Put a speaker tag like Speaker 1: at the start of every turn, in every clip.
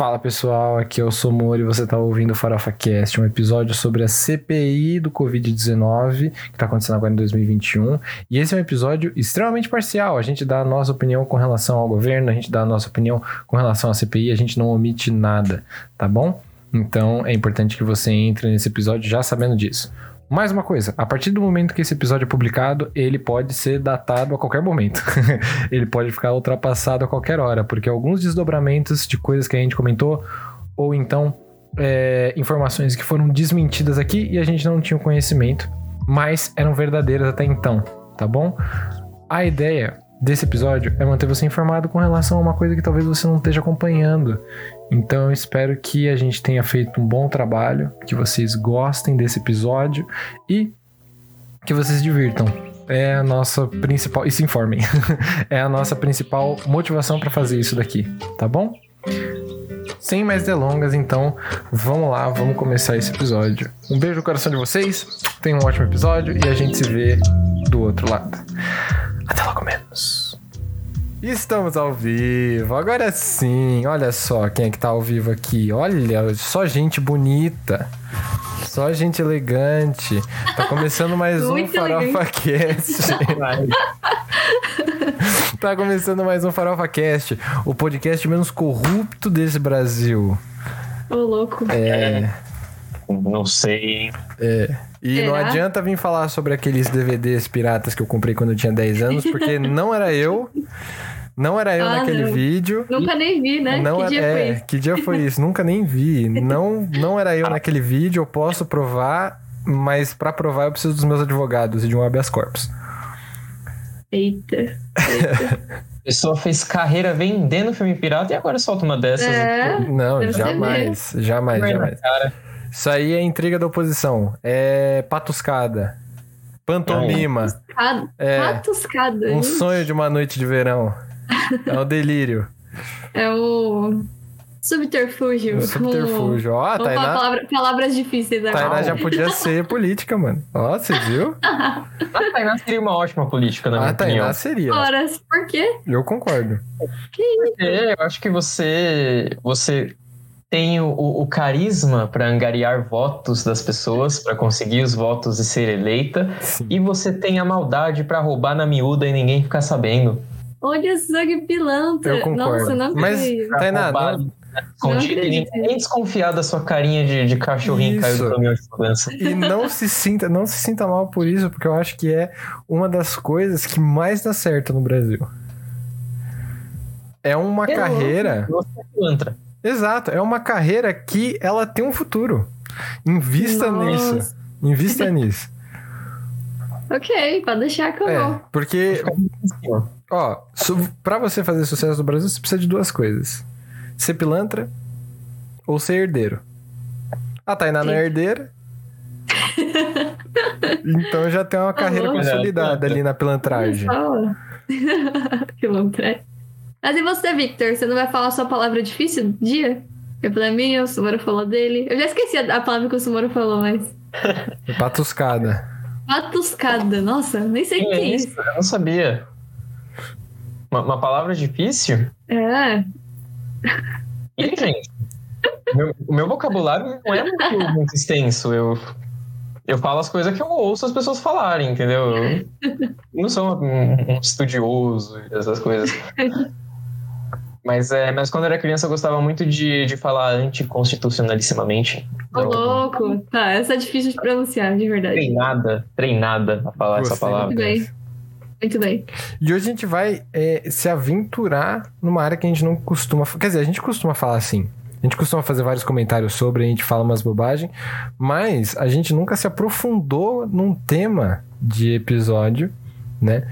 Speaker 1: Fala pessoal, aqui é o Somoro e você está ouvindo o Farofa Cast, um episódio sobre a CPI do Covid-19 que está acontecendo agora em 2021. E esse é um episódio extremamente parcial. A gente dá a nossa opinião com relação ao governo, a gente dá a nossa opinião com relação à CPI, a gente não omite nada, tá bom? Então é importante que você entre nesse episódio já sabendo disso. Mais uma coisa, a partir do momento que esse episódio é publicado, ele pode ser datado a qualquer momento. ele pode ficar ultrapassado a qualquer hora, porque alguns desdobramentos de coisas que a gente comentou, ou então é, informações que foram desmentidas aqui e a gente não tinha conhecimento, mas eram verdadeiras até então, tá bom? A ideia desse episódio é manter você informado com relação a uma coisa que talvez você não esteja acompanhando. Então eu espero que a gente tenha feito um bom trabalho, que vocês gostem desse episódio e que vocês se divirtam. É a nossa principal. E se informem. é a nossa principal motivação para fazer isso daqui, tá bom? Sem mais delongas, então, vamos lá, vamos começar esse episódio. Um beijo no coração de vocês, tenham um ótimo episódio e a gente se vê do outro lado. Até logo menos. Estamos ao vivo, agora sim. Olha só quem é que tá ao vivo aqui. Olha, só gente bonita. Só gente elegante. Tá começando mais um Farofa Cast. tá começando mais um Farofa Cast, o podcast menos corrupto desse Brasil.
Speaker 2: Ô, louco.
Speaker 1: É.
Speaker 3: Não sei, hein?
Speaker 1: É. E
Speaker 2: Será?
Speaker 1: não adianta vir falar sobre aqueles DVDs piratas que eu comprei quando eu tinha 10 anos, porque não era eu. Não era eu
Speaker 2: Ah,
Speaker 1: naquele
Speaker 2: não.
Speaker 1: vídeo.
Speaker 2: Nunca nem vi, né?
Speaker 1: Não
Speaker 2: que
Speaker 1: era,
Speaker 2: dia
Speaker 1: é,
Speaker 2: foi isso?
Speaker 1: que dia foi isso? Nunca nem vi. Não, não era eu naquele vídeo, eu posso provar, mas pra provar eu preciso dos meus advogados e de um habeas corpus.
Speaker 2: Eita.
Speaker 3: A pessoa fez carreira vendendo filme pirata e agora solta uma dessas.
Speaker 2: É.
Speaker 1: Não, jamais, jamais, jamais.
Speaker 3: cara.
Speaker 1: Isso aí é intriga da oposição. É patuscada. Pantomima.
Speaker 2: Cada,
Speaker 1: É.
Speaker 2: Patuscada.
Speaker 1: Um sonho de uma noite de verão. É o delírio.
Speaker 2: É o subterfúgio.
Speaker 1: O subterfúgio. Ó, Tainá,
Speaker 2: palavra- palavras difíceis agora.
Speaker 1: Tainá já podia ser política, mano. Ó, você viu?
Speaker 3: A Tainá seria uma ótima política, na minha
Speaker 1: A Tainá
Speaker 3: opinião.
Speaker 1: seria.
Speaker 2: Ora, por quê?
Speaker 1: Eu concordo.
Speaker 3: É, eu acho que você, você tem o, o carisma para angariar votos das pessoas, para conseguir os votos e ser eleita,
Speaker 1: Sim.
Speaker 3: e você tem a maldade para roubar na miúda e ninguém ficar sabendo.
Speaker 2: Olha só que pilantra.
Speaker 1: Eu concordo.
Speaker 2: Nossa, não
Speaker 1: Mas- Tainá, não-
Speaker 2: acredito.
Speaker 3: ninguém desconfiar da sua carinha de, de cachorrinho que caiu
Speaker 1: Isso.
Speaker 3: do caminhão de segurança.
Speaker 1: E não se sinta, não se sinta mal por isso, porque eu acho que é uma das coisas que mais dá certo no Brasil. É uma
Speaker 3: É
Speaker 1: carreira,
Speaker 3: Você é
Speaker 1: exato, é uma carreira que ela tem um futuro. Invista
Speaker 2: Nossa.
Speaker 1: nisso. Invista nisso.
Speaker 2: Ok, pode deixar que eu
Speaker 1: É,
Speaker 2: vou.
Speaker 1: porque Ó, pra você fazer sucesso no Brasil, você precisa de duas coisas: ser pilantra ou ser herdeiro. A Tainá não é herdeira. então já tem uma carreira
Speaker 2: bom.
Speaker 1: consolidada ali na pilantragem.
Speaker 2: Fala. Pilantra. Mas e você, Victor? Você não vai falar sua palavra difícil do dia? Eu falei a minha, o Sumoro falou dele. Eu já esqueci a palavra que o Sumoro falou, mas.
Speaker 1: Patuscada.
Speaker 2: Patuscada. Nossa, nem sei o que
Speaker 3: Que
Speaker 2: é
Speaker 3: é
Speaker 2: isso.
Speaker 3: isso? Eu não sabia. Uma, uma palavra difícil?
Speaker 2: É.
Speaker 3: Ih, gente. meu- o meu vocabulário não é muito, muito extenso. Eu, eu falo as coisas que eu ouço as pessoas falarem, entendeu? Eu não sou um, um estudioso essas coisas. Mas, é, mas quando eu era criança eu gostava muito de, de falar anticonstitucionalissimamente.
Speaker 2: Ô, louco. Tá, essa é difícil de pronunciar, de verdade.
Speaker 3: treinada, treinada a falar essa
Speaker 1: Gostei
Speaker 3: palavra.
Speaker 2: Muito bem. Muito bem.
Speaker 1: E hoje a gente vai é, se aventurar numa área que a gente não costuma. Quer dizer, a gente costuma falar assim. A gente costuma fazer vários comentários sobre, a gente fala umas bobagens, mas a gente nunca se aprofundou num tema de episódio, né?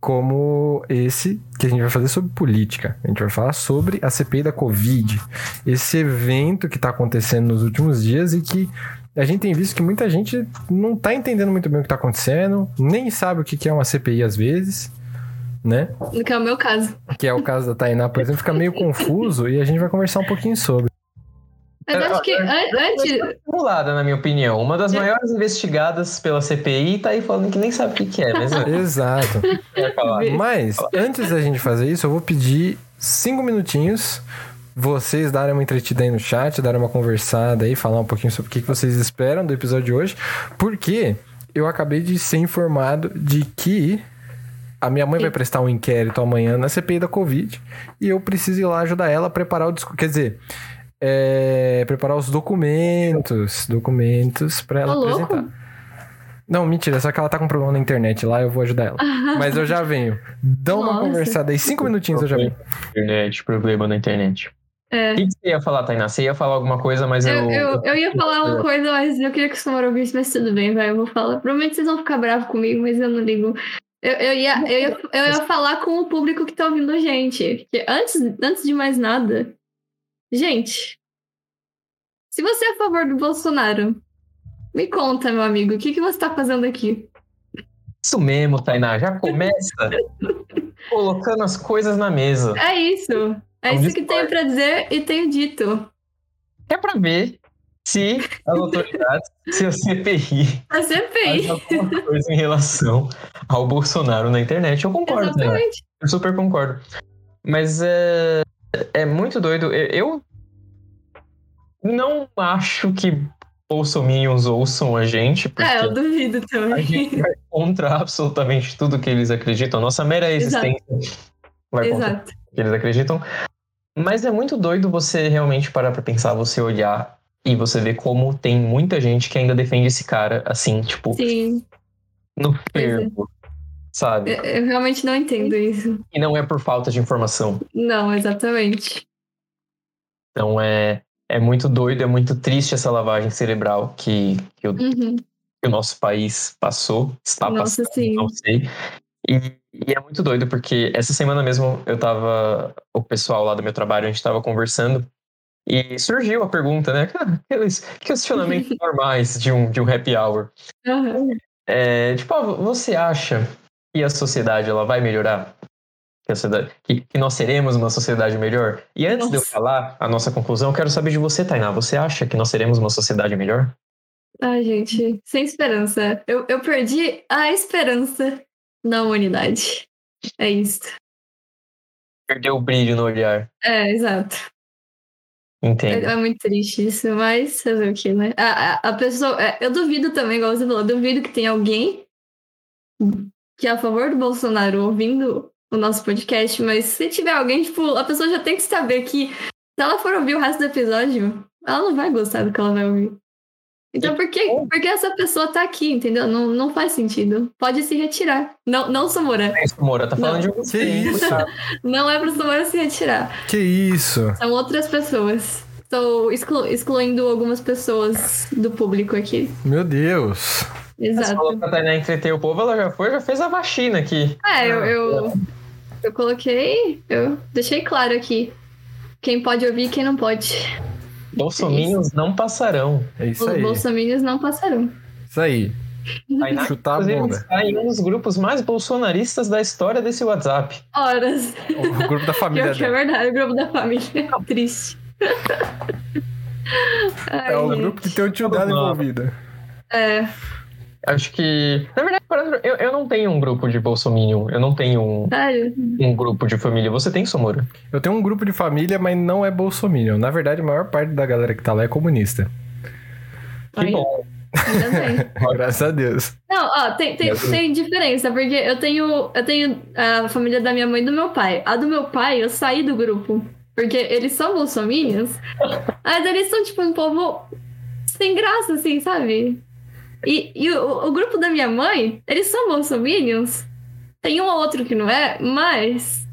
Speaker 1: Como esse que a gente vai fazer sobre política. A gente vai falar sobre a CPI da Covid. Esse evento que está acontecendo nos últimos dias e que a gente tem visto que muita gente não tá entendendo muito bem o que tá acontecendo, nem sabe o que é uma CPI às vezes, né?
Speaker 2: Que é o meu caso.
Speaker 1: Que é o caso da Tainá, por exemplo, fica meio confuso e a gente vai conversar um pouquinho sobre.
Speaker 2: Mas
Speaker 3: É,
Speaker 2: acho que an- antes.
Speaker 3: Simulada, na minha opinião. Uma das
Speaker 2: É.
Speaker 3: maiores investigadas pela CPI tá aí falando que nem sabe o que, que é, mas é,
Speaker 1: Exato. Mas, antes da gente fazer isso, eu vou pedir cinco minutinhos. Vocês darem uma entretida aí no chat, darem uma conversada aí, falar um pouquinho sobre o que vocês esperam do episódio de hoje. Porque eu acabei de ser informado de que a minha mãe vai prestar um inquérito amanhã na CPI da Covid e eu preciso ir lá ajudar ela a preparar o discurso. Quer dizer, é, preparar os documentos, documentos pra ela
Speaker 2: louco.
Speaker 1: apresentar. Não, mentira, só que ela tá com problema na internet lá, eu vou ajudar ela. Mas eu já venho. Dá uma
Speaker 2: Nossa.
Speaker 1: conversada aí, cinco minutinhos eu já venho.
Speaker 3: Internet, problema na internet.
Speaker 2: É.
Speaker 3: O que você ia falar, Tainá? Você ia falar alguma coisa, mas eu.
Speaker 2: Eu, eu, eu ia falar uma coisa, mas eu queria que o Samara ouvisse, mas tudo bem, vai, eu vou falar. Provavelmente vocês vão ficar bravos comigo, mas eu não ligo. Eu, eu, ia, eu, ia, eu ia falar com o público que tá ouvindo a gente. Porque antes, antes de mais nada, gente, se você é a favor do Bolsonaro, me conta, meu amigo, o que, que você tá fazendo aqui?
Speaker 3: Isso mesmo, Tainá. Já começa colocando as coisas na mesa.
Speaker 2: É isso. É isso que tenho pra dizer e tenho dito.
Speaker 3: É pra ver se as autoridades, se a CPI
Speaker 2: A CPI.
Speaker 3: alguma coisa em relação ao Bolsonaro na internet. Eu concordo.
Speaker 2: Exatamente.
Speaker 3: Eu super concordo. Mas é, é muito doido. Eu não acho que bolsominions ouçam a gente, porque
Speaker 2: É, eu duvido
Speaker 3: a
Speaker 2: também.
Speaker 3: gente vai contra absolutamente tudo que eles acreditam. Nossa mera existência vai contra
Speaker 2: Exato.
Speaker 3: Que eles acreditam. Mas é muito doido você realmente parar pra pensar, você olhar e você ver como tem muita gente que ainda defende esse cara, assim, tipo,
Speaker 2: Sim,
Speaker 3: no
Speaker 2: é.
Speaker 3: fervo, sabe?
Speaker 2: eu, eu realmente não entendo isso.
Speaker 3: E não é por falta de informação.
Speaker 2: Não, exatamente.
Speaker 3: Então é, é muito doido, é muito triste essa lavagem cerebral que, que, o,
Speaker 2: Uhum.
Speaker 3: que o nosso país passou, está
Speaker 2: Nossa,
Speaker 3: passando,
Speaker 2: sim.
Speaker 3: não sei. E, e é muito doido, porque essa semana mesmo eu tava, o pessoal lá do meu trabalho, a gente tava conversando, e surgiu a pergunta, né? Aqueles questionamentos normais de um, de um happy hour.
Speaker 2: Aham.
Speaker 3: É, tipo, ah, você acha que a sociedade ela vai melhorar? Que, sociedade- que- que nós seremos uma sociedade melhor? E antes de eu
Speaker 2: Nossa.
Speaker 3: falar a nossa conclusão, eu quero saber de você, Tainá. Você acha que nós seremos uma sociedade melhor?
Speaker 2: Ai, gente, sem esperança. Eu, eu perdi a esperança na humanidade. É isso.
Speaker 3: Perdeu o brilho no olhar.
Speaker 2: É, exato.
Speaker 3: Entendo.
Speaker 2: É, é muito triste isso, mas fazer o quê, né? A, a, a pessoa. é, eu duvido também, igual você falou, duvido que tenha alguém que é a favor do Bolsonaro ouvindo o nosso podcast, mas se tiver alguém, tipo, a pessoa já tem que saber que se ela for ouvir o resto do episódio, ela não vai gostar do que ela vai ouvir. Então, por que, por que essa pessoa tá aqui, entendeu? Não, não faz sentido. Pode se retirar. Não, não Samora.
Speaker 3: É isso, Moura, tá falando
Speaker 2: Não.
Speaker 3: de você.
Speaker 1: Que isso?
Speaker 2: Não é pra Samora se retirar.
Speaker 1: Que isso?
Speaker 2: São outras pessoas. Estou exclu- excluindo algumas pessoas do público aqui.
Speaker 1: Meu Deus.
Speaker 3: Você
Speaker 2: Exato.
Speaker 3: falou pra Tainá entreter o povo, ela já foi, já fez a vacina aqui.
Speaker 2: É, eu, eu, eu coloquei, eu deixei claro aqui. Quem pode ouvir e quem não pode.
Speaker 3: Bolsominions não passarão.
Speaker 1: É isso
Speaker 2: Os
Speaker 1: aí.
Speaker 2: bolsominions não passarão.
Speaker 1: Isso aí.
Speaker 3: Tainá,
Speaker 1: Chutar a bunda.
Speaker 3: está em um dos grupos mais bolsonaristas da história desse WhatsApp.
Speaker 2: Horas.
Speaker 1: O grupo da família
Speaker 2: Pior que é verdade, o grupo da família. Triste. Ai,
Speaker 1: É o
Speaker 2: gente.
Speaker 1: grupo que tem o tio dela
Speaker 3: Não.
Speaker 1: envolvido.
Speaker 2: É,
Speaker 3: Acho que. Na verdade, eu, eu não tenho um grupo de Bolsominion. Eu não tenho um, um grupo de família. Você tem, Somora?
Speaker 1: Eu tenho um grupo de família, mas não é bolsominion. Na verdade, a maior parte da galera que tá lá é comunista.
Speaker 3: Que
Speaker 2: Ai,
Speaker 3: bom.
Speaker 1: Graças a Deus.
Speaker 2: Não, ó, tem, tem, tem diferença, porque eu tenho, eu tenho a família da minha mãe e do meu pai. A do meu pai, eu saí do grupo. Porque eles são bolsominions, mas eles são, tipo, um povo sem graça, assim, sabe? E, e o, o grupo da minha mãe, eles são bolsominions. Tem um ou outro que não é, mas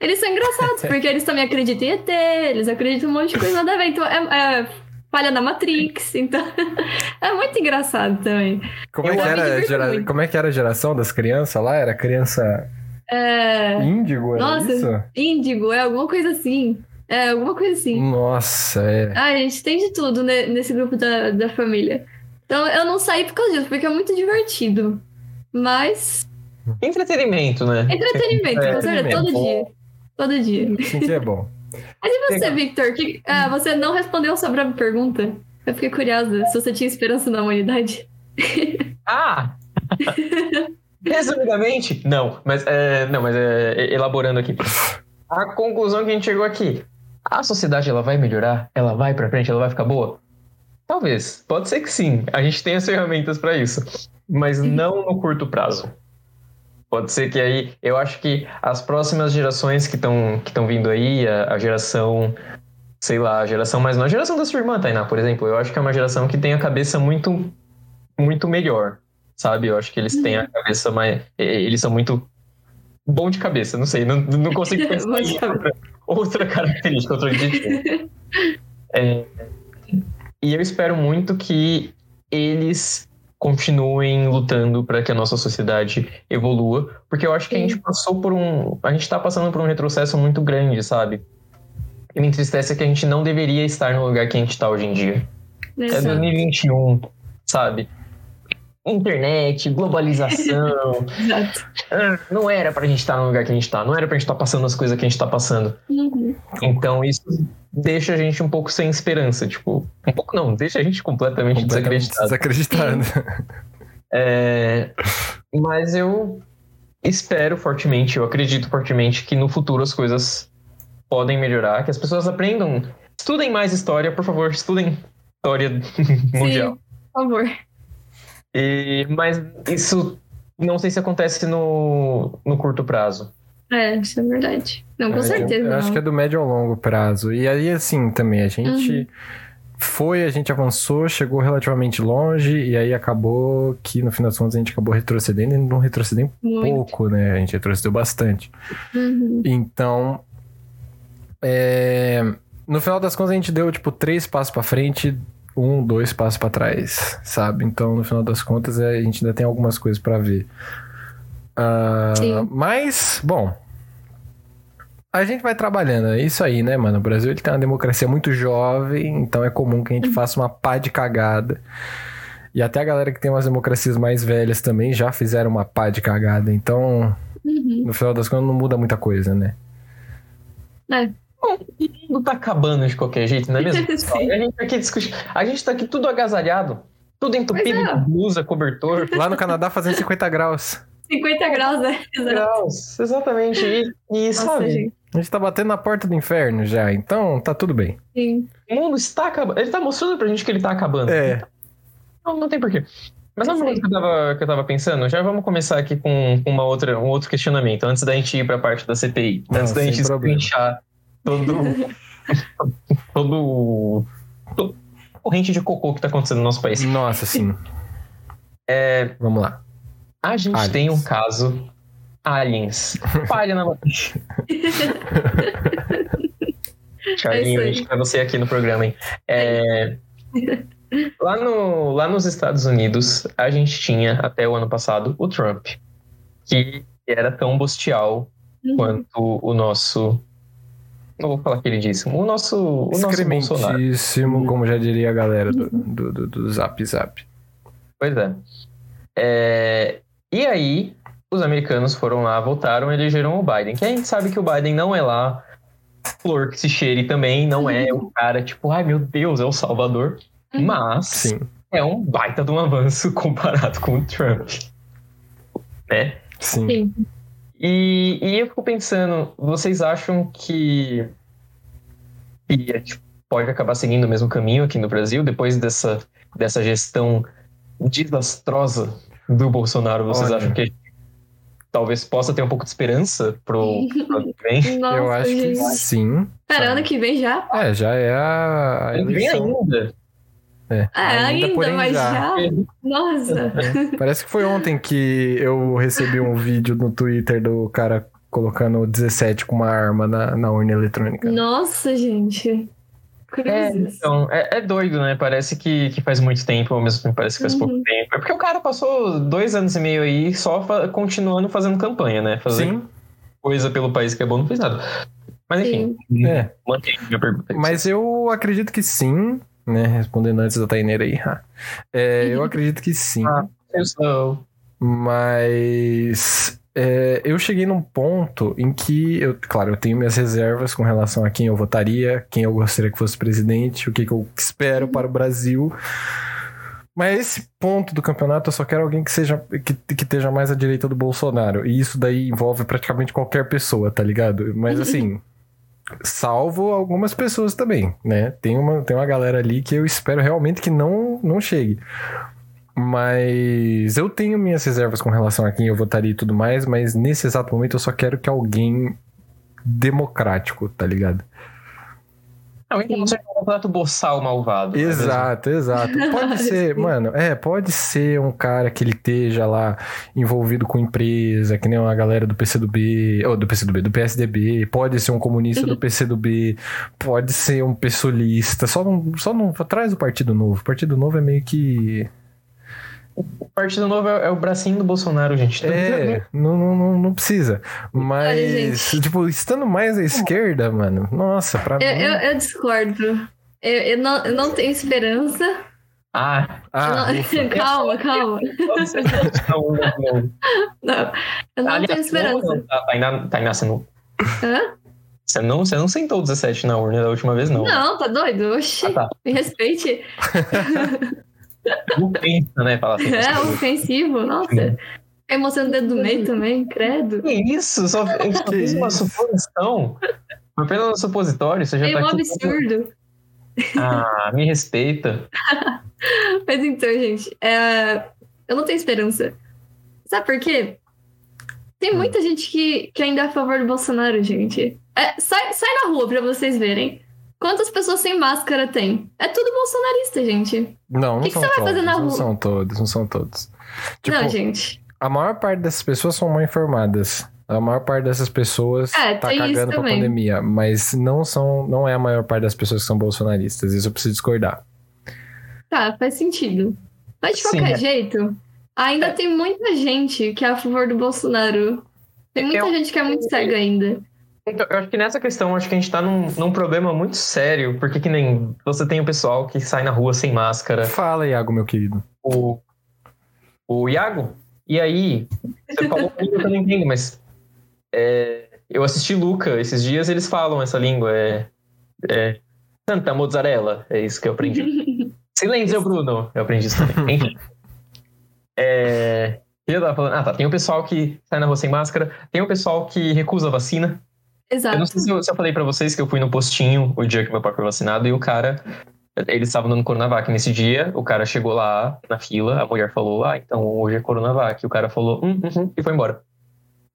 Speaker 2: eles são engraçados, porque eles também acreditam em ET, eles acreditam em um monte de coisa nada a ver. Então, é, é falha da Matrix, então... é muito engraçado também.
Speaker 1: Como é, que era gera... Como é que era a geração das crianças lá? Era criança
Speaker 2: É...
Speaker 1: índigo, era
Speaker 2: Nossa.
Speaker 1: isso?
Speaker 2: Índigo, é alguma coisa assim. É, alguma coisa assim.
Speaker 1: Nossa, é.
Speaker 2: Ah, a gente tem de tudo ne- nesse grupo da, da família. Então eu não saí por causa disso, porque é muito divertido. Mas,
Speaker 3: Entretenimento, né?
Speaker 2: entretenimento,
Speaker 1: É,
Speaker 2: com certeza, todo dia. Todo dia.
Speaker 1: Sim é bom.
Speaker 2: Mas e você,
Speaker 3: Legal.
Speaker 2: Victor? Que, ah, você não respondeu sobre a pergunta. Eu fiquei curiosa se você tinha esperança na humanidade.
Speaker 3: Ah! Resumidamente, não. Mas, é, não, mas é, elaborando aqui. A conclusão que a gente chegou aqui. a sociedade ela vai melhorar? Ela vai pra frente? Ela vai ficar boa? Talvez. Pode ser que sim. A gente tem as ferramentas para isso. Mas não no curto prazo. Pode ser que aí. Eu acho que as próximas gerações que estão que vindo aí, a, a, geração. Sei lá, a geração mais nova. A geração da sua irmã, Tainá, por exemplo. Eu acho que é uma geração que tem a cabeça muito. Muito melhor. Sabe? Eu acho que eles têm a cabeça mais. Eles são muito bom de cabeça, não sei, não, não consigo pensar em outra, outra característica, outro adjetivo. É, e eu espero muito que eles continuem lutando para que a nossa sociedade evolua, porque eu acho que a gente passou por um, a gente está passando por um retrocesso muito grande, sabe? E me entristece que a gente não deveria estar no lugar que a gente está hoje em dia. Exato. É 2021, sabe? internet, globalização. Exato. Ah, não era pra gente estar no lugar que a gente tá, não era pra gente estar passando as coisas que a gente tá passando. Uhum. Então isso deixa a gente um pouco sem esperança, tipo, um pouco não, deixa a gente completamente, completamente
Speaker 1: desacreditado. desacreditado.
Speaker 3: É, mas eu espero fortemente, eu acredito fortemente que no futuro as coisas podem melhorar, que as pessoas aprendam, estudem mais história, por favor, estudem história mundial.
Speaker 2: Sim, por favor.
Speaker 3: E, mas isso não sei se acontece no, no curto prazo.
Speaker 2: É, isso é verdade. Não, com é, certeza. Eu,
Speaker 1: eu acho que é do médio ao longo prazo. E aí, assim, também, a gente uhum. foi, a gente avançou, chegou relativamente longe, e aí acabou que, no final das contas, a gente acabou retrocedendo, e não retrocedendo pouco, né? A gente retrocedeu bastante. Uhum. Então, é... no final das contas, a gente deu, tipo, três passos para frente, um, dois passos para trás, sabe? Então, no final das contas, é, a gente ainda tem algumas coisas para ver. Uh, mas, bom, a gente vai trabalhando, é isso aí, né, mano? O Brasil ele tem uma democracia muito jovem, então é comum que a gente uhum. faça uma pá de cagada. E até a galera que tem umas democracias mais velhas também já fizeram uma pá de cagada. Então, uhum. no final das contas, não muda muita coisa, né?
Speaker 3: É. Bom, o mundo tá acabando de qualquer jeito, não é mesmo? a gente tá aqui discutindo. A gente tá aqui tudo agasalhado, tudo entupido é. blusa, cobertor.
Speaker 1: Lá no Canadá fazendo 50 graus.
Speaker 2: 50 graus, é.
Speaker 3: Exato. Graus, exatamente. E, e Nossa, sabe? Gente.
Speaker 1: A gente tá batendo na porta do inferno já, então tá tudo bem.
Speaker 2: Sim.
Speaker 3: O mundo está acabando. Ele tá mostrando pra gente que ele tá acabando.
Speaker 1: É.
Speaker 3: Não, não tem porquê. Mas uma coisa que eu, tava, que eu tava pensando, já vamos começar aqui com, com uma outra, um outro questionamento, antes da gente ir pra parte da CPI. Não, antes da gente escrinchar todo, todo, todo corrente de cocô que tá acontecendo no nosso país.
Speaker 1: Nossa, sim.
Speaker 3: É,
Speaker 1: vamos lá.
Speaker 3: A gente tem um caso Aliens. Palha na Charlinho, é pra você aqui no programa, hein? É, lá, no, lá nos Estados Unidos, a gente tinha, até o ano passado, o Trump, que era tão bostial uhum. quanto o nosso. Não vou falar queridíssimo. O nosso. O nosso Bolsonaro.
Speaker 1: como já diria a galera do, do, do, do Zap Zap.
Speaker 3: Pois é. é. E aí, os americanos foram lá, votaram e elegeram o Biden. Que a gente sabe que o Biden não é lá flor que se cheire também, não é o cara tipo, ai meu Deus, é o salvador. Mas
Speaker 1: Sim.
Speaker 3: é um baita de um avanço comparado com o Trump. Né?
Speaker 1: Sim. Sim.
Speaker 3: E, e eu fico pensando, vocês acham que, que tipo, pode acabar seguindo o mesmo caminho aqui no Brasil, depois dessa, dessa gestão desastrosa do Bolsonaro? Vocês Olha, acham que talvez possa ter um pouco de esperança pro, ano que vem?
Speaker 2: Nossa,
Speaker 1: eu acho gente. que sim.
Speaker 2: Pera, ano que vem já?
Speaker 1: É, já é a, a.
Speaker 3: Vem ainda.
Speaker 2: É, é ainda, ainda mas já. já? Nossa.
Speaker 1: É. Parece que foi ontem que eu recebi um vídeo no Twitter do cara colocando 17 com uma arma na, na urna eletrônica.
Speaker 2: Nossa, gente.
Speaker 3: É, então, é, é, doido, né? Parece que, que faz muito tempo, ao mesmo tempo parece que faz uhum. pouco tempo. É porque o cara passou dois anos e meio aí só fa continuando fazendo campanha, né? Fazendo Sim. coisa pelo país que é bom, não fez nada. Mas enfim,
Speaker 1: é. mantém minha pergunta. Mas eu acredito que sim, né? Respondendo antes da Taineira aí. É, eu acredito que sim. Ah,
Speaker 3: eu sou.
Speaker 1: Mas é, eu cheguei num ponto em que, eu, claro, eu tenho minhas reservas com relação a quem eu votaria, quem eu gostaria que fosse presidente, o que, que eu espero para o Brasil. Mas esse ponto do campeonato eu só quero alguém que seja que, que esteja mais à direita do Bolsonaro. E isso daí envolve praticamente qualquer pessoa, tá ligado? Mas assim, Salvo algumas pessoas também, né? Tem uma, tem uma galera ali que eu espero realmente que não, não chegue. Mas eu tenho minhas reservas com relação a quem eu votaria e tudo mais, mas nesse exato momento eu só quero que alguém democrático, tá ligado?
Speaker 3: Não, então você é um completo boçal malvado.
Speaker 1: Exato, exato. Pode ser, mano, é, pode ser um cara que ele esteja lá envolvido com empresa, que nem uma galera do PCdoB, ou do PCdoB, do PSDB, pode ser um comunista do PCdoB, pode ser um pessoalista, só não, só não traz o Partido Novo. O Partido Novo é meio que
Speaker 3: o Partido Novo é, é, o bracinho do Bolsonaro, gente.
Speaker 1: É, não, não, não precisa. Mas, tipo, estando mais à esquerda, mano, nossa, pra
Speaker 2: eu,
Speaker 1: mim...
Speaker 2: Eu, eu discordo. Eu, eu, não, eu não tenho esperança.
Speaker 3: Ah,
Speaker 1: ah
Speaker 2: não, calma, calma. não, eu não Aliás, tenho esperança.
Speaker 3: Tá, tá, tá você não... Hã? Você não, você não sentou 17 na urna da última vez, não.
Speaker 2: Não, tá doido? Oxi, ah, tá. me respeite.
Speaker 3: Ofensa, né? Falar assim,
Speaker 2: é, ofensivo, nossa. A emoção do dedo do meio também, credo.
Speaker 3: Que isso? Só, eu só fiz uma suposição. Foi apenas um supositório, você já
Speaker 2: é
Speaker 3: tá
Speaker 2: um
Speaker 3: aqui.
Speaker 2: absurdo.
Speaker 3: Ah, me respeita.
Speaker 2: Mas então, gente, é... eu não tenho esperança. Sabe por quê? Tem hum. muita gente que, que ainda é a favor do Bolsonaro, gente. É, sai, sai na rua pra vocês verem. Quantas pessoas sem máscara tem? É tudo bolsonarista, gente.
Speaker 1: Não, não
Speaker 2: que
Speaker 1: são
Speaker 2: que você
Speaker 1: todos.
Speaker 2: vai fazer na
Speaker 1: não
Speaker 2: rua?
Speaker 1: são todos, não são todos. Tipo,
Speaker 2: não, gente.
Speaker 1: A maior parte dessas pessoas são mal informadas. A maior parte dessas pessoas
Speaker 2: é,
Speaker 1: tá cagando pra pandemia. Mas não são, não é a maior parte das pessoas que são bolsonaristas. Isso eu preciso discordar.
Speaker 2: Tá, faz sentido. Mas de
Speaker 3: Sim,
Speaker 2: qualquer
Speaker 3: é.
Speaker 2: jeito, ainda tem muita gente que é a favor do Bolsonaro. Tem muita
Speaker 3: Eu-
Speaker 2: gente que é muito cega ainda.
Speaker 3: Então, eu acho que nessa questão, acho que a gente tá num, num problema muito sério, porque que nem você tem o pessoal que sai na rua sem máscara,
Speaker 1: Fala, Iago, meu querido.
Speaker 3: o, o Iago, e aí, você falou que eu não entendo, mas é, eu assisti Luca, esses dias eles falam essa língua, é, é Santa Mozzarella, é isso que eu aprendi. Silêncio, Bruno, eu aprendi isso também. Enfim. É, eu tava falando? Ah, tá, tem o pessoal que sai na rua sem máscara, tem o pessoal que recusa a vacina, eu
Speaker 2: Exato.
Speaker 3: não sei se eu, se eu falei pra vocês que eu fui no postinho o dia que meu pai foi vacinado e o cara. Eles estavam dando Coronavac nesse dia, o cara chegou lá na fila, a mulher falou: Ah, então hoje é Coronavac. E o cara falou: Hum, hum, hum, e foi embora.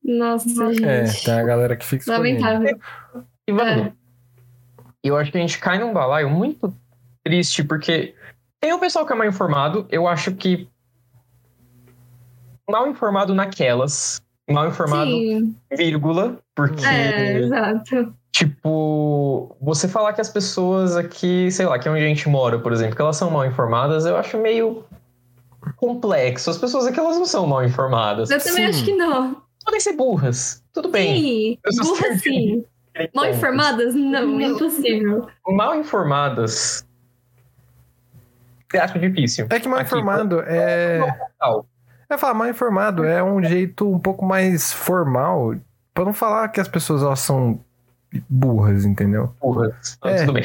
Speaker 2: Nossa,
Speaker 1: É,
Speaker 2: gente.
Speaker 1: tem a galera que fica escolhendo.
Speaker 2: Lamentável.
Speaker 3: E vamos.
Speaker 2: É.
Speaker 3: E eu acho que a gente cai num balaio muito triste, porque tem o pessoal que é mal informado, eu acho que. Mal informado naquelas, mal informado,
Speaker 2: Sim,
Speaker 3: vírgula, porque.
Speaker 2: é, exato.
Speaker 3: Tipo, você falar que as pessoas aqui, sei lá, que é onde a gente mora, por exemplo, que elas são mal informadas, eu acho meio complexo. As pessoas aqui, elas não são mal informadas.
Speaker 2: Eu também
Speaker 1: Sim.
Speaker 2: acho que não.
Speaker 3: Podem ser burras. Tudo bem.
Speaker 2: Sim,
Speaker 3: Pessoas
Speaker 2: burra
Speaker 3: que-
Speaker 2: sim. Mal informadas? Não, impossível.
Speaker 3: Mal informadas. Eu acho difícil.
Speaker 1: É que mal
Speaker 3: Aqui,
Speaker 1: informado é.
Speaker 3: Tal.
Speaker 1: É falar mal informado é um jeito um pouco mais formal. Pra não falar que as pessoas elas são burras, entendeu?
Speaker 3: Burras.
Speaker 1: É.
Speaker 3: Tudo bem.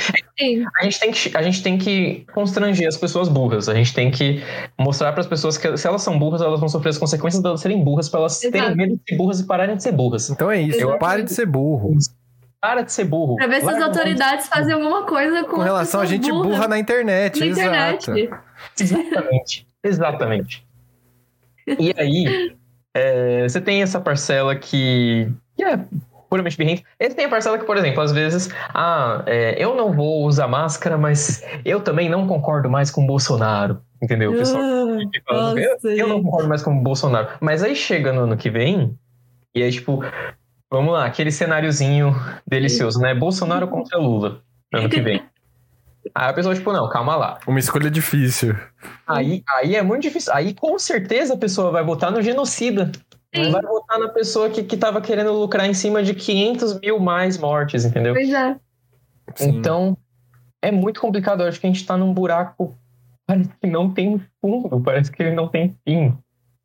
Speaker 3: A gente, tem que, a gente tem que constranger as pessoas burras. A gente tem que mostrar para as pessoas que se elas são burras, elas vão sofrer as consequências delas serem burras, para elas terem
Speaker 2: Exato.
Speaker 3: medo de ser burras e pararem de ser burras.
Speaker 1: Então é isso.
Speaker 2: Exatamente.
Speaker 1: Pare de ser burro.
Speaker 3: Para de ser burro.
Speaker 2: pra ver se as
Speaker 3: de
Speaker 2: autoridades fazem alguma coisa com,
Speaker 1: Com relação a gente burra na internet.
Speaker 2: na
Speaker 1: exato.
Speaker 2: internet.
Speaker 3: Exatamente. Exatamente. E aí, é, você tem essa parcela que, que é puramente birrenta. E tem a parcela que, por exemplo, às vezes, ah, é, eu não vou usar máscara, mas eu também não concordo mais com o Bolsonaro. Entendeu? O pessoal falando, eu, eu não concordo mais com o Bolsonaro. Mas aí chega no ano que vem, e aí, tipo, vamos lá, aquele cenáriozinho delicioso, né? Bolsonaro contra Lula, ano que vem. Aí a pessoa, tipo, não, calma lá.
Speaker 1: Uma escolha difícil.
Speaker 3: Aí, aí é muito difícil. Aí com certeza a pessoa vai votar no genocida. Não
Speaker 2: Sim.
Speaker 3: vai votar na pessoa que, que tava querendo lucrar em cima de 500 mil mais mortes, entendeu?
Speaker 2: Pois é.
Speaker 1: Sim.
Speaker 3: Então, é muito complicado. Eu acho que a gente tá num buraco. Parece que não tem fundo, parece que ele não tem fim,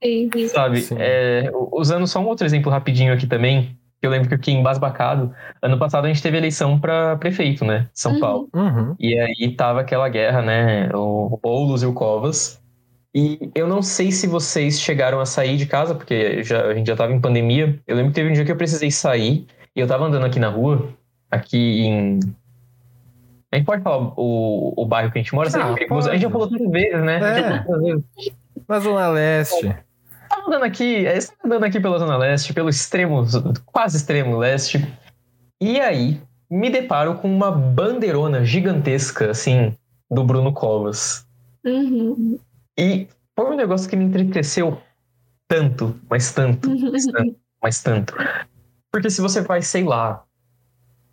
Speaker 2: Sim, sim.
Speaker 3: sabe?
Speaker 1: Sim.
Speaker 3: É, usando só um outro exemplo rapidinho aqui também, eu lembro que eu fiquei embasbacado. Ano passado a gente teve eleição para prefeito, né? São
Speaker 2: Uhum.
Speaker 3: Paulo.
Speaker 1: Uhum.
Speaker 3: E aí tava aquela guerra, né? O Boulos e o Covas. E eu não sei se vocês chegaram a sair de casa, porque já, a gente já tava em pandemia. Eu lembro que teve um dia que eu precisei sair e eu tava andando aqui na rua aqui em. A gente pode falar o, o bairro que a gente mora?
Speaker 1: Ah,
Speaker 3: a gente já falou três vezes, né?
Speaker 1: É. Na Zona Leste.
Speaker 3: Andando aqui, é, andando aqui pela Zona Leste, pelo extremo, quase extremo leste. E aí, me deparo com uma bandeirona gigantesca, assim, do Bruno Covas.
Speaker 2: Uhum.
Speaker 3: E foi um negócio que me entristeceu tanto, mas tanto, mas tanto, mas tanto. Porque se você vai, sei lá,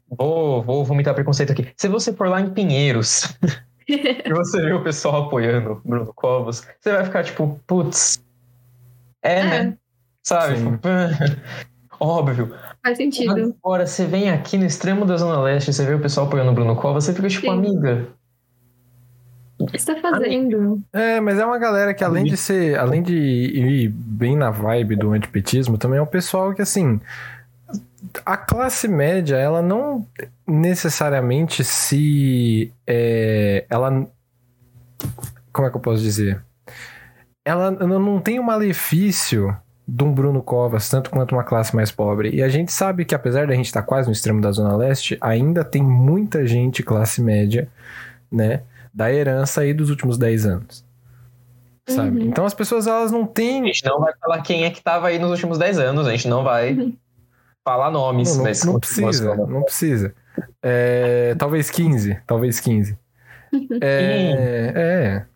Speaker 3: vou, vou vomitar preconceito aqui. Se você for lá em Pinheiros e você vê o pessoal apoiando Bruno Covas, você vai ficar tipo, putz, é, né? Sabe? Óbvio.
Speaker 2: Faz sentido.
Speaker 3: Agora, você vem aqui no extremo da Zona Leste, você vê o pessoal apoiando Bruno Covas, você fica tipo,
Speaker 2: Sim.
Speaker 3: amiga.
Speaker 2: O que você tá fazendo?
Speaker 1: É, mas é uma galera que além de ser, além de ir bem na vibe do antipetismo, também é um pessoal que assim, a classe média, ela não necessariamente se, é, ela, como é que eu posso dizer? Ela não tem o malefício de um Bruno Covas, tanto quanto uma classe mais pobre. E a gente sabe que apesar da gente estar quase no extremo da Zona Leste, ainda tem muita gente classe média, né? Da herança aí dos últimos 10 anos. Sabe?
Speaker 2: Uhum.
Speaker 1: Então as pessoas elas não
Speaker 3: A
Speaker 1: têm.
Speaker 3: gente não vai falar quem é que tava aí nos últimos 10 anos, a gente não vai
Speaker 2: Uhum.
Speaker 3: falar nomes.
Speaker 1: Não, não,
Speaker 3: mas
Speaker 1: não precisa, não precisa. É, talvez 15, talvez 15. É, é.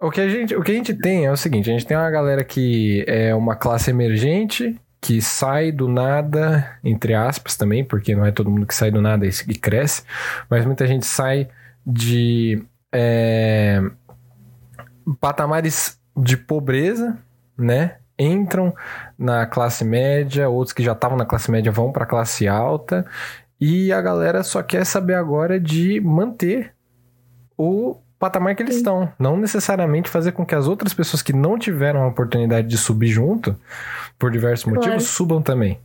Speaker 1: O que, a gente, o que a gente tem é o seguinte: a gente tem uma galera que é uma classe emergente, que sai do nada, entre aspas também, porque não é todo mundo que sai do nada e cresce, mas muita gente sai de é, patamares de pobreza, né? Entram na classe média, outros que já estavam na classe média vão para a classe alta, e a galera só quer saber agora de manter o patamar que eles
Speaker 2: Sim.
Speaker 1: estão, não necessariamente fazer com que as outras pessoas que não tiveram a oportunidade de subir junto, por diversos
Speaker 2: Claro.
Speaker 1: motivos, subam também,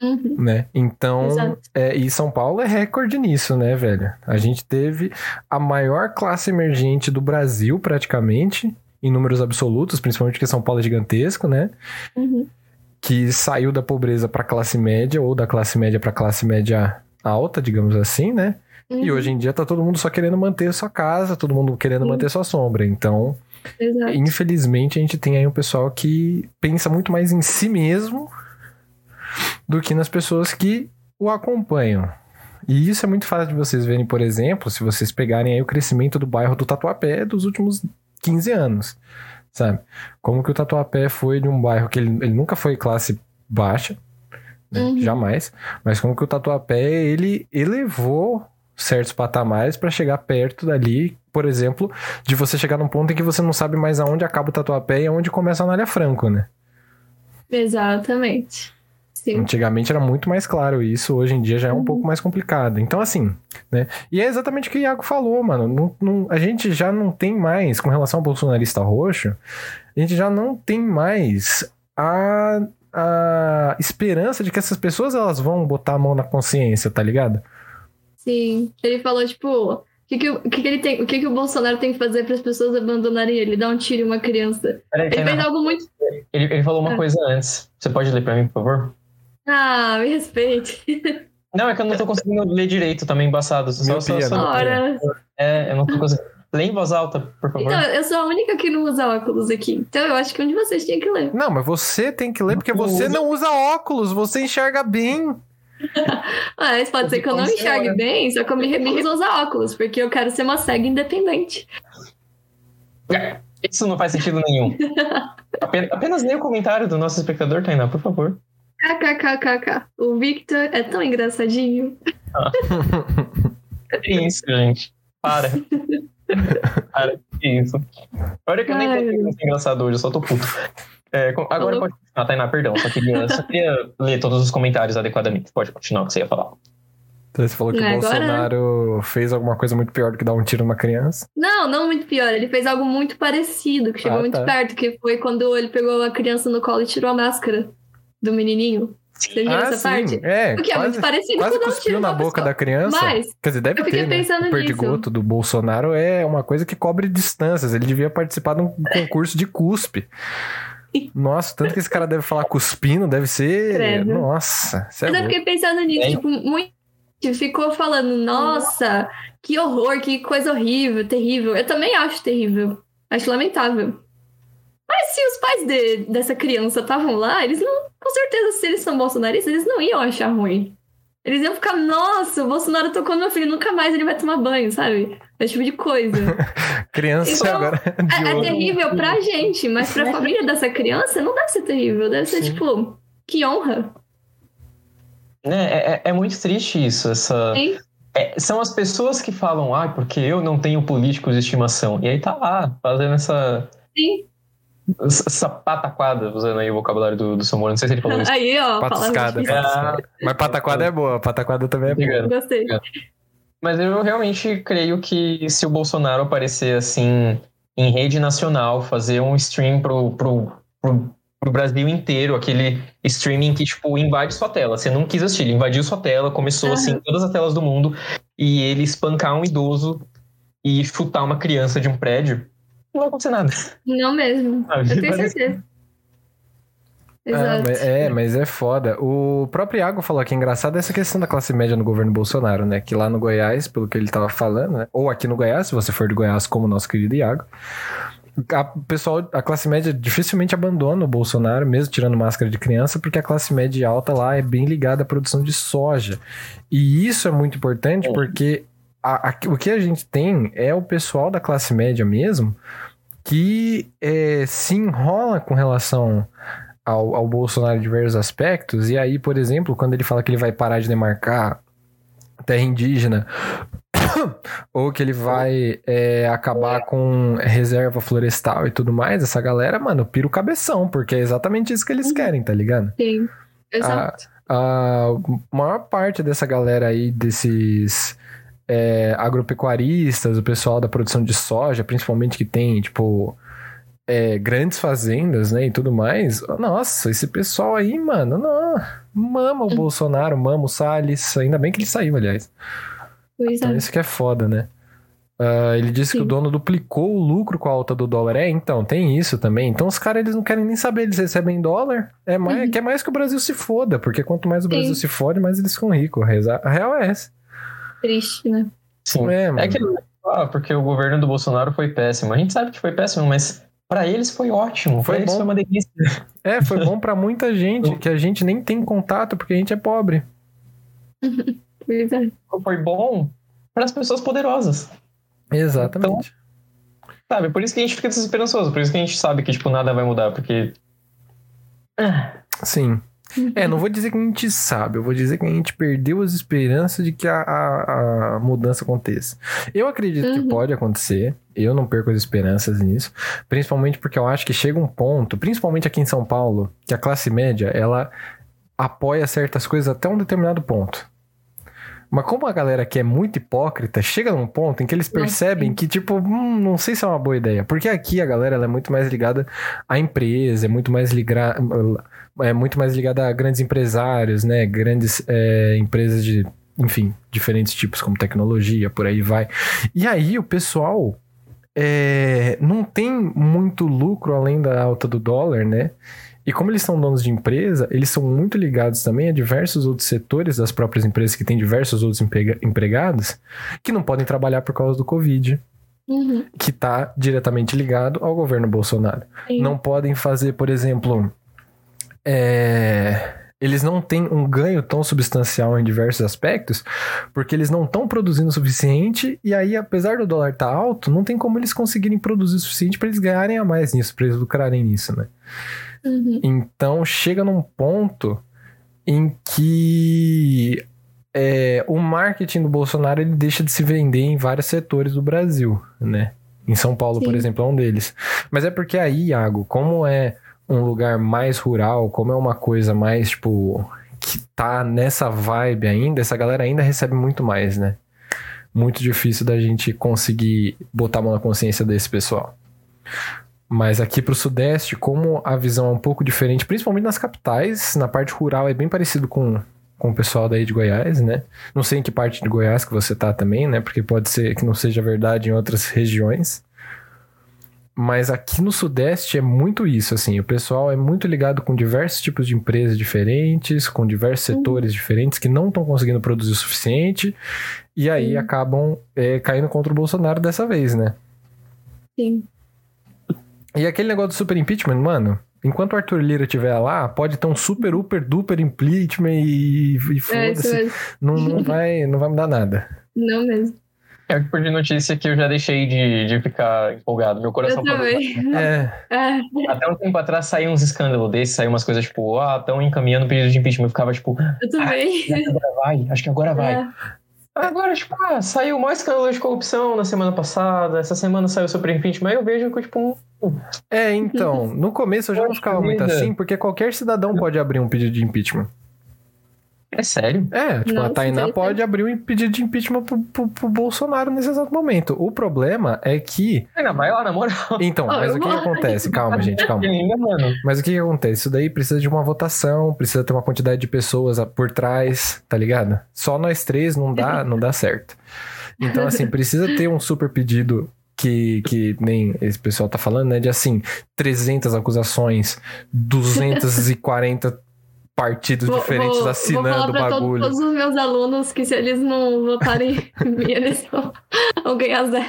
Speaker 2: Uhum.
Speaker 1: né? Então, é, e São Paulo é recorde nisso, né, velho? A gente teve a maior classe emergente do Brasil, praticamente, em números absolutos, principalmente porque São Paulo é gigantesco, né?
Speaker 2: Uhum.
Speaker 1: Que saiu da pobreza para classe média ou da classe média para classe média alta, digamos assim, né? E
Speaker 2: Uhum.
Speaker 1: hoje em dia tá todo mundo só querendo manter sua casa, todo mundo querendo
Speaker 2: Sim.
Speaker 1: manter sua sombra. Então,
Speaker 2: Exato.
Speaker 1: infelizmente, a gente tem aí um pessoal que pensa muito mais em si mesmo do que nas pessoas que o acompanham. E isso é muito fácil de vocês verem, por exemplo, se vocês pegarem aí o crescimento do bairro do Tatuapé dos últimos 15 anos, sabe? Como que o Tatuapé foi de um bairro que ele, ele nunca foi classe baixa, né?
Speaker 2: Uhum.
Speaker 1: jamais, mas como que o Tatuapé, ele elevou certos patamares para chegar perto dali, por exemplo, de você chegar num ponto em que você não sabe mais aonde acaba o Tatuapé e aonde começa a Anália Franco, né?
Speaker 2: Exatamente. Sim.
Speaker 1: Antigamente era muito mais claro isso, hoje em dia já é um
Speaker 2: Uhum.
Speaker 1: pouco mais complicado. Então, assim, né? E é exatamente o que o Iago falou, mano. Não- não- a gente já não tem mais, com relação ao bolsonarista roxo, a gente já não tem mais a, a esperança de que essas pessoas elas vão botar a mão na consciência, tá ligado?
Speaker 2: Sim. Ele falou, tipo, o que, que, o que, que ele tem, o que, que o Bolsonaro tem que fazer para as pessoas abandonarem ele? Dar um tiro em uma criança.
Speaker 3: Peraí,
Speaker 2: Ele fez algo muito.
Speaker 3: ele, ele falou uma
Speaker 2: Ah.
Speaker 3: coisa antes. Você pode ler pra mim, por favor?
Speaker 2: Ah, me respeite.
Speaker 3: Não, é que eu não tô conseguindo ler direito, tá meio embaçado. Só, só, só?
Speaker 2: Ora.
Speaker 3: é, eu não tô conseguindo. Lê em voz alta, por favor.
Speaker 2: Então, eu sou a única que não usa óculos aqui. Então, eu acho que um de vocês tinha que ler.
Speaker 1: Não, mas você tem que ler porque
Speaker 3: Não
Speaker 1: você não usa óculos, você enxerga bem.
Speaker 2: Ah, mas pode ser que eu não enxergue
Speaker 3: olha.
Speaker 2: bem, só que eu me recuso a usar óculos, porque eu quero ser uma cega independente.
Speaker 3: Isso não faz sentido nenhum. Apen- Apenas leia o comentário do nosso espectador, Tainá, por favor.
Speaker 2: KKKKK. O Victor é tão engraçadinho.
Speaker 3: Que isso, gente. Para. Para, que isso. Olha que eu nem ser engraçado hoje, eu só tô puto. É, agora
Speaker 2: Falou.
Speaker 3: pode continuar, Tainá, perdão. Só queria, só queria ler todos os comentários adequadamente. Pode continuar o que você ia falar.
Speaker 1: Então, você falou que o
Speaker 2: Agora-
Speaker 1: Bolsonaro fez alguma coisa muito pior do que dar um tiro numa criança.
Speaker 2: Não, não muito pior. Ele fez algo muito parecido, que chegou
Speaker 1: Ah,
Speaker 2: muito
Speaker 1: tá.
Speaker 2: perto, que foi quando ele pegou a criança no colo e tirou a máscara do menininho. Você viu essa parte?
Speaker 1: É,
Speaker 2: O que é
Speaker 1: quase,
Speaker 2: muito parecido
Speaker 1: quase
Speaker 2: com dar um tiro
Speaker 1: na boca
Speaker 2: pessoa.
Speaker 1: da criança.
Speaker 2: Mas,
Speaker 1: Quer dizer, deve
Speaker 2: eu fiquei
Speaker 1: ter, né?
Speaker 2: pensando
Speaker 1: O perdigoto do Bolsonaro é uma coisa que cobre distâncias. Ele devia participar de um concurso de cuspe. Nossa, tanto que esse cara deve falar cuspindo, deve ser...
Speaker 2: Credo.
Speaker 1: Nossa, é
Speaker 2: mas eu
Speaker 1: louco.
Speaker 2: fiquei pensando nisso,
Speaker 3: É.
Speaker 2: tipo, muita ficou falando, nossa, que horror, que coisa horrível, terrível. Eu também acho terrível. Acho lamentável. Mas se os pais de, dessa criança estavam lá, eles não. Com certeza, se eles são bolsonaristas, eles não iam achar ruim. Eles iam ficar, nossa, o Bolsonaro tocou no meu filho, nunca mais ele vai tomar banho, sabe? Esse tipo de coisa.
Speaker 1: criança então, agora.
Speaker 2: É, é, terrível pra gente, mas pra família dessa criança não deve ser terrível. Deve ser, Sim. tipo, que honra.
Speaker 3: É, é, é, muito triste isso, essa. É, são as pessoas que falam, ah, porque eu não tenho políticos de estimação. E aí tá lá, fazendo essa.
Speaker 2: Sim.
Speaker 3: Essa pataquada, usando aí o vocabulário do, do Samuel, não sei se ele falou isso.
Speaker 2: Aí, ó.
Speaker 1: Patascada. Mas pataquada é boa, pataquada também é boa.
Speaker 2: Gostei.
Speaker 3: Mas eu realmente creio que se o Bolsonaro aparecer assim em rede nacional, fazer um stream pro, pro, pro, pro Brasil inteiro, aquele streaming que, tipo, invade sua tela. Você não quis assistir, ele invadiu sua tela, começou uhum. assim, todas as telas do mundo, e ele espancar um idoso e chutar uma criança de um prédio não vai acontecer nada.
Speaker 2: Não mesmo. Eu tenho certeza.
Speaker 1: Ah, mas, é, mas é foda. O próprio Iago falou que é engraçado essa questão da classe média no governo Bolsonaro, né? Que lá no Goiás, pelo que ele tava falando, né? Ou aqui no Goiás, se você for de Goiás, como o nosso querido Iago, a pessoal, a classe média dificilmente abandona o Bolsonaro, mesmo tirando máscara de criança, porque a classe média alta lá é bem ligada à produção de soja. E isso é muito importante porque a, a, o que a gente tem é o pessoal da classe média mesmo que é, se enrola com relação ao, ao Bolsonaro em diversos aspectos. E aí, por exemplo, quando ele fala que ele vai parar de demarcar terra indígena, ou que ele vai é, acabar com reserva florestal e tudo mais, essa galera, mano, pira o cabeção, porque é exatamente isso que eles uhum. querem, tá ligado?
Speaker 2: Sim, exato.
Speaker 1: A, a maior parte dessa galera aí, desses é, agropecuaristas, o pessoal da produção de soja, principalmente que tem, tipo, é, grandes fazendas, né, e tudo mais. Nossa, esse pessoal aí, mano, não, mama o hum. Bolsonaro, mama o Salles. Ainda bem que ele saiu, aliás.
Speaker 2: Pois
Speaker 1: então,
Speaker 2: é.
Speaker 1: Isso que é foda, né? Uh, ele disse Sim. que o dono duplicou o lucro com a alta do dólar. É, então, tem isso também. Então os caras eles não querem nem saber, eles recebem dólar. É mais, uhum. Quer mais que o Brasil se foda, porque quanto mais o Brasil Sim. se fode, mais eles ficam ricos. A real é essa
Speaker 2: triste, né?
Speaker 3: Sim. É, é que ah, porque o governo do Bolsonaro foi péssimo. A gente sabe que foi péssimo, mas para eles foi ótimo. Foi pra bom. foi uma delícia.
Speaker 1: É, foi bom para muita gente que a gente nem tem contato porque a gente é pobre.
Speaker 3: foi bom para as pessoas poderosas.
Speaker 1: Exatamente.
Speaker 3: Então, sabe, por isso que a gente fica desesperançoso, por isso que a gente sabe que tipo nada vai mudar, porque
Speaker 1: Sim. É, não vou dizer que a gente sabe, eu vou dizer que a gente perdeu as esperanças de que a, a, a mudança aconteça. Eu acredito uhum. que pode acontecer, eu não perco as esperanças nisso, principalmente porque eu acho que chega um ponto, principalmente aqui em São Paulo, que a classe média, ela apoia certas coisas até um determinado ponto. Mas como a galera que é muito hipócrita, chega num ponto em que eles percebem que, tipo, hum, não sei se é uma boa ideia. Porque aqui a galera é muito mais ligada à empresa, é muito mais ligada é muito mais ligada a grandes empresários, né? Grandes é, empresas de, enfim, diferentes tipos, como tecnologia, por aí vai. E aí o pessoal é, não tem muito lucro além da alta do dólar, né? E como eles são donos de empresa, eles são muito ligados também a diversos outros setores das próprias empresas que têm diversos outros empregados que não podem trabalhar por causa do Covid.
Speaker 2: Uhum.
Speaker 1: Que está diretamente ligado ao governo Bolsonaro. Sim. Não podem fazer, por exemplo, é, eles não têm um ganho tão substancial em diversos aspectos, porque eles não estão produzindo o suficiente, e aí, apesar do dólar estar tá alto, não tem como eles conseguirem produzir o suficiente para eles ganharem a mais nisso, para eles lucrarem nisso, né?
Speaker 2: Uhum.
Speaker 1: Então chega num ponto em que é, o marketing do Bolsonaro ele deixa de se vender em vários setores do Brasil, né? Em São Paulo, Sim. por exemplo, é um deles. Mas é porque aí, Iago, como é um lugar mais rural, como é uma coisa mais, tipo, que tá nessa vibe ainda, essa galera ainda recebe muito mais, né? Muito difícil da gente conseguir botar a mão na consciência desse pessoal. Mas aqui pro Sudeste, como a visão é um pouco diferente, principalmente nas capitais, na parte rural é bem parecido com, com o pessoal daí de Goiás, né? Não sei em que parte de Goiás que você tá também, né? Porque pode ser que não seja verdade em outras regiões. Mas aqui no Sudeste é muito isso, assim. O pessoal é muito ligado com diversos tipos de empresas diferentes, com diversos
Speaker 2: Uhum.
Speaker 1: setores diferentes que não estão conseguindo produzir o suficiente. E aí
Speaker 2: Sim.
Speaker 1: acabam é, caindo contra o Bolsonaro dessa vez, né?
Speaker 2: Sim.
Speaker 1: E aquele negócio do super impeachment, mano. Enquanto o Arthur Lira estiver lá, pode ter um super, super, duper impeachment e, e
Speaker 2: É
Speaker 1: foda-se.
Speaker 2: mesmo.
Speaker 1: não, não, vai, não vai mudar nada.
Speaker 2: Não mesmo.
Speaker 3: É o tipo de notícia que eu já deixei de, de ficar empolgado. Meu coração
Speaker 2: Eu
Speaker 3: parou.
Speaker 2: também.
Speaker 1: É,
Speaker 2: É,
Speaker 3: Até um tempo atrás saiu uns escândalos desses, saiu umas coisas tipo, ah, estão encaminhando pedido de impeachment. Eu ficava tipo,
Speaker 2: eu também.
Speaker 3: acho que agora vai, acho que agora vai.
Speaker 2: É.
Speaker 3: Agora, tipo, ah, saiu o maior escândalo de corrupção na semana passada, essa semana saiu sobre impeachment, aí eu vejo que, tipo, um,
Speaker 1: É, então, no começo eu já não ficava muito assim, porque qualquer cidadão pode abrir um pedido de impeachment.
Speaker 3: é sério?
Speaker 1: É, tipo, a Tainá pode abrir um pedido de impeachment pro, pro- pro Bolsonaro nesse exato momento. O problema é que.
Speaker 3: Ainda vai lá, na moral.
Speaker 1: Então,
Speaker 2: Ah,
Speaker 1: mas o que, que
Speaker 2: vou.
Speaker 1: acontece? Calma, gente, calma.
Speaker 3: Ainda, mano.
Speaker 1: Mas o que, que acontece? Isso daí precisa de uma votação, precisa ter uma quantidade de pessoas por trás, tá ligado? Só nós três não dá, não dá certo. Então, assim, precisa ter um super pedido que, que nem esse pessoal tá falando, né? De assim, 300 acusações, 240 partidos
Speaker 2: Vou-
Speaker 1: diferentes
Speaker 2: vou- vou
Speaker 1: assinando o bagulho.
Speaker 2: todos os meus alunos que se eles não votarem em mim, eles vão, vão ganhar zero.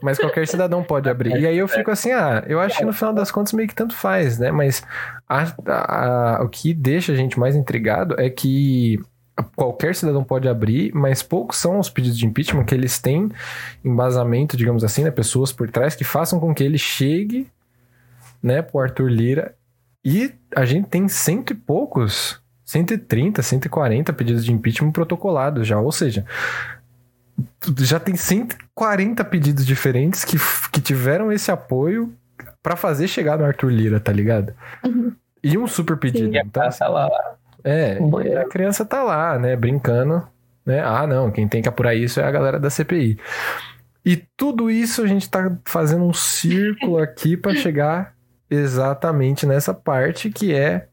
Speaker 1: Mas qualquer cidadão pode abrir. E aí eu fico assim, ah, eu acho que no final das contas meio que tanto faz, né? Mas a- a- a- o que deixa a gente mais intrigado é que qualquer cidadão pode abrir, mas poucos são os pedidos de impeachment que eles têm embasamento, digamos assim, né? Pessoas por trás que façam com que ele chegue, né, pro Arthur Lira. E a gente tem cento e poucos, 130, 140 pedidos de impeachment protocolados já, ou seja, já tem 140 pedidos diferentes que, que tiveram esse apoio pra fazer chegar no Arthur Lira, tá ligado?
Speaker 2: Uhum.
Speaker 1: E um super pedido.
Speaker 3: A
Speaker 1: Então,
Speaker 3: praça lá.
Speaker 1: É,
Speaker 3: banheiro.
Speaker 1: a criança tá lá, né, brincando, né? Ah, não, quem tem que apurar isso é a galera da CPI. E tudo isso a gente tá fazendo um círculo aqui pra chegar exatamente nessa parte que é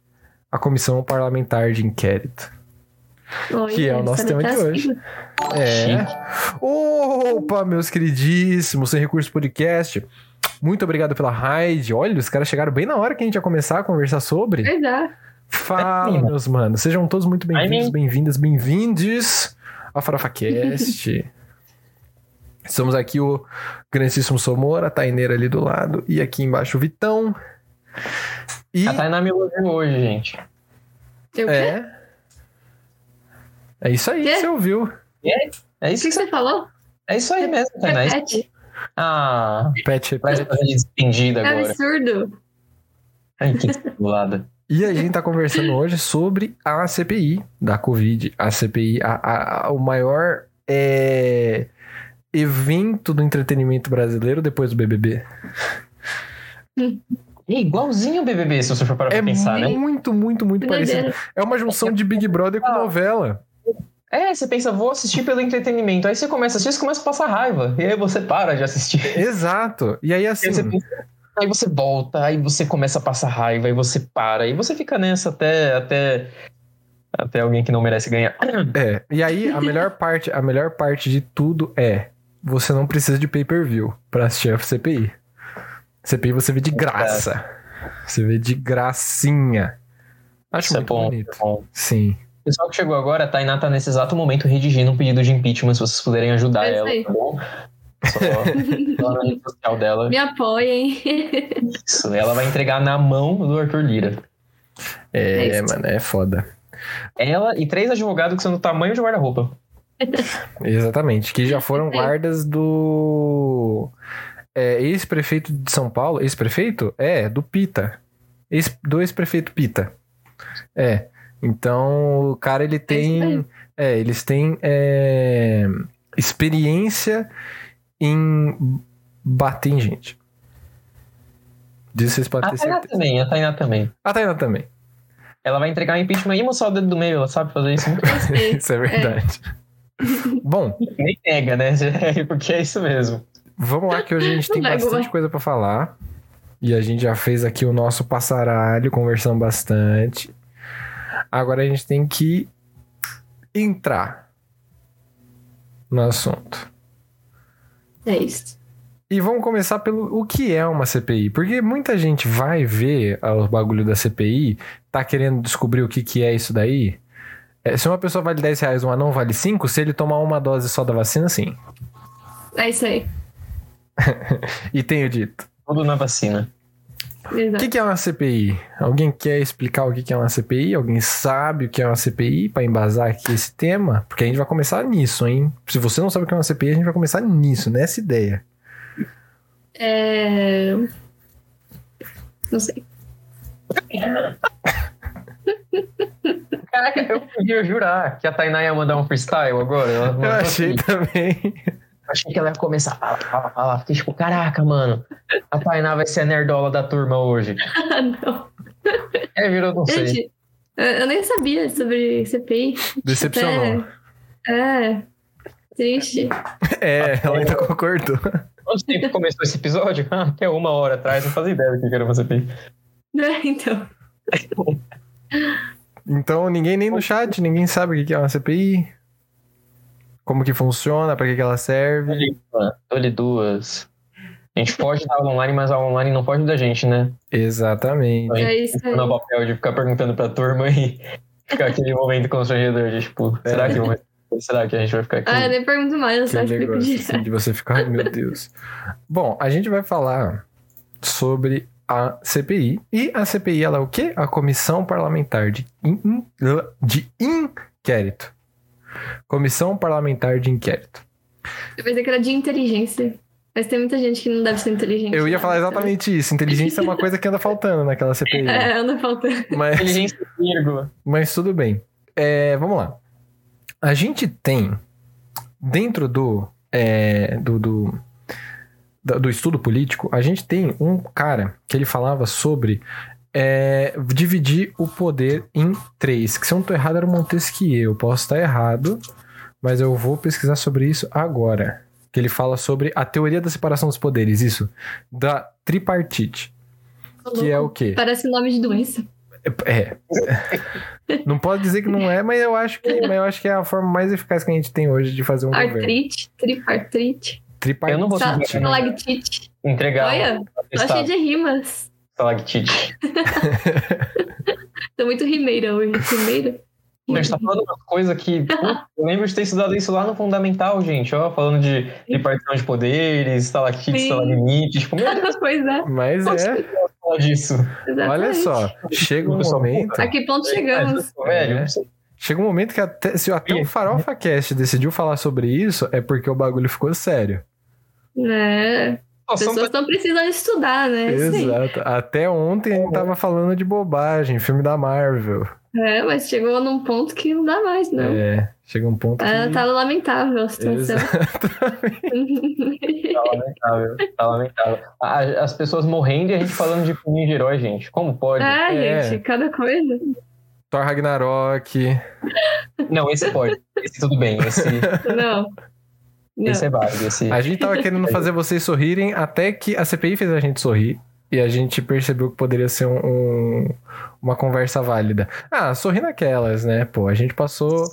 Speaker 1: a comissão parlamentar de inquérito. Que é o nosso tema de hoje. É. Opa, meus queridíssimos, Sem Recurso Podcast. Muito obrigado pela raid. Olha, os caras chegaram bem na hora que a gente ia começar a conversar sobre.
Speaker 2: Verdade.
Speaker 1: Fala,
Speaker 3: Sim.
Speaker 1: meus manos. Sejam todos muito bem-vindos, bem-vindas, bem-vindes ao FarafaCast. Estamos aqui o grandíssimo Somora, a Taineira ali do lado, e aqui embaixo o Vitão. E
Speaker 3: A Tainá me elogiou hoje, gente.
Speaker 2: Eu quê?
Speaker 1: é. É isso aí,
Speaker 2: Quê?
Speaker 1: você ouviu.
Speaker 3: É
Speaker 2: O
Speaker 3: isso
Speaker 2: que
Speaker 3: que
Speaker 2: você falou?
Speaker 3: É isso aí mesmo, Tainá. É
Speaker 2: Repete.
Speaker 3: Ah,
Speaker 1: Pet,
Speaker 3: vai
Speaker 1: pet.
Speaker 3: despendida
Speaker 2: É
Speaker 3: agora.
Speaker 2: absurdo.
Speaker 3: Ai, que desculada.
Speaker 1: E a gente tá conversando hoje sobre a CPI da Covid. A CPI, a, a- a- o maior é, evento do entretenimento brasileiro depois do BBB.
Speaker 3: É igualzinho o BBB, se você for parar
Speaker 1: É
Speaker 3: pra pensar, né?
Speaker 1: muito, muito, muito
Speaker 2: Que
Speaker 1: parecido. É uma junção de Big Brother com novela.
Speaker 3: É, você pensa, vou assistir pelo entretenimento. Aí você começa a assistir, você começa a passar raiva. E aí você para de assistir.
Speaker 1: Exato. E aí,
Speaker 3: Aí
Speaker 1: assim,
Speaker 3: você, pensa- aí você volta, aí você começa a passar raiva, aí você para, aí você fica nessa até, até, até alguém que não merece ganhar.
Speaker 1: é. E aí, a melhor parte, a melhor parte de tudo é você não precisa de pay-per-view pra assistir a CPI. CPI você vê de graça. Você vê de gracinha. Acho
Speaker 3: Isso é
Speaker 1: muito
Speaker 3: bom.
Speaker 1: bonito.
Speaker 3: é bom.
Speaker 1: Sim.
Speaker 3: Pessoal que chegou agora, a Tainá tá nesse exato momento redigindo um pedido de impeachment, se vocês puderem ajudar
Speaker 2: É
Speaker 3: ela, tá bom? Só na rede social dela.
Speaker 2: Me apoiem.
Speaker 3: Isso, ela vai entregar na mão do Arthur Lira.
Speaker 1: É,
Speaker 2: É
Speaker 1: mano, é foda.
Speaker 3: Ela e três advogados que são do tamanho de guarda-roupa.
Speaker 1: Exatamente. Que já foram
Speaker 2: É.
Speaker 1: guardas do é, ex-prefeito de São Paulo. Ex-prefeito? É, do Pita. Ex, do ex-prefeito Pita. É. Então, o cara, ele
Speaker 2: isso
Speaker 1: tem. É, eles têm é, experiência em bater em gente. Disso vocês podem
Speaker 3: A
Speaker 1: ter
Speaker 3: Tainá
Speaker 1: certeza.
Speaker 3: também, a Tainá também.
Speaker 1: A Tainá também.
Speaker 3: Ela vai entregar impeachment e mostrar o dedo do meio, ela sabe fazer isso muito bem.
Speaker 1: Isso é verdade. Bom,
Speaker 3: Nem nega, né? Porque é isso mesmo.
Speaker 1: Vamos lá que hoje a gente tem bastante coisa pra falar. E a gente já fez aqui o nosso passaralho, conversando bastante. Agora a gente tem que entrar no assunto.
Speaker 2: É isso.
Speaker 1: E vamos começar pelo o que é uma CPI. Porque muita gente vai ver o bagulho da CPI, tá querendo descobrir o que, que é isso daí. É, se uma pessoa vale 10 reais, uma não vale 5, se ele tomar uma dose só da vacina, sim.
Speaker 2: É isso aí.
Speaker 1: e tenho dito.
Speaker 3: Tudo na vacina.
Speaker 1: O que, que, é uma CPI? Alguém quer explicar o que, que é uma CPI? Alguém sabe o que é uma CPI para embasar aqui esse tema? Porque a gente vai começar nisso, hein? Se você não sabe o que é uma CPI, a gente vai começar nisso, nessa ideia.
Speaker 2: É. Não sei.
Speaker 3: Caraca, eu podia jurar que a Tainá ia mandar um freestyle agora.
Speaker 1: eu achei assim. também.
Speaker 3: Achei que ela ia começar a falar, falar, falar. Fiquei tipo, caraca, mano. A Tainá vai ser a nerdola da turma hoje.
Speaker 2: Ah, não.
Speaker 3: É, virou, não sei. Gente,
Speaker 2: eu nem sabia sobre CPI.
Speaker 1: Decepcionou.
Speaker 2: É, é. Triste.
Speaker 1: É, ela ainda concordou.
Speaker 3: Quanto tempo começou esse episódio? Ah, até uma hora atrás, não fazia ideia do que era uma CPI.
Speaker 2: É, então.
Speaker 1: Então, ninguém nem no chat, ninguém sabe o que é uma CPI como que funciona, para que, que ela serve.
Speaker 3: Olhe duas. A gente pode dar aula online, mas a online não pode da gente, né?
Speaker 1: Exatamente.
Speaker 2: É isso aí.
Speaker 3: No papel de ficar perguntando pra turma e ficar aquele momento constrangedor de tipo, é. será que eu Será que a gente vai ficar aqui?
Speaker 2: Ah, eu nem pergunto mais, eu só explico
Speaker 1: assim, de você ficar, meu Deus. Bom, a gente vai falar sobre a CPI. E a CPI, ela é o quê? A Comissão Parlamentar de, in, de Inquérito. Comissão Parlamentar de Inquérito.
Speaker 2: Eu pensei que era de inteligência. Mas tem muita gente que não deve ser inteligente.
Speaker 1: Eu ia falar exatamente isso. Inteligência é uma coisa que anda faltando naquela CPI.
Speaker 2: É, anda faltando.
Speaker 1: Mas,
Speaker 3: inteligência vírgula.
Speaker 1: Mas tudo bem. É, vamos lá. A gente tem, dentro do, é, do, do, do estudo político, a gente tem um cara que ele falava sobre é, dividir o poder em três. Que se eu não estou errado, era o Montesquieu. Eu posso estar errado, mas eu vou pesquisar sobre isso agora. Que ele fala sobre a teoria da separação dos poderes, isso, da tripartite. que é o quê?
Speaker 2: Parece nome de doença.
Speaker 1: É. Não pode dizer que não é, mas eu acho que, mas eu acho que é a forma mais eficaz que a gente tem hoje de fazer um
Speaker 2: Artrite, governo. Tripartite.
Speaker 1: Tripartite. Eu não vou
Speaker 2: Stalactite.
Speaker 3: Entregar.
Speaker 2: Olha, tô cheio de rimas.
Speaker 3: Stalactite.
Speaker 2: Tô muito rimeira hoje. Rimeira?
Speaker 3: A gente tá falando uma coisa que. eu lembro de ter estudado isso lá no Fundamental, gente. Ó, falando de repartição de poderes, estalactite, estalagmite. Tipo, meu Deus.
Speaker 2: pois é.
Speaker 1: Mas é.
Speaker 3: disso.
Speaker 2: Exatamente.
Speaker 1: Olha só, chega um momento.
Speaker 2: A que ponto chegamos?
Speaker 3: Velho, é.
Speaker 1: Chega um momento que até, se até o Farofa Cast decidiu falar sobre isso, é porque o bagulho ficou sério.
Speaker 2: É. As pessoas estão precisando estudar, né?
Speaker 1: Exato. Até ontem a gente tava falando de bobagem, filme da Marvel.
Speaker 2: É, mas chegou num ponto que não dá mais, não.
Speaker 1: É, chegou um ponto
Speaker 2: é, que... Tá lamentável a situação.
Speaker 3: tá lamentável, tá lamentável. As pessoas morrendo e a gente falando de filme de herói, gente. Como pode?
Speaker 2: É, é, gente, cada coisa.
Speaker 1: Thor Ragnarok.
Speaker 3: Não, esse pode. Esse tudo bem. Esse...
Speaker 2: Não.
Speaker 3: Não. Esse é válido. Esse...
Speaker 1: A gente tava querendo fazer vocês sorrirem até que a CPI fez a gente sorrir. E a gente percebeu que poderia ser um, um, uma conversa válida. Ah, sorri naquelas, né? Pô, a gente passou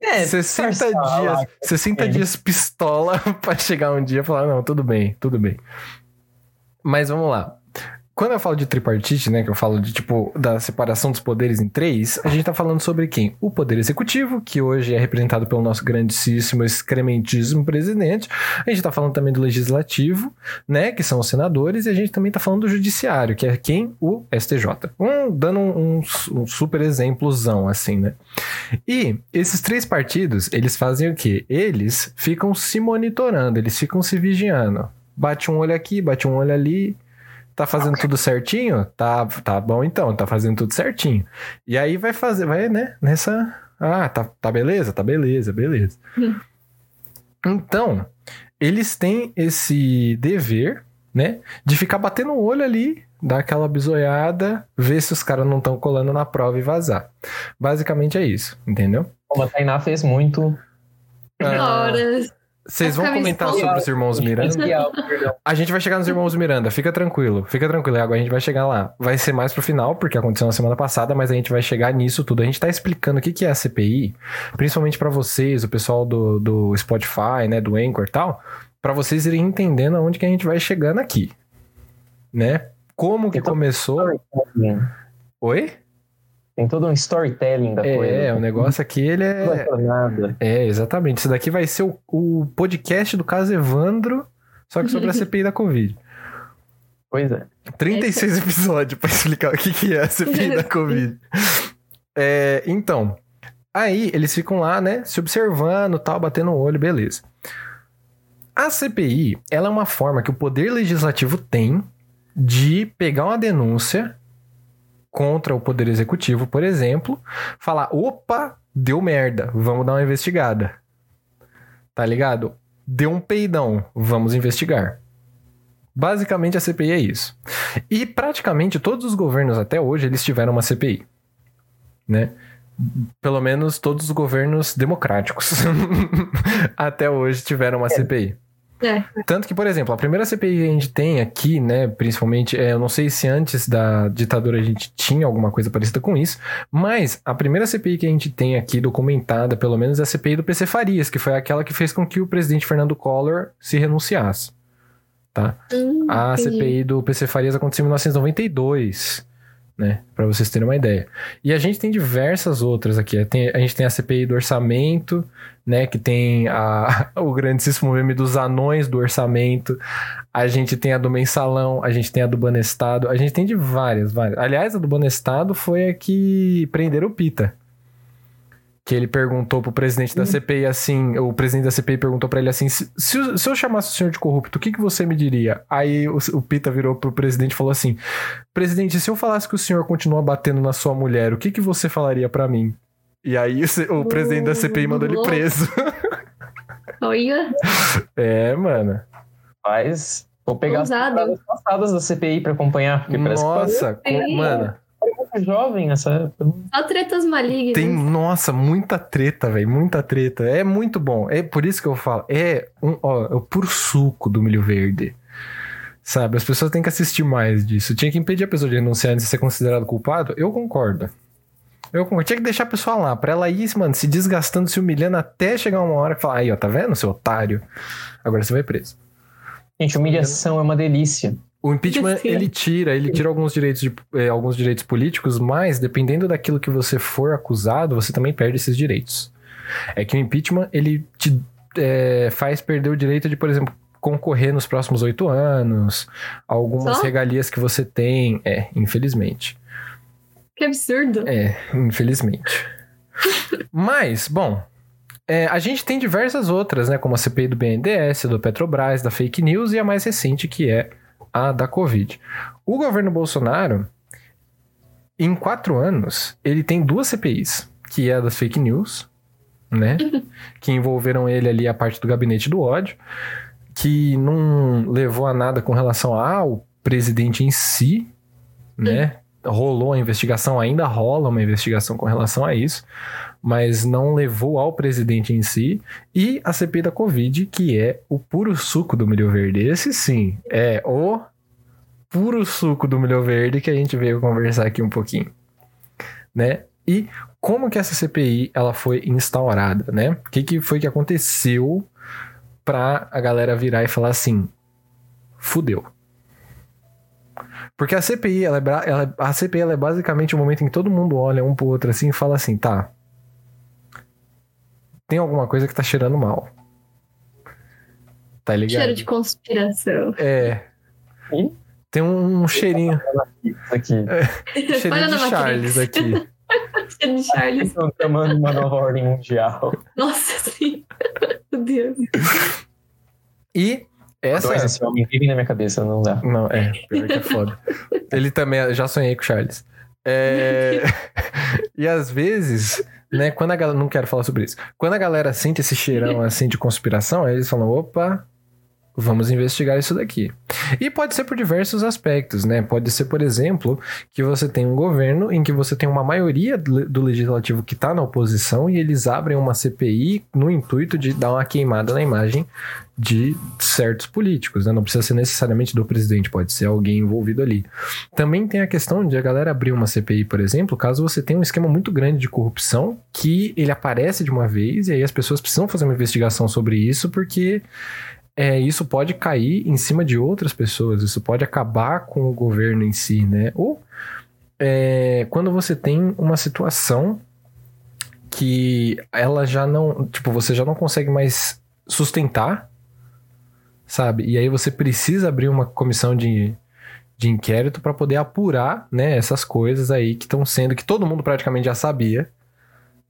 Speaker 1: é, 60 dias, 60 dias pistola para chegar um dia e falar, não, tudo bem, tudo bem. Mas vamos lá. Quando eu falo de tripartite, né, que eu falo de tipo da separação dos poderes em três, a gente tá falando sobre quem? O poder executivo, que hoje é representado pelo nosso grandíssimo, excrementíssimo presidente. A gente tá falando também do legislativo, né, que são os senadores, e a gente também tá falando do judiciário, que é quem? O STJ. Um, dando um, um, super exemplozão, assim, né? E esses três partidos, eles fazem o quê? Eles ficam se monitorando, eles ficam se vigiando. Bate um olho aqui, bate um olho ali, Tá fazendo okay. tudo certinho? Tá, tá bom então, tá fazendo tudo certinho. E aí vai fazer, vai, né, nessa. Ah, tá, tá beleza? Tá beleza, beleza. Hum. Então, eles têm esse dever, né, de ficar batendo o olho ali, dar aquela bisoiada, ver se os caras não estão colando na prova e vazar. Basicamente é isso, entendeu?
Speaker 3: Como a Tainá fez muito.
Speaker 2: Ah, Horas.
Speaker 1: Vocês vão comentar sobre os irmãos Miranda? A gente vai chegar nos irmãos Miranda, fica tranquilo, fica tranquilo. Agora a gente vai chegar lá. Vai ser mais pro final, porque aconteceu na semana passada, mas a gente vai chegar nisso tudo. A gente tá explicando o que, que é a CPI, principalmente para vocês, o pessoal do, do Spotify, né, do Anchor e tal, para vocês irem entendendo aonde que a gente vai chegando aqui, né? Como que começou? Oi?
Speaker 3: Tem todo um storytelling da coisa.
Speaker 1: É, o negócio aqui ele é
Speaker 3: jornada.
Speaker 1: É, exatamente. Isso daqui vai ser o, o podcast do caso Evandro, só que sobre a CPI da Covid.
Speaker 3: Pois é.
Speaker 1: 36 episódios pra explicar o que, que é a CPI da Covid. É, então, aí eles ficam lá, né, se observando, tal, batendo o olho, beleza. A CPI, ela é uma forma que o poder legislativo tem de pegar uma denúncia contra o poder executivo, por exemplo, falar, opa, deu merda, vamos dar uma investigada. Tá ligado? Deu um peidão, vamos investigar. Basicamente a CPI é isso. E praticamente todos os governos até hoje eles tiveram uma CPI, né? Pelo menos todos os governos democráticos até hoje tiveram uma CPI.
Speaker 2: É.
Speaker 1: Tanto que, por exemplo, a primeira CPI que a gente tem aqui, né, principalmente, é, eu não sei se antes da ditadura a gente tinha alguma coisa parecida com isso, mas a primeira CPI que a gente tem aqui documentada, pelo menos, é a CPI do PC Farias, que foi aquela que fez com que o presidente Fernando Collor se renunciasse. Tá?
Speaker 2: Hum,
Speaker 1: A
Speaker 2: entendi.
Speaker 1: CPI do PC Farias aconteceu em 1992, né? Pra vocês terem uma ideia. E a gente tem diversas outras aqui. Tem- a gente tem a CPI do orçamento, né? Que tem a, o grandíssimo meme dos anões do orçamento. A gente tem a do mensalão, a gente tem a do Banestado, a gente tem de várias, várias. Aliás, a do Banestado foi a que prenderam o Pita. Que ele perguntou pro presidente da CPI assim, o presidente da CPI perguntou pra ele assim: se, se eu- se eu chamasse o senhor de corrupto, o que, que você me diria? Aí o, o Pita virou pro presidente e falou assim: Presidente, se eu falasse que o senhor continua batendo na sua mulher, o que, que você falaria pra mim? E aí o, o presidente da CPI mandou ele
Speaker 2: Nossa.
Speaker 1: preso.
Speaker 2: Olha,
Speaker 1: é, mano.
Speaker 3: Mas vou pegar as
Speaker 2: Ousado.
Speaker 3: temporadas passadas da CPI pra acompanhar, porque parece
Speaker 1: Nossa, co-
Speaker 2: Sim.
Speaker 1: mano,
Speaker 3: muito jovem nessa época.
Speaker 2: só tretas malignas.
Speaker 1: tem, nossa, muita treta, velho, muita treta. É muito bom. É por isso que eu falo, é um, ó, é o puro suco do milho verde. Sabe, as pessoas têm que assistir mais disso. Tinha que impedir a pessoa de renunciar antes de ser considerado culpado? Eu concordo. Eu concordo. Tinha que deixar a pessoa lá, pra ela ir, mano, se desgastando, se humilhando até chegar uma hora que falar, aí, ó, tá vendo, seu otário? Agora você vai preso.
Speaker 3: Gente, humilhação é uma delícia.
Speaker 1: O impeachment, ele tira, ele tira alguns direitos, de, eh, alguns direitos políticos, mas dependendo daquilo que você for acusado, você também perde esses direitos. É que o impeachment, ele te eh, faz perder o direito de, por exemplo, concorrer nos próximos oito anos, algumas
Speaker 2: Só?
Speaker 1: regalias que você tem. É, infelizmente.
Speaker 2: Que absurdo.
Speaker 1: É, infelizmente. Mas, bom, é, a gente tem diversas outras, né? Como a CPI do BNDES, do Petrobras, da fake news e a mais recente, que é a da Covid. O governo Bolsonaro, em quatro anos, ele tem duas CPIs, que é a das fake news, né? que envolveram ele ali a parte do gabinete do ódio, que não levou a nada com relação ao presidente em si, né? Rolou a investigação, ainda rola uma investigação com relação a isso, mas não levou ao presidente em si. E a CPI da Covid, que é o puro suco do milho verde. Esse sim, é o puro suco do milho verde que a gente veio conversar aqui um pouquinho, né? E como que essa CPI ela foi instaurada, né? O que, que foi que aconteceu pra a galera virar e falar assim, fudeu. Porque a CPI, ela é, ela- a CPI ela é basicamente o momento em que todo mundo olha um pro outro assim e fala assim, tá, tem alguma coisa que tá cheirando mal. Tá ligado?
Speaker 2: Cheiro de conspiração.
Speaker 1: É. Tem um cheirinho,
Speaker 3: aqui.
Speaker 1: cheirinho
Speaker 2: Olha
Speaker 1: de Charles aqui.
Speaker 2: Cheiro de Charles.
Speaker 3: Estão chamando uma nova ordem mundial.
Speaker 2: Nossa, sim. Meu Deus.
Speaker 1: E essa.
Speaker 3: Dois, esse homem vive na minha cabeça, não dá.
Speaker 1: Não, é, pior que é foda. Ele também, já sonhei com o Charles. É... e às vezes, né, quando a galera. Não quero falar sobre isso. Quando a galera sente esse cheirão assim de conspiração, aí eles falam: opa, vamos investigar isso daqui. E pode ser por diversos aspectos, né? Pode ser, por exemplo, que você tem um governo em que você tem uma maioria do legislativo que está na oposição e eles abrem uma CPI no intuito de dar uma queimada na imagem de certos políticos, né? Não precisa ser necessariamente do presidente, pode ser alguém envolvido ali. Também tem a questão de a galera abrir uma CPI, por exemplo, caso você tenha um esquema muito grande de corrupção que ele aparece de uma vez e aí as pessoas precisam fazer uma investigação sobre isso porque é, isso pode cair em cima de outras pessoas, isso pode acabar com o governo em si, né? Ou é, quando você tem uma situação que ela já não, tipo, você já não consegue mais sustentar, sabe? E aí você precisa abrir uma comissão de, de inquérito para poder apurar, né, essas coisas aí que estão sendo que todo mundo praticamente já sabia,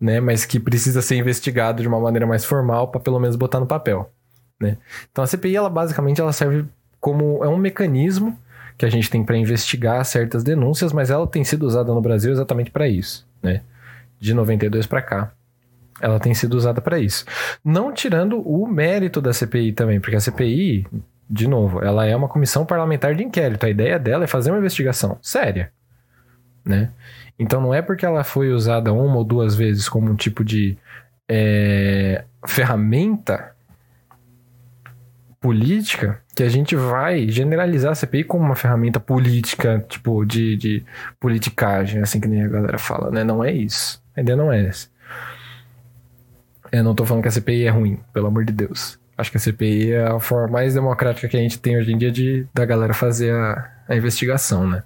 Speaker 1: né, mas que precisa ser investigado de uma maneira mais formal para pelo menos botar no papel, né? Então a CPI ela basicamente ela serve como é um mecanismo que a gente tem para investigar certas denúncias, mas ela tem sido usada no Brasil exatamente para isso, né? De 92 para cá ela tem sido usada para isso. Não tirando o mérito da CPI também, porque a CPI, de novo, ela é uma comissão parlamentar de inquérito. A ideia dela é fazer uma investigação séria, né? Então não é porque ela foi usada uma ou duas vezes como um tipo de é, ferramenta política que a gente vai generalizar a CPI como uma ferramenta política, tipo, de, de politicagem, assim que nem a galera fala, né? Não é isso. A ideia não é essa. Eu não tô falando que a CPI é ruim, pelo amor de Deus. Acho que a CPI é a forma mais democrática que a gente tem hoje em dia de da galera fazer a, a investigação, né?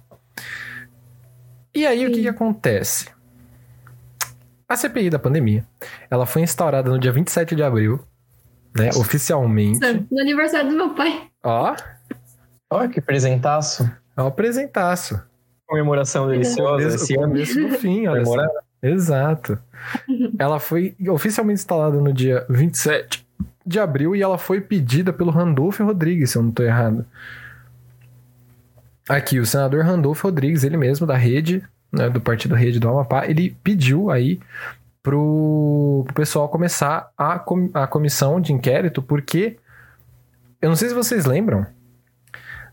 Speaker 1: E aí, Sim. o que, que acontece? A CPI da pandemia, ela foi instaurada no dia 27 de abril, né? Oficialmente.
Speaker 2: No aniversário do meu pai.
Speaker 1: Ó.
Speaker 3: Ó, que presentaço.
Speaker 1: Um presentaço.
Speaker 3: Comemoração deliciosa.
Speaker 1: Começo, esse começo do fim, olha só. Exato. ela foi oficialmente instalada no dia 27 de abril e ela foi pedida pelo Randolfo Rodrigues, se eu não estou errado. Aqui, o senador Randolfo Rodrigues, ele mesmo, da rede, né, do Partido Rede do Amapá, ele pediu aí pro, pro pessoal começar a, com, a comissão de inquérito, porque eu não sei se vocês lembram,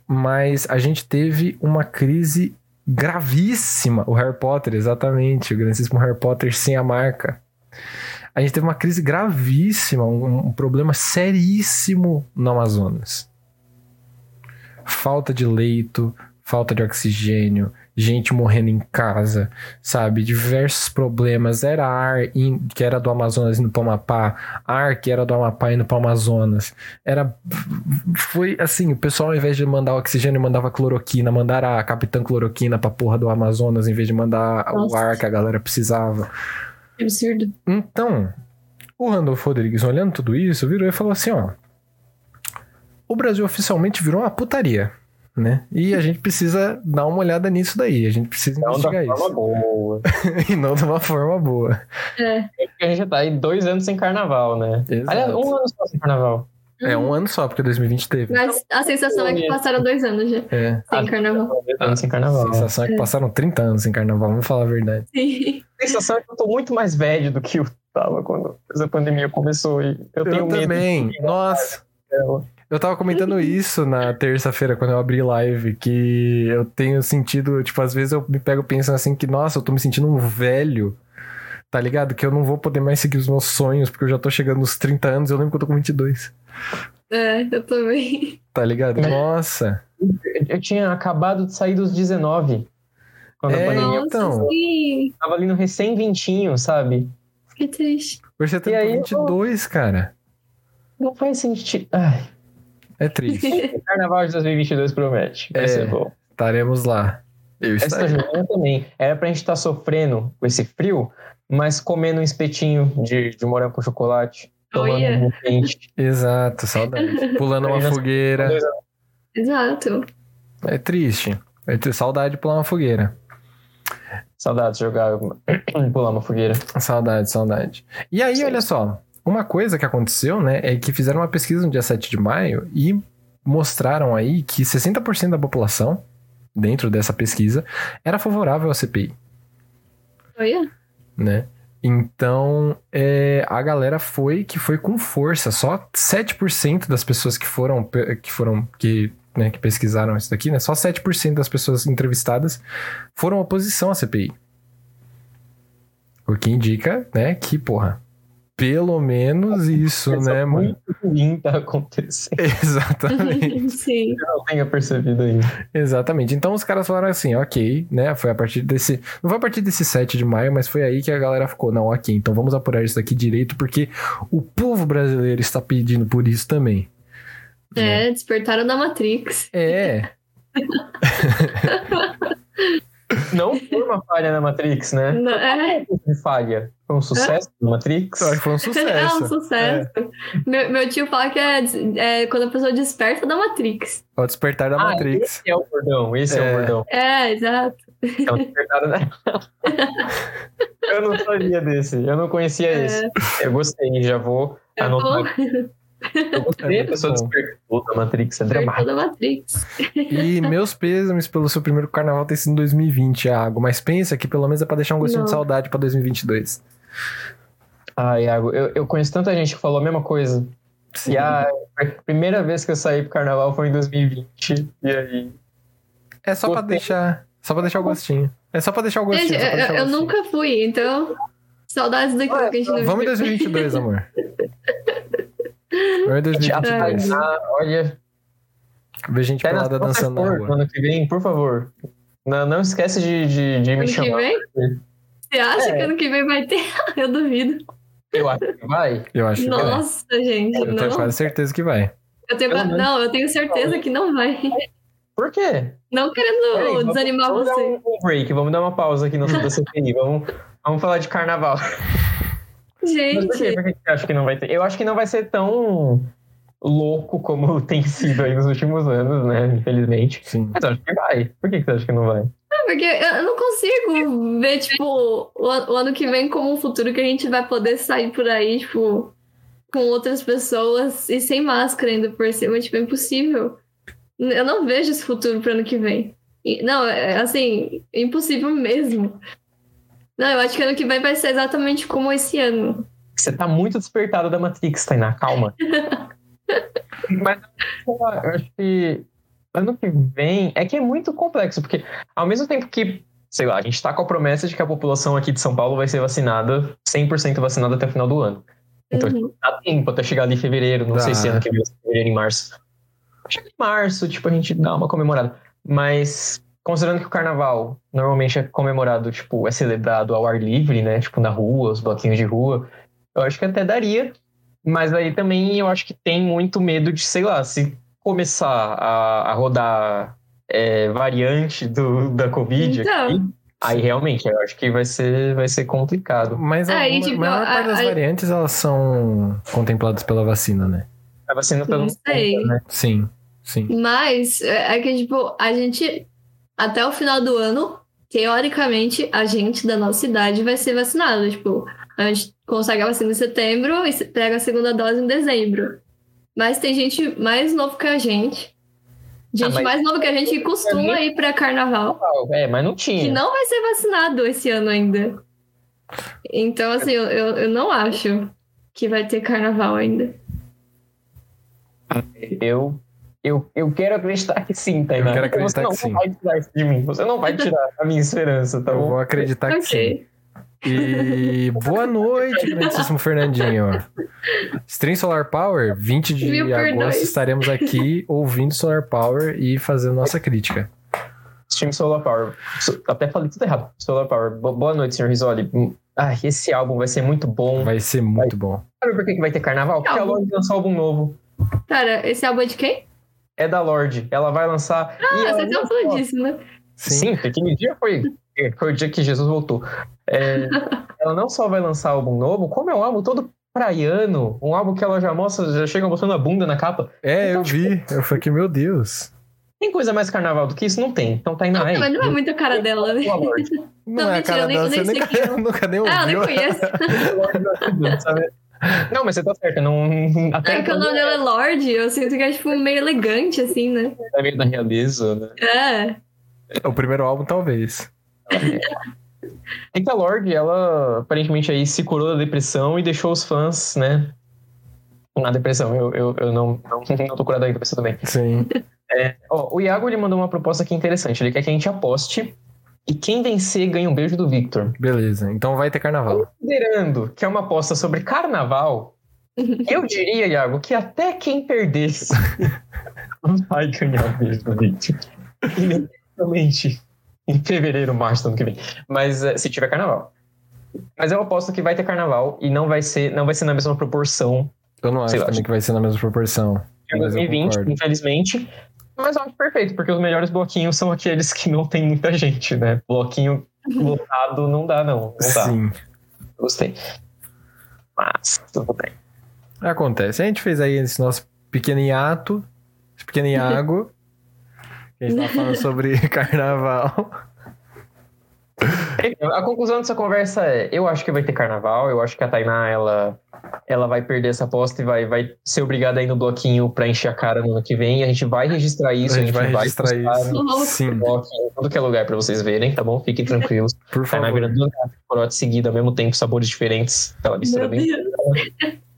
Speaker 1: mas a gente teve uma crise gravíssima. O Harry Potter, exatamente. O grandíssimo Harry Potter sem a marca. A gente teve uma crise gravíssima, um, um problema seríssimo no Amazonas. Falta de leito, falta de oxigênio, gente morrendo em casa, sabe? Diversos problemas. Era ar in, que era do Amazonas indo para o Amapá, ar que era do Amapá indo para o Amazonas. Era. Foi assim: o pessoal, ao invés de mandar oxigênio, mandava cloroquina, mandaram a Capitã Cloroquina para porra do Amazonas, em vez de mandar Nossa. o ar que a galera precisava.
Speaker 2: absurdo.
Speaker 1: Então, o Randolph Rodrigues, olhando tudo isso, virou e falou assim: ó. O Brasil oficialmente virou uma putaria né? E a gente precisa dar uma olhada nisso daí, a gente precisa não investigar isso.
Speaker 3: Forma boa.
Speaker 1: e não de uma forma boa.
Speaker 2: É.
Speaker 3: é a gente já tá aí dois anos sem carnaval, né? Exato. Aliás, um ano só sem carnaval.
Speaker 1: É um ano só, porque 2020 teve.
Speaker 2: Mas a sensação é que passaram dois anos já. É. Sem carnaval.
Speaker 3: Dois anos sem carnaval.
Speaker 1: A sensação é que é. passaram 30 anos sem carnaval, vamos falar a verdade.
Speaker 2: Sim.
Speaker 3: A sensação é que eu tô muito mais velho do que eu tava quando essa pandemia começou. E eu, eu tenho
Speaker 1: também.
Speaker 3: medo.
Speaker 1: Nossa. Eu tava comentando isso na terça-feira, quando eu abri live, que eu tenho sentido, tipo, às vezes eu me pego pensando assim que, nossa, eu tô me sentindo um velho, tá ligado? Que eu não vou poder mais seguir os meus sonhos, porque eu já tô chegando nos 30 anos, eu lembro que eu tô com 22.
Speaker 2: É, eu também.
Speaker 1: Tá ligado? Nossa.
Speaker 3: Eu tinha acabado de sair dos 19. Quando
Speaker 1: é,
Speaker 3: a pandemia
Speaker 1: então.
Speaker 2: Sim.
Speaker 3: Tava ali no recém-vintinho, sabe?
Speaker 2: Que triste.
Speaker 1: Você tem 22, eu... cara.
Speaker 3: Não faz sentido. Ai.
Speaker 1: É triste.
Speaker 3: o Carnaval de 2022 promete. Vai é, ser bom.
Speaker 1: Estaremos lá.
Speaker 3: Eu Essa jornada também. Era pra gente estar tá sofrendo com esse frio, mas comendo um espetinho de, de morango com chocolate. Tomando
Speaker 2: yeah.
Speaker 3: um quente.
Speaker 1: Exato, saudade. Pulando uma fogueira.
Speaker 2: Exato.
Speaker 1: É triste. É ter saudade de pular uma fogueira.
Speaker 3: Saudade de jogar, pular uma fogueira.
Speaker 1: Saudade, saudade. E aí, Sim. olha só. Uma coisa que aconteceu, né, é que fizeram uma pesquisa no dia 7 de maio e mostraram aí que 60% da população, dentro dessa pesquisa, era favorável à CPI.
Speaker 2: Olha.
Speaker 1: Né? Então, é, a galera foi que foi com força. Só 7% das pessoas que foram que foram que, né, que pesquisaram isso daqui, né? Só 7% das pessoas entrevistadas foram oposição à CPI. O que indica, né, que, porra, pelo menos isso, né, mano?
Speaker 3: Muito ruim tá acontecendo.
Speaker 1: Exatamente.
Speaker 2: Sim.
Speaker 3: Eu não tenho percebido ainda.
Speaker 1: Exatamente. Então os caras falaram assim, ok, né? Foi a partir desse. Não foi a partir desse 7 de maio, mas foi aí que a galera ficou, não, ok, então vamos apurar isso daqui direito, porque o povo brasileiro está pedindo por isso também.
Speaker 2: É, despertaram da Matrix.
Speaker 1: É.
Speaker 3: Não foi uma falha na Matrix, né?
Speaker 2: Não, é.
Speaker 3: Falha. Foi um sucesso na Matrix?
Speaker 1: Eu acho que foi um sucesso.
Speaker 2: É um sucesso. Meu, meu tio fala que é, é quando a pessoa desperta da Matrix.
Speaker 1: É o despertar da
Speaker 3: Ah,
Speaker 1: Matrix.
Speaker 3: Esse é o bordão, esse é,
Speaker 1: É.
Speaker 3: o bordão.
Speaker 2: É, exato.
Speaker 3: É o despertar da... eu não sabia desse, eu não conhecia esse. Eu gostei, já vou
Speaker 2: É
Speaker 3: anotar.
Speaker 2: bom.
Speaker 3: Eu gostei,
Speaker 1: É
Speaker 3: a pessoa despertou da Matrix, é dramático.
Speaker 2: da Matrix.
Speaker 1: E meus pêsames pelo seu primeiro carnaval ter sido em 2020, Iago. Mas pensa que pelo menos é pra deixar um gostinho de
Speaker 2: Não.
Speaker 1: saudade pra 2022.
Speaker 3: Ah, Iago, eu, eu conheço tanta gente que falou a mesma coisa.
Speaker 1: Sim.
Speaker 3: E a, a primeira vez que eu saí pro carnaval foi em 2020. E aí.
Speaker 1: É só pra
Speaker 3: Gostei.
Speaker 1: deixar. Só pra deixar o gostinho. É só pra deixar o gostinho. Pra
Speaker 2: eu,
Speaker 1: deixar o
Speaker 2: eu
Speaker 1: gostinho.
Speaker 2: nunca fui, então. Saudades daquilo que a gente não
Speaker 1: Vamos em
Speaker 2: viu.
Speaker 1: 2022, amor. Vamos em 2022.
Speaker 3: Ah, olha,
Speaker 1: Ver gente
Speaker 3: nas
Speaker 1: pelada dançando na rua.
Speaker 3: no ano que vem, por favor. Não, não esquece de, de, de
Speaker 2: Ano
Speaker 3: me
Speaker 2: que
Speaker 3: chamar.
Speaker 2: vem? Você acha
Speaker 3: É.
Speaker 2: que ano que vem vai ter? Eu duvido.
Speaker 3: Eu acho que vai.
Speaker 1: Eu acho que vai.
Speaker 2: Nossa, gente.
Speaker 1: Eu tenho
Speaker 2: Não.
Speaker 1: quase certeza que vai.
Speaker 2: Eu tenho, não, eu tenho certeza que não vai.
Speaker 3: Por quê?
Speaker 2: Não
Speaker 3: Peraí,
Speaker 2: querendo
Speaker 3: vamos-
Speaker 2: desanimar
Speaker 3: vamos dar
Speaker 2: você.
Speaker 3: um, um break, vamos dar uma pausa aqui no CPI. Vamos, vamos falar de carnaval. Mas por quê?
Speaker 2: Gente,
Speaker 3: Por que você acha que não vai ter? Eu acho que não vai ser tão louco como tem sido aí nos últimos anos, né? Infelizmente.
Speaker 1: Sim.
Speaker 3: Mas eu acho que vai. Por que que você acha que não vai?
Speaker 2: porque eu não consigo ver, tipo, o, an- o ano que vem como um futuro que a gente vai poder sair por aí, tipo, com outras pessoas e sem máscara ainda por cima. Tipo, é impossível. Eu não vejo esse futuro pro ano que vem. Não, é assim, impossível mesmo. Não, eu acho que ano que vem vai ser exatamente como esse ano.
Speaker 3: Você tá muito despertado da Matrix, Tainá. Calma. Mas eu acho que ano que vem é que é muito complexo, porque ao mesmo tempo que, sei lá, a gente tá com a promessa de que a população aqui de São Paulo vai ser vacinada, 100% vacinada até o final do ano. Então,
Speaker 2: Uhum.
Speaker 3: dá tempo até chegar ali em fevereiro, não
Speaker 1: Dá.
Speaker 3: sei se ano que vem, fevereiro em março. Chega em março, tipo, a gente dá uma comemorada. Mas, considerando que o carnaval normalmente é comemorado, tipo, é celebrado ao ar livre, né? Tipo, na rua, os bloquinhos de rua. Eu acho que até daria. Mas aí também eu acho que tem muito medo de, sei lá, se começar a, a rodar é, variante do, da Covid
Speaker 2: Então.
Speaker 3: aqui, aí realmente eu acho que vai ser, vai ser complicado.
Speaker 1: Mas a,
Speaker 2: Aí,
Speaker 1: ma-
Speaker 2: tipo,
Speaker 1: maior parte das
Speaker 2: a-
Speaker 1: variantes, elas são contempladas pela vacina, né?
Speaker 3: A vacina pelo
Speaker 2: sei.
Speaker 3: né?
Speaker 1: Sim, sim.
Speaker 2: Mas é é que, tipo, a gente, até o final do ano, teoricamente, a gente da nossa idade vai ser vacinado. Tipo, a gente consegue a vacina em setembro e pega a segunda dose em dezembro. Mas tem gente mais novo que a gente. Gente
Speaker 3: Ah, mas-
Speaker 2: mais nova que a gente que costuma ir pra carnaval.
Speaker 3: É, mas não tinha.
Speaker 2: Que não vai ser vacinado esse ano ainda. Então, assim, eu, eu não acho que vai ter carnaval ainda.
Speaker 3: Eu, eu, eu quero acreditar que sim, Tainá.
Speaker 1: Eu quero acreditar
Speaker 3: Você não
Speaker 1: que sim.
Speaker 3: vai tirar isso de mim. Você não vai tirar a minha esperança, tá
Speaker 1: Eu
Speaker 3: bom?
Speaker 1: vou acreditar que sim. E boa noite, grandíssimo Fernandinho. Stream Solar Power, 20 de
Speaker 2: Mil
Speaker 1: agosto
Speaker 2: perdões.
Speaker 1: estaremos aqui ouvindo Solar Power e fazendo nossa crítica.
Speaker 3: Stream Solar Power. Até falei tudo errado. Solar Power. Bo- Boa noite, senhor Risoli. Ah, esse álbum vai ser muito bom.
Speaker 1: Vai ser muito bom.
Speaker 3: Sabe por que vai ter carnaval? Porque a
Speaker 2: álbum?
Speaker 3: Lorde lançou álbum novo.
Speaker 2: Cara, esse álbum é de quem?
Speaker 3: É da Lorde. Ela vai lançar.
Speaker 2: Ah, você tá
Speaker 3: só-
Speaker 2: falando disso, né?
Speaker 1: Sim.
Speaker 3: Sim, aquele dia foi, foi o dia que Jesus voltou. É, ela não só vai lançar álbum novo, como é um álbum todo praiano, um álbum que ela já mostra, já chega mostrando a bunda na capa.
Speaker 1: É, eu
Speaker 3: Então,
Speaker 1: vi. Eu falei que, meu Deus.
Speaker 3: Tem coisa mais carnaval do que isso? Não tem. Então tá indo aí.
Speaker 2: Mas não é muito a cara dela, né?
Speaker 1: Não,
Speaker 2: Não,
Speaker 1: é a cara
Speaker 2: eu nem-
Speaker 1: dela,
Speaker 2: eu
Speaker 1: você
Speaker 2: nem
Speaker 1: nunca,
Speaker 2: é.
Speaker 1: nunca nem
Speaker 2: Ah, eu nem
Speaker 1: ouviu.
Speaker 3: Não, mas você tá certa. Não, até
Speaker 2: É que o nome dela é Lorde, eu sinto que é tipo meio elegante, assim, né?
Speaker 3: é meio da realeza, né?
Speaker 2: É.
Speaker 1: O primeiro álbum, talvez.
Speaker 3: É que a Lorde, ela aparentemente aí se curou da depressão e deixou os fãs, né? Na depressão. Eu, eu, eu não, não, não tô curado da depressão também.
Speaker 1: Sim.
Speaker 3: Ó, o Iago ele mandou uma proposta aqui interessante. Ele quer que a gente aposte e quem vencer ganha um beijo do Victor.
Speaker 1: Beleza. Então vai ter carnaval.
Speaker 3: Considerando que é uma aposta sobre carnaval, eu diria, Iago, que até quem perdesse vai ganhar o beijo do Victor. Inevitavelmente. Em fevereiro, março do ano que vem. Mas eh, se tiver carnaval. Mas eu aposto que vai ter carnaval e não vai ser, não vai ser na mesma proporção.
Speaker 1: Eu não acho
Speaker 3: lá,
Speaker 1: também que vai ser na mesma proporção.
Speaker 3: em 2020, infelizmente. Mas eu acho perfeito, porque os melhores bloquinhos são aqueles que não tem muita gente, né? Bloquinho lotado não dá, não. Não dá.
Speaker 1: Sim.
Speaker 3: Gostei. Mas, tudo bem.
Speaker 1: Acontece. A gente fez aí esse nosso pequeno hiato, esse pequeno iago. a gente tava falando sobre carnaval.
Speaker 3: A conclusão dessa conversa é: eu acho que vai ter carnaval, eu acho que a Tainá ela, ela vai perder essa aposta e vai, vai ser obrigada a ir no bloquinho pra encher a cara no ano que vem. A gente vai registrar isso,
Speaker 1: a gente, vai, vai registrar isso.
Speaker 3: Sim. Em tudo que é lugar pra vocês verem, tá bom? Fiquem tranquilos.
Speaker 1: Por favor.
Speaker 3: Tainá virando duas corotes seguidas ao mesmo tempo, sabores diferentes. Ela mistura bem.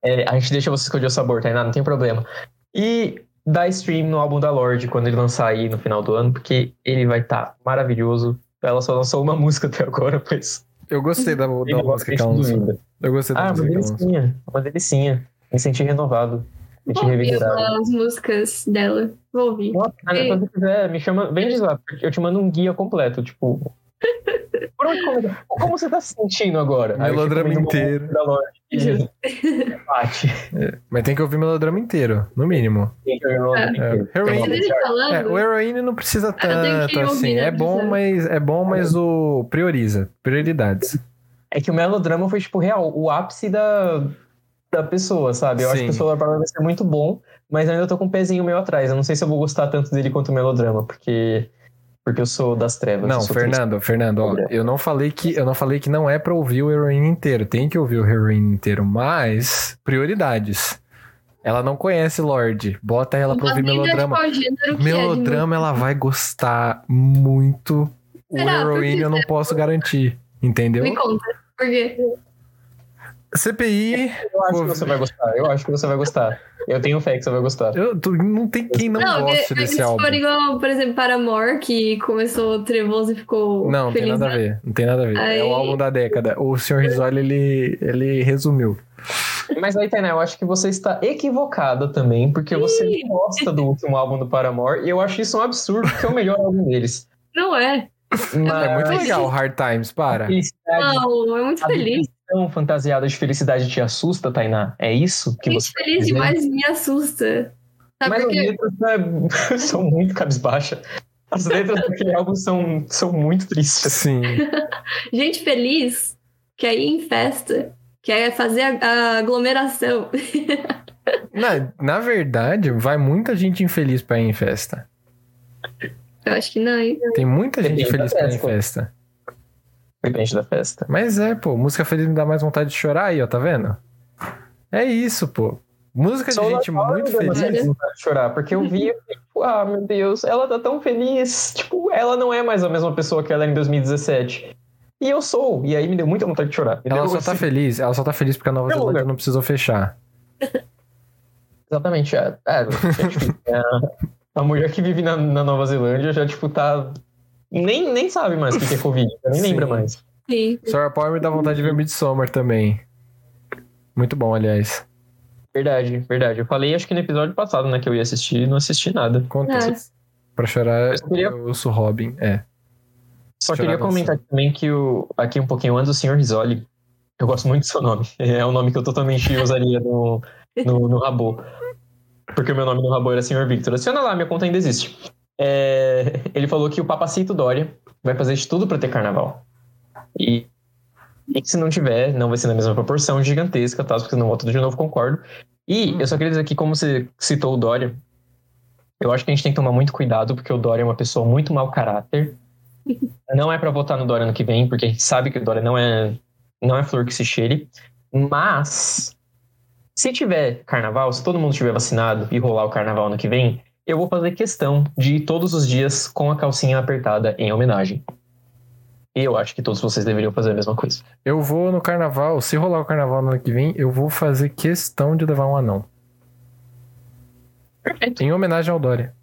Speaker 3: É, a gente deixa você escolher o sabor, Tainá, não tem problema. E dá stream no álbum da Lorde quando ele lançar aí no final do ano, porque ele vai estar tá maravilhoso. Ela só lançou uma música até agora, mas.
Speaker 1: Eu gostei da, da música que ela lançou. Eu gostei da
Speaker 3: ah,
Speaker 1: música
Speaker 3: uma delicinha, uma delicinha. Me senti renovado. Me senti revigorado.
Speaker 2: as músicas dela. Vou ouvir.
Speaker 3: Quando você quiser, me chama. Vem de lá, porque eu te mando um guia completo, tipo. Por onde começa? Como você tá se sentindo agora?
Speaker 1: Melodrama inteiro.
Speaker 3: Da Lorde. Bate.
Speaker 1: É, mas tem que ouvir melodrama inteiro, no mínimo.
Speaker 3: Tem que ouvir melodrama inteiro.
Speaker 2: Heroine,
Speaker 1: é, o Heroine não precisa tanto assim. É bom, mas é bom, mas o prioriza. Prioridades.
Speaker 3: É que o melodrama foi, tipo, real, o ápice da, da pessoa, sabe? Eu Sim. acho que o Solar Power vai ser muito bom, mas ainda tô com um pezinho meio atrás. Eu não sei se eu vou gostar tanto dele quanto o melodrama, porque porque eu sou das trevas.
Speaker 1: Não, Fernando, triste. Fernando, ó, eu não falei que eu não falei que não é para ouvir o Heroine inteiro. Tem que ouvir o Heroine inteiro, mas prioridades. Ela não conhece Lorde. Bota ela pra ouvir melodrama. Melodrama é ela vai gostar muito. Será? O Heroine eu não posso garantir. Entendeu?
Speaker 2: Me conta. Por quê?
Speaker 1: CPI.
Speaker 3: Eu acho que você vai gostar. Eu acho que você vai gostar. Eu tenho fé que você vai gostar.
Speaker 1: Eu, tu, não tem quem não, não goste desse álbum.
Speaker 2: For igual, por exemplo, Paramore, que começou trevoso e ficou.
Speaker 1: Não, não tem nada a ver. Não tem nada a ver. Aí... É o álbum da década. O Sr. Risoli, ele, ele resumiu.
Speaker 3: Mas aí, Tainá, eu acho que você está equivocada também, porque você gosta do último álbum do Paramore, e eu acho isso um absurdo, porque é o melhor álbum deles.
Speaker 2: Não é.
Speaker 1: Mas... É muito legal o Hard Times, para.
Speaker 2: Não, é muito feliz
Speaker 3: tão fantasiada de felicidade te assusta, Tainá? É isso que
Speaker 2: Gente
Speaker 3: você
Speaker 2: feliz demais me assusta. Sabe
Speaker 3: Mas porque... as letras é, são muito cabisbaixa. As letras daquele álbum são, são muito tristes.
Speaker 1: Sim.
Speaker 2: Gente feliz quer ir em festa, quer fazer a, a aglomeração.
Speaker 1: na, na verdade, vai muita gente infeliz pra ir em festa.
Speaker 2: Eu acho que não, hein?
Speaker 1: Tem muita gente feliz pra ir em festa.
Speaker 3: Depende da festa.
Speaker 1: Mas é, pô, música feliz me dá mais vontade de chorar aí, ó, tá vendo? É isso, pô. Música de gente muito feliz.
Speaker 3: De chorar, porque eu vi, tipo, ah, meu Deus, ela tá tão feliz. Tipo, ela não é mais a mesma pessoa que ela era em 2017. E eu sou, e aí me deu muita vontade de chorar.
Speaker 1: Ela só tá feliz, ela só tá feliz porque a Nova Zelândia não precisou fechar.
Speaker 3: Exatamente, é. é, é a mulher que vive na, na Nova Zelândia já, tipo, tá nem, nem sabe mais o que é Covid, nem Sim. lembra mais.
Speaker 2: Sim.
Speaker 1: Sora Power me dá vontade de ver Midsommar também. Muito bom, aliás.
Speaker 3: Verdade, verdade. Eu falei, acho que no episódio passado, né, que eu ia assistir, não assisti nada.
Speaker 1: Conta. Pra chorar, eu, queria... eu sou Robin, é.
Speaker 3: Só queria comentar assim. também que o, aqui um pouquinho antes, o Sr. Risoli, eu gosto muito do seu nome. É um nome que eu totalmente usaria no, no, no Rabo. Porque o meu nome no Rabo era Sr. Victor. Adiciona lá, minha conta ainda existe. É, ele falou que o Papacito Dória vai fazer de tudo para ter carnaval. E, e se não tiver, não vai ser na mesma proporção gigantesca, tá? Porque não voto de novo, concordo. E eu só queria dizer que, como você citou o Dória, eu acho que a gente tem que tomar muito cuidado, porque o Dória é uma pessoa muito mau caráter. Não é para votar no Dória ano que vem, porque a gente sabe que o Dória não é, não é flor que se cheire. Mas, se tiver carnaval, se todo mundo tiver vacinado e rolar o carnaval ano que vem, eu vou fazer questão de ir todos os dias com a calcinha apertada em homenagem. E eu acho que todos vocês deveriam fazer a mesma coisa.
Speaker 1: Eu vou no carnaval, se rolar o carnaval no ano que vem, eu vou fazer questão de levar um anão.
Speaker 3: Perfeito.
Speaker 1: Em homenagem ao Dória.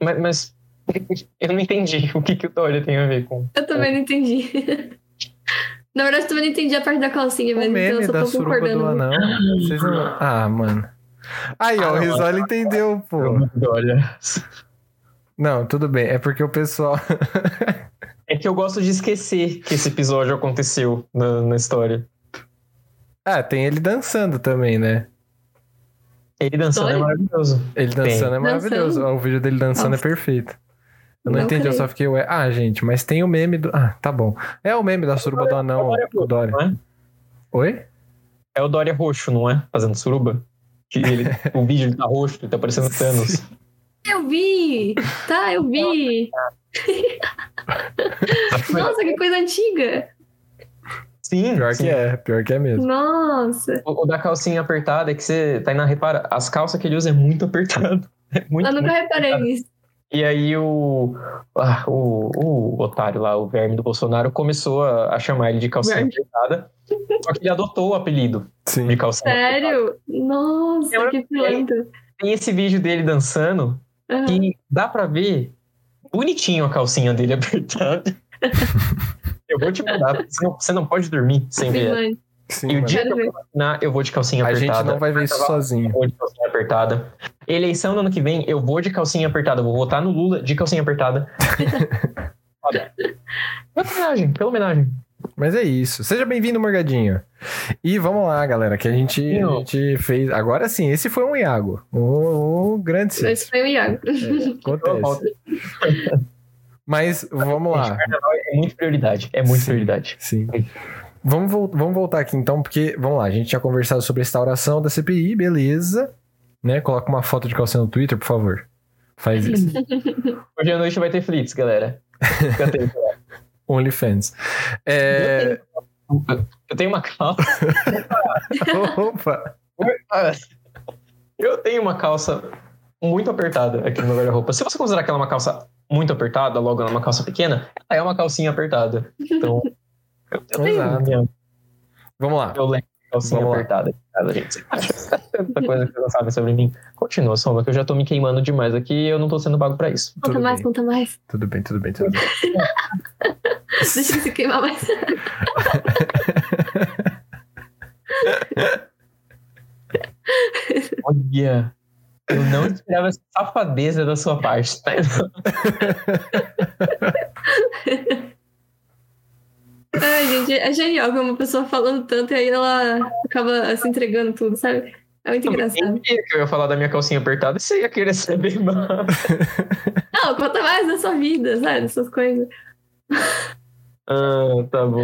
Speaker 3: Mas, mas eu não entendi o que, que o Dória tem a ver com.
Speaker 2: Eu também não entendi. Na verdade, eu também não entendi a parte da calcinha, mas
Speaker 1: o
Speaker 2: então
Speaker 1: eu só tô concordando. Do anão. Vocês não... Ah, mano. Aí, ó, ah, o Risoli entendeu, pô.
Speaker 3: Olha.
Speaker 1: Não, tudo bem. É porque o pessoal.
Speaker 3: é que eu gosto de esquecer que esse episódio aconteceu na, na história.
Speaker 1: Ah, tem ele dançando também, né?
Speaker 3: Ele dançando é maravilhoso.
Speaker 1: Ele dançando
Speaker 2: Tem.
Speaker 1: é maravilhoso.
Speaker 2: Dançando?
Speaker 1: O vídeo dele dançando
Speaker 2: Nossa.
Speaker 1: é perfeito. Eu não,
Speaker 2: Não
Speaker 1: entendi, eu
Speaker 2: creio.
Speaker 1: só fiquei, ué. Ah, gente, mas tem o meme do. Ah, tá bom. É o meme da suruba do anão, o Dória.
Speaker 3: Não é?
Speaker 1: Oi?
Speaker 3: É o Dória roxo, não é? Fazendo suruba. Que ele, o vídeo tá roxo, ele tá parecendo Thanos.
Speaker 2: Eu vi! Tá, eu vi! Nossa, que coisa antiga!
Speaker 3: Sim,
Speaker 1: Pior
Speaker 3: sim.
Speaker 1: que é, pior que é mesmo.
Speaker 2: Nossa!
Speaker 3: O, o da calcinha apertada é que você tá indo repara, as calças que ele usa é muito apertado. É muito,
Speaker 2: eu nunca
Speaker 3: muito
Speaker 2: reparei
Speaker 3: apertado.
Speaker 2: nisso.
Speaker 3: E aí o, ah, o, o otário lá, o verme do Bolsonaro, começou a, a chamar ele de calcinha
Speaker 2: Verme.
Speaker 3: apertada. Só que ele adotou o apelido
Speaker 1: Sim.
Speaker 3: de calcinha apertada.
Speaker 2: Sério? Nossa,
Speaker 3: Eu-
Speaker 2: que pilantra.
Speaker 3: Tem esse vídeo dele dançando
Speaker 2: Ah,
Speaker 3: que dá pra ver bonitinho a calcinha dele apertada. Eu vou te mandar, porque você não, você não pode dormir sem ver.
Speaker 2: pilantra.
Speaker 1: Sim,
Speaker 3: E o dia que eu vacinar, eu vou de calcinha
Speaker 1: A
Speaker 3: apertada.
Speaker 1: gente não vai ver isso sozinho.
Speaker 3: Eu vou de calcinha apertada. Eleição no ano que vem, eu vou de calcinha apertada. Vou votar no Lula de calcinha apertada. Olha. Pela homenagem, pela homenagem.
Speaker 1: Mas é isso. Seja bem-vindo, Morgadinho. E vamos lá, galera, que a gente, a gente fez. Agora sim, esse foi um Iago. Um, um grande sim.
Speaker 2: Esse foi o Iago.
Speaker 1: Acontece. Mas vamos lá.
Speaker 3: É muito prioridade. É muito
Speaker 1: Sim.
Speaker 3: prioridade.
Speaker 1: Sim. Vamos, vol- vamos voltar aqui então, porque, vamos lá, a gente tinha conversado sobre a instauração da CPI, beleza. Né? Coloca uma foto de calcinha no Twitter, por favor. Faz isso.
Speaker 3: Hoje à noite vai ter flits, galera. Fica atento.
Speaker 1: OnlyFans. É...
Speaker 3: Eu tenho uma calça.
Speaker 1: Opa!
Speaker 3: Eu tenho uma calça muito apertada aqui no meu guarda-roupa. Se você considerar que ela é uma calça muito apertada, logo ela é uma calça pequena, ela é uma calcinha apertada. Então, eu, tenho minha,
Speaker 1: Vamos lá.
Speaker 3: eu lembro de calcinha
Speaker 1: Vamos lá.
Speaker 3: apertada. Cara, gente, tanta coisa que você não sabe sobre mim. Continua, Soma, que eu já tô me queimando demais aqui e eu não tô sendo pago pra isso.
Speaker 2: Conta
Speaker 1: Tudo
Speaker 2: mais,
Speaker 1: bem.
Speaker 2: conta mais.
Speaker 1: Tudo bem, tudo bem, tudo bem.
Speaker 2: Deixa ele se queimar mais.
Speaker 3: Olha, eu não esperava essa safadeza da sua parte. Tá?
Speaker 2: Ai, gente, é genial ver uma pessoa falando tanto e aí ela acaba se entregando tudo, sabe? É muito
Speaker 3: Eu
Speaker 2: engraçado.
Speaker 3: eu ia falar da minha calcinha apertada e você ia querer saber mais.
Speaker 2: Não, conta mais da sua vida, sabe? Dessas coisas.
Speaker 3: Ah, tá bom.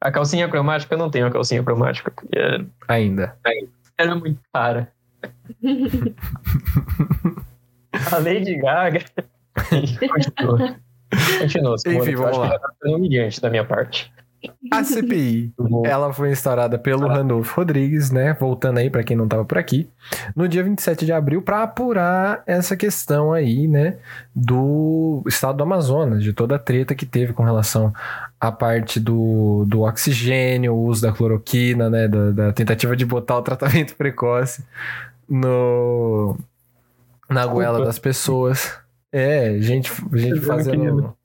Speaker 3: A calcinha cromática, eu não tenho a calcinha cromática, porque é-
Speaker 1: Ainda.
Speaker 3: era muito cara. a Lady Gaga. Continua. Continua,
Speaker 1: Enfim, vamos lá.
Speaker 3: tá sendo humilhante da minha parte.
Speaker 1: A CPI Ela foi instaurada pelo Randolph Rodrigues, né? Voltando aí para quem não tava por aqui, no dia 27 de abril para apurar essa questão aí, né, do estado do Amazonas, de toda a treta que teve com relação à parte do, do oxigênio, o uso da cloroquina, né, da, da tentativa de botar o tratamento precoce no na goela das pessoas. É, gente, gente fazendo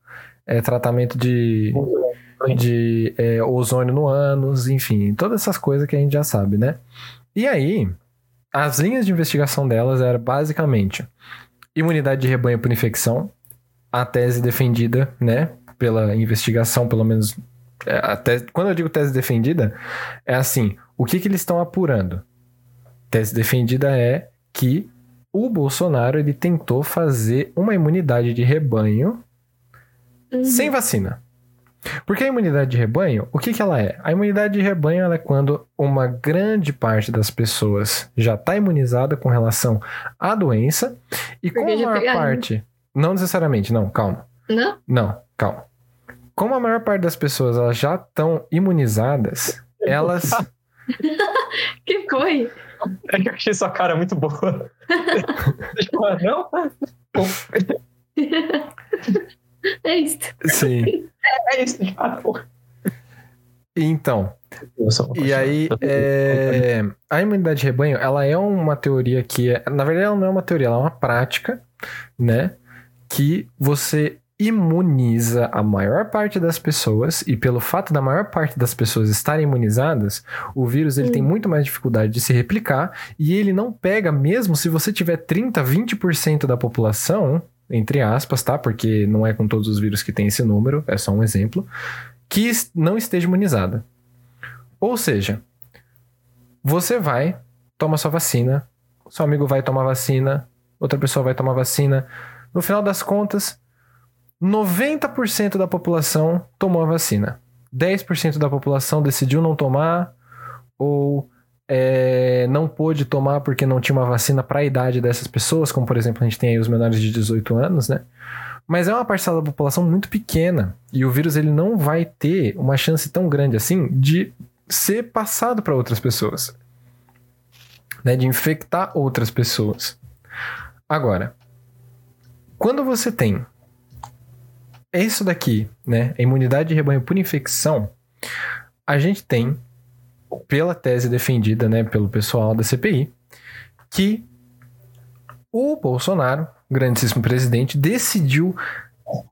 Speaker 1: é, tratamento de de é, ozônio no ânus, enfim, todas essas coisas que a gente já sabe, né? E aí, as linhas de investigação delas eram basicamente imunidade de rebanho por infecção, a tese defendida, né, pela investigação, pelo menos, é, a tese- quando eu digo tese defendida, é assim, o que que eles estão apurando? Tese defendida é que o Bolsonaro, ele tentou fazer uma imunidade de rebanho
Speaker 2: Uhum.
Speaker 1: sem vacina. Porque a imunidade de rebanho, o que, que ela é? A imunidade de rebanho ela é quando uma grande parte das pessoas já está imunizada com relação à doença e
Speaker 2: Porque
Speaker 1: como a maior parte. Não necessariamente, não, calma.
Speaker 2: Não?
Speaker 1: Não, calma. Como a maior parte das pessoas elas já estão imunizadas, elas.
Speaker 2: Que foi?
Speaker 3: É que eu achei sua cara muito boa. Deixa eu falar, não?
Speaker 2: É isso.
Speaker 1: Sim.
Speaker 3: É isso, de fato.
Speaker 1: Então, E aí, é, a imunidade de rebanho, ela é uma teoria que, é, na verdade, ela não é uma teoria, ela é uma prática, né? Que você imuniza a maior parte das pessoas e pelo fato da maior parte das pessoas estarem imunizadas, o vírus ele
Speaker 2: Hum.
Speaker 1: tem muito mais dificuldade de se replicar e ele não pega mesmo se você tiver 30, 20% da população, entre aspas, tá? Porque não é com todos os vírus que tem esse número, é só um exemplo, que não esteja imunizada. Ou seja, Você vai, toma sua vacina, seu amigo vai tomar vacina, outra pessoa vai tomar vacina. No final das contas, 90% da população tomou a vacina. 10% da população decidiu não tomar ou é, não pôde tomar porque não tinha uma vacina para a idade dessas pessoas, como por exemplo a gente tem aí os menores de 18 anos, né? Mas é uma parcela da população muito pequena e o vírus ele não vai ter uma chance tão grande assim de ser passado para outras pessoas, né? De infectar outras pessoas. Agora, quando você tem isso daqui, né? A imunidade de rebanho por infecção, a gente tem, pela tese defendida, né, pelo pessoal da CPI, que o Bolsonaro, grandíssimo presidente, decidiu,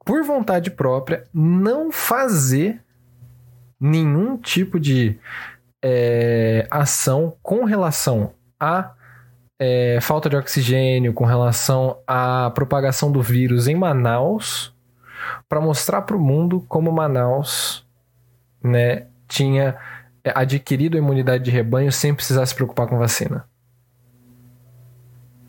Speaker 1: por vontade própria, não fazer nenhum tipo de é, ação com relação a é, falta de oxigênio, com relação à propagação do vírus em Manaus, para mostrar para o mundo como Manaus né, tinha adquirido a imunidade de rebanho sem precisar se preocupar com vacina.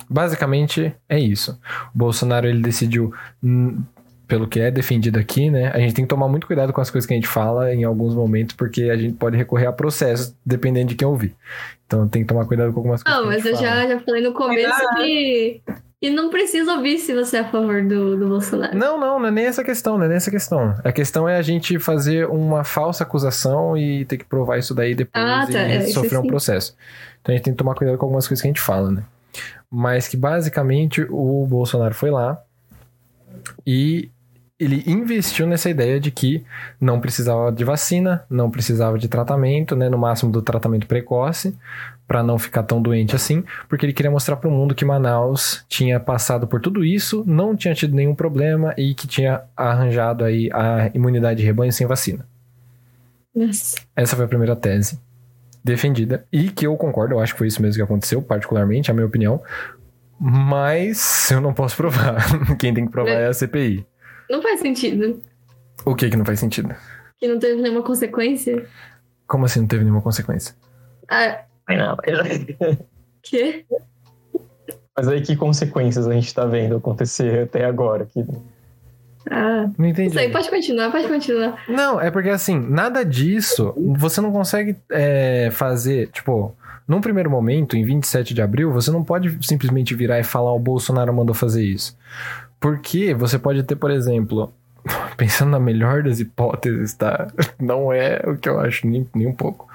Speaker 1: Basicamente é isso. O Bolsonaro ele decidiu, hum, pelo que é defendido aqui, né? A gente tem que tomar muito cuidado com as coisas que a gente fala em alguns momentos, porque a gente pode recorrer a processos, dependendo de quem ouvir. Então tem que tomar cuidado com algumas coisas.
Speaker 2: Não, mas eu já, já falei no começo que e não precisa ouvir se você é a favor do, do Bolsonaro.
Speaker 1: Não, não, não é nem essa questão, não é nem essa questão. A questão é a gente fazer uma falsa acusação e ter que provar isso daí depois ah, tá, e é, sofrer um processo. Então a gente tem que tomar cuidado com algumas coisas que a gente fala, né? Mas que basicamente o Bolsonaro foi lá e ele investiu nessa ideia de que não precisava de vacina, não precisava de tratamento, né, no máximo do tratamento precoce, para não ficar tão doente assim, porque ele queria mostrar para o mundo que Manaus tinha passado por tudo isso, não tinha tido nenhum problema e que tinha arranjado aí a imunidade de rebanho sem vacina.
Speaker 2: Yes.
Speaker 1: Essa foi a primeira tese defendida e que eu concordo, eu acho que foi isso mesmo que aconteceu, particularmente, a minha opinião, mas eu não posso provar. Quem tem que provar é, é a CPI.
Speaker 2: Não faz sentido.
Speaker 1: O que que não faz sentido?
Speaker 2: Que não teve nenhuma consequência.
Speaker 1: Como assim não teve nenhuma consequência?
Speaker 2: Ah.
Speaker 3: Não,
Speaker 2: Quê?
Speaker 3: Mas aí que consequências a gente tá vendo acontecer até agora? Que...
Speaker 2: Ah,
Speaker 1: não entendi.
Speaker 2: Isso aí, pode continuar, pode continuar.
Speaker 1: Não, é porque assim, nada disso, você não consegue é, fazer, tipo, num primeiro momento, em 27 de abril, você não pode simplesmente virar e falar o Bolsonaro mandou fazer isso. Porque você pode ter, por exemplo, pensando na melhor das hipóteses, tá? Não é o que eu acho nem, nem um pouco.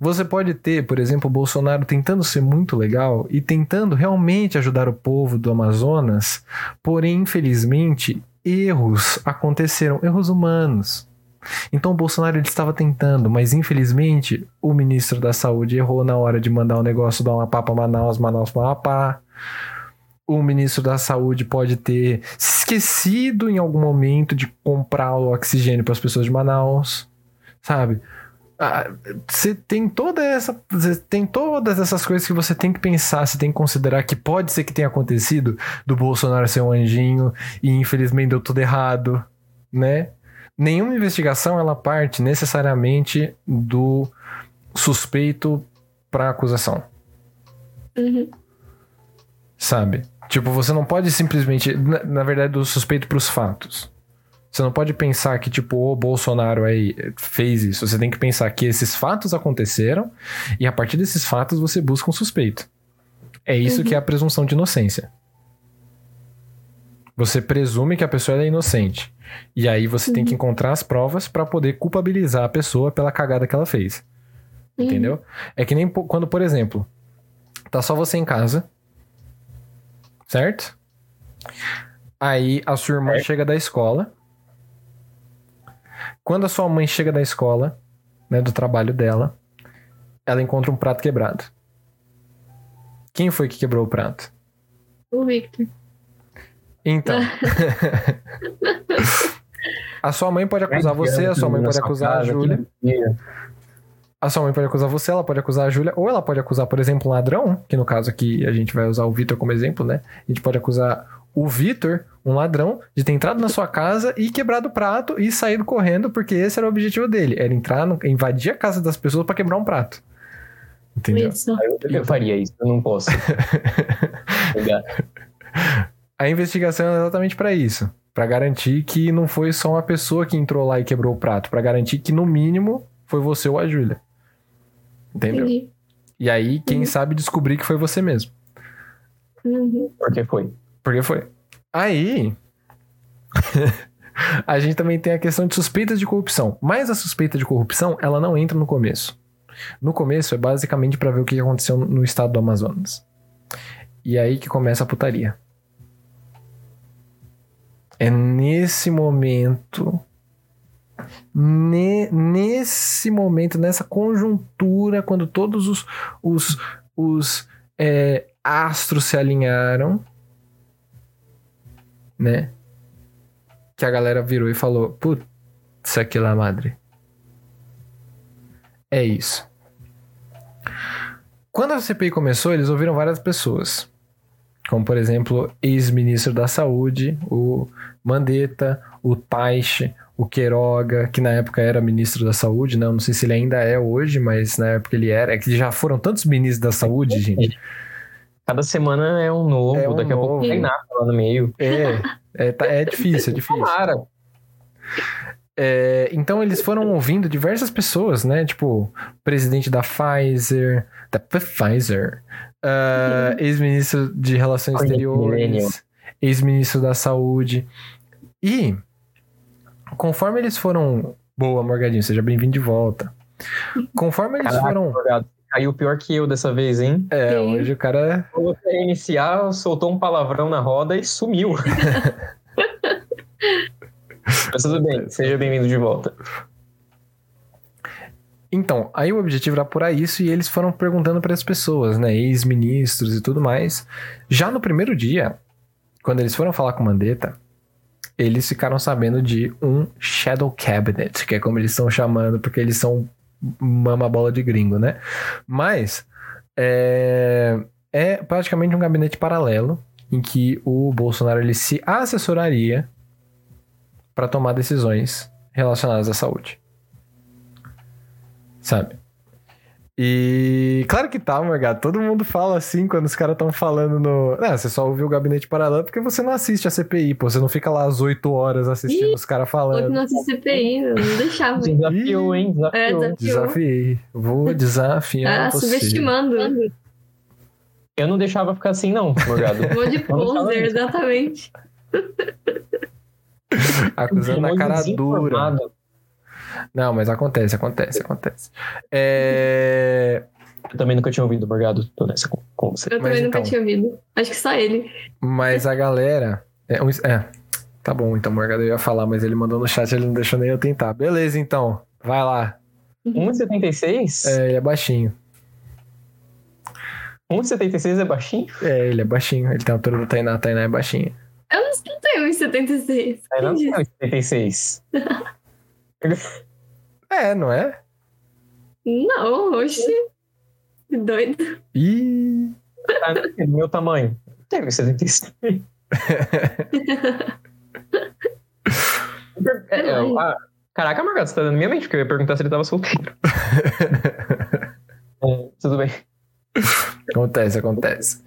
Speaker 1: Você pode ter, por exemplo, o Bolsonaro tentando ser muito legal e tentando realmente ajudar o povo do Amazonas, porém, infelizmente, erros aconteceram, erros humanos. Então o Bolsonaro ele estava tentando, mas infelizmente o ministro da Saúde errou na hora de mandar o negócio do Amapá para Manaus, Manaus para Amapá o ministro da Saúde pode ter se esquecido em algum momento de comprar o oxigênio para as pessoas de Manaus, sabe? Você ah, tem toda essa, tem todas essas coisas que você tem que pensar, você tem que considerar que pode ser que tenha acontecido do Bolsonaro ser um anjinho e infelizmente deu tudo errado, né? Nenhuma investigação ela parte necessariamente do suspeito para acusação.
Speaker 2: Uhum.
Speaker 1: Sabe? Tipo, você não pode simplesmente. Na, na verdade, do suspeito pros fatos. Você não pode pensar que, tipo, o Bolsonaro aí fez isso. Você tem que pensar que esses fatos aconteceram e a partir desses fatos você busca um suspeito. É isso uhum. que é a presunção de inocência. Você presume que a pessoa é inocente. E aí você uhum. tem que uhum. encontrar as provas para poder culpabilizar a pessoa pela cagada que ela fez. Uhum. Entendeu? É que nem quando, por exemplo, tá só você em casa certo? Aí a sua irmã é. chega da escola. Quando a sua mãe chega da escola, né, do trabalho dela, ela encontra um prato quebrado. Quem foi que quebrou o prato?
Speaker 2: O Victor.
Speaker 1: Então. a sua mãe pode acusar você, a sua mãe pode acusar a Júlia a sua mãe pode acusar você, ela pode acusar a Júlia, ou ela pode acusar, por exemplo, um ladrão, que no caso aqui a gente vai usar o Vitor como exemplo, né? A gente pode acusar o Vitor, um ladrão, de ter entrado na sua casa e quebrado o prato e saído correndo, porque esse era o objetivo dele, era entrar, no, invadir a casa das pessoas para quebrar um prato. Entendeu?
Speaker 2: Isso.
Speaker 3: Eu faria isso, eu não posso.
Speaker 1: A investigação é exatamente pra isso. Pra garantir que não foi só uma pessoa que entrou lá e quebrou o prato. Pra garantir que, no mínimo, foi você ou a Júlia. Entendeu?
Speaker 2: Entendi.
Speaker 1: E aí, quem
Speaker 2: Uhum.
Speaker 1: sabe descobrir que foi você mesmo.
Speaker 2: Uhum.
Speaker 3: Porque foi.
Speaker 1: Porque foi. Aí. a gente também tem a questão de suspeitas de corrupção. Mas a suspeita de corrupção, ela não entra no começo. No começo é basicamente pra ver o que aconteceu no estado do Amazonas. E aí que começa a putaria. É nesse momento. Ne- nesse momento, nessa conjuntura, quando todos os, os, os é, astros se alinharam, né? Que a galera virou e falou: Putz, lá, madre. É isso. Quando a CPI começou, eles ouviram várias pessoas. Como, por exemplo, ex-ministro da Saúde, o Mandetta, o Taixe, o Queiroga, que na época era ministro da Saúde, né? Eu não sei se ele ainda é hoje, mas na época ele era. É que já foram tantos ministros da saúde, gente.
Speaker 3: Cada semana é um novo,
Speaker 1: É um
Speaker 3: daqui a pouco
Speaker 1: novo.
Speaker 3: tem nada lá no meio.
Speaker 1: É, é, tá- é difícil, é difícil.
Speaker 3: Tomara.
Speaker 1: É, então eles foram ouvindo diversas pessoas, né? Tipo, presidente da Pfizer, da Pfizer, ah, ex-ministro de Relações. Exteriores, ex-ministro da Saúde. E, conforme eles foram. Boa, Morgadinho, seja bem-vindo de volta. Conforme eles
Speaker 3: Caraca,
Speaker 1: foram.
Speaker 3: advogado, Caiu pior que eu dessa vez, hein?
Speaker 1: É,
Speaker 2: Sim.
Speaker 1: hoje o cara.
Speaker 3: Quando você reiniciar, soltou um palavrão na roda e sumiu. Mas tudo bem, seja bem-vindo de volta.
Speaker 1: Então, aí o objetivo era apurar isso e eles foram perguntando para as pessoas, né, ex-ministros e tudo mais. Já no primeiro dia, quando eles foram falar com o Mandetta, eles ficaram sabendo de um Shadow Cabinet, que é como eles estão chamando, porque eles são mama bola de gringo, né? Mas é, é praticamente um gabinete paralelo em que o Bolsonaro ele se assessoraria para tomar decisões relacionadas à saúde sabe? E claro que tá, Morgado. Todo mundo fala assim quando os caras estão falando no. Não, você só ouviu o gabinete paralelo porque você não assiste a CPI, pô. Você não fica lá às 8 horas assistindo
Speaker 2: Ih,
Speaker 1: os caras falando.
Speaker 2: não assiste CPI, eu não deixava.
Speaker 3: Desafiou, hein?
Speaker 2: É,
Speaker 3: Desafiou.
Speaker 2: desafiou.
Speaker 1: Desafiei. Vou desafiar
Speaker 2: Ah,
Speaker 1: você.
Speaker 2: subestimando.
Speaker 3: Eu não deixava ficar assim, não, Morgado.
Speaker 2: Um monte de poser, exatamente.
Speaker 1: Acusando
Speaker 3: Um
Speaker 1: cara dura. Não, mas acontece, acontece, acontece. É...
Speaker 3: Eu também nunca tinha ouvido, Morgado. Tô nessa com, com você.
Speaker 2: Eu
Speaker 1: Mas
Speaker 2: também nunca
Speaker 1: então.
Speaker 2: tinha ouvido. Acho que só ele.
Speaker 1: Mas a galera. É, um- é, tá bom, então, Morgado, eu ia falar, mas ele mandou no chat, ele não deixou nem eu tentar. Beleza, então. Vai lá.
Speaker 3: 1,76?
Speaker 1: É, ele é baixinho.
Speaker 3: 1,76 é baixinho?
Speaker 1: É, ele é baixinho. Ele tem a altura do Tainá. A Tainá é baixinha.
Speaker 2: Eu não não tenho 1,76.
Speaker 3: Aí não
Speaker 2: Quem
Speaker 3: tem
Speaker 2: disse?
Speaker 3: 1,76.
Speaker 1: É, não é?
Speaker 2: Não, oxi. Que doido.
Speaker 1: Ih.
Speaker 3: Ah, do meu tamanho. Tem 1,76. É, é, ah, caraca, Morgado, você tá dando minha mente, porque eu ia perguntar se ele tava solteiro. É, tudo bem.
Speaker 1: acontece, acontece.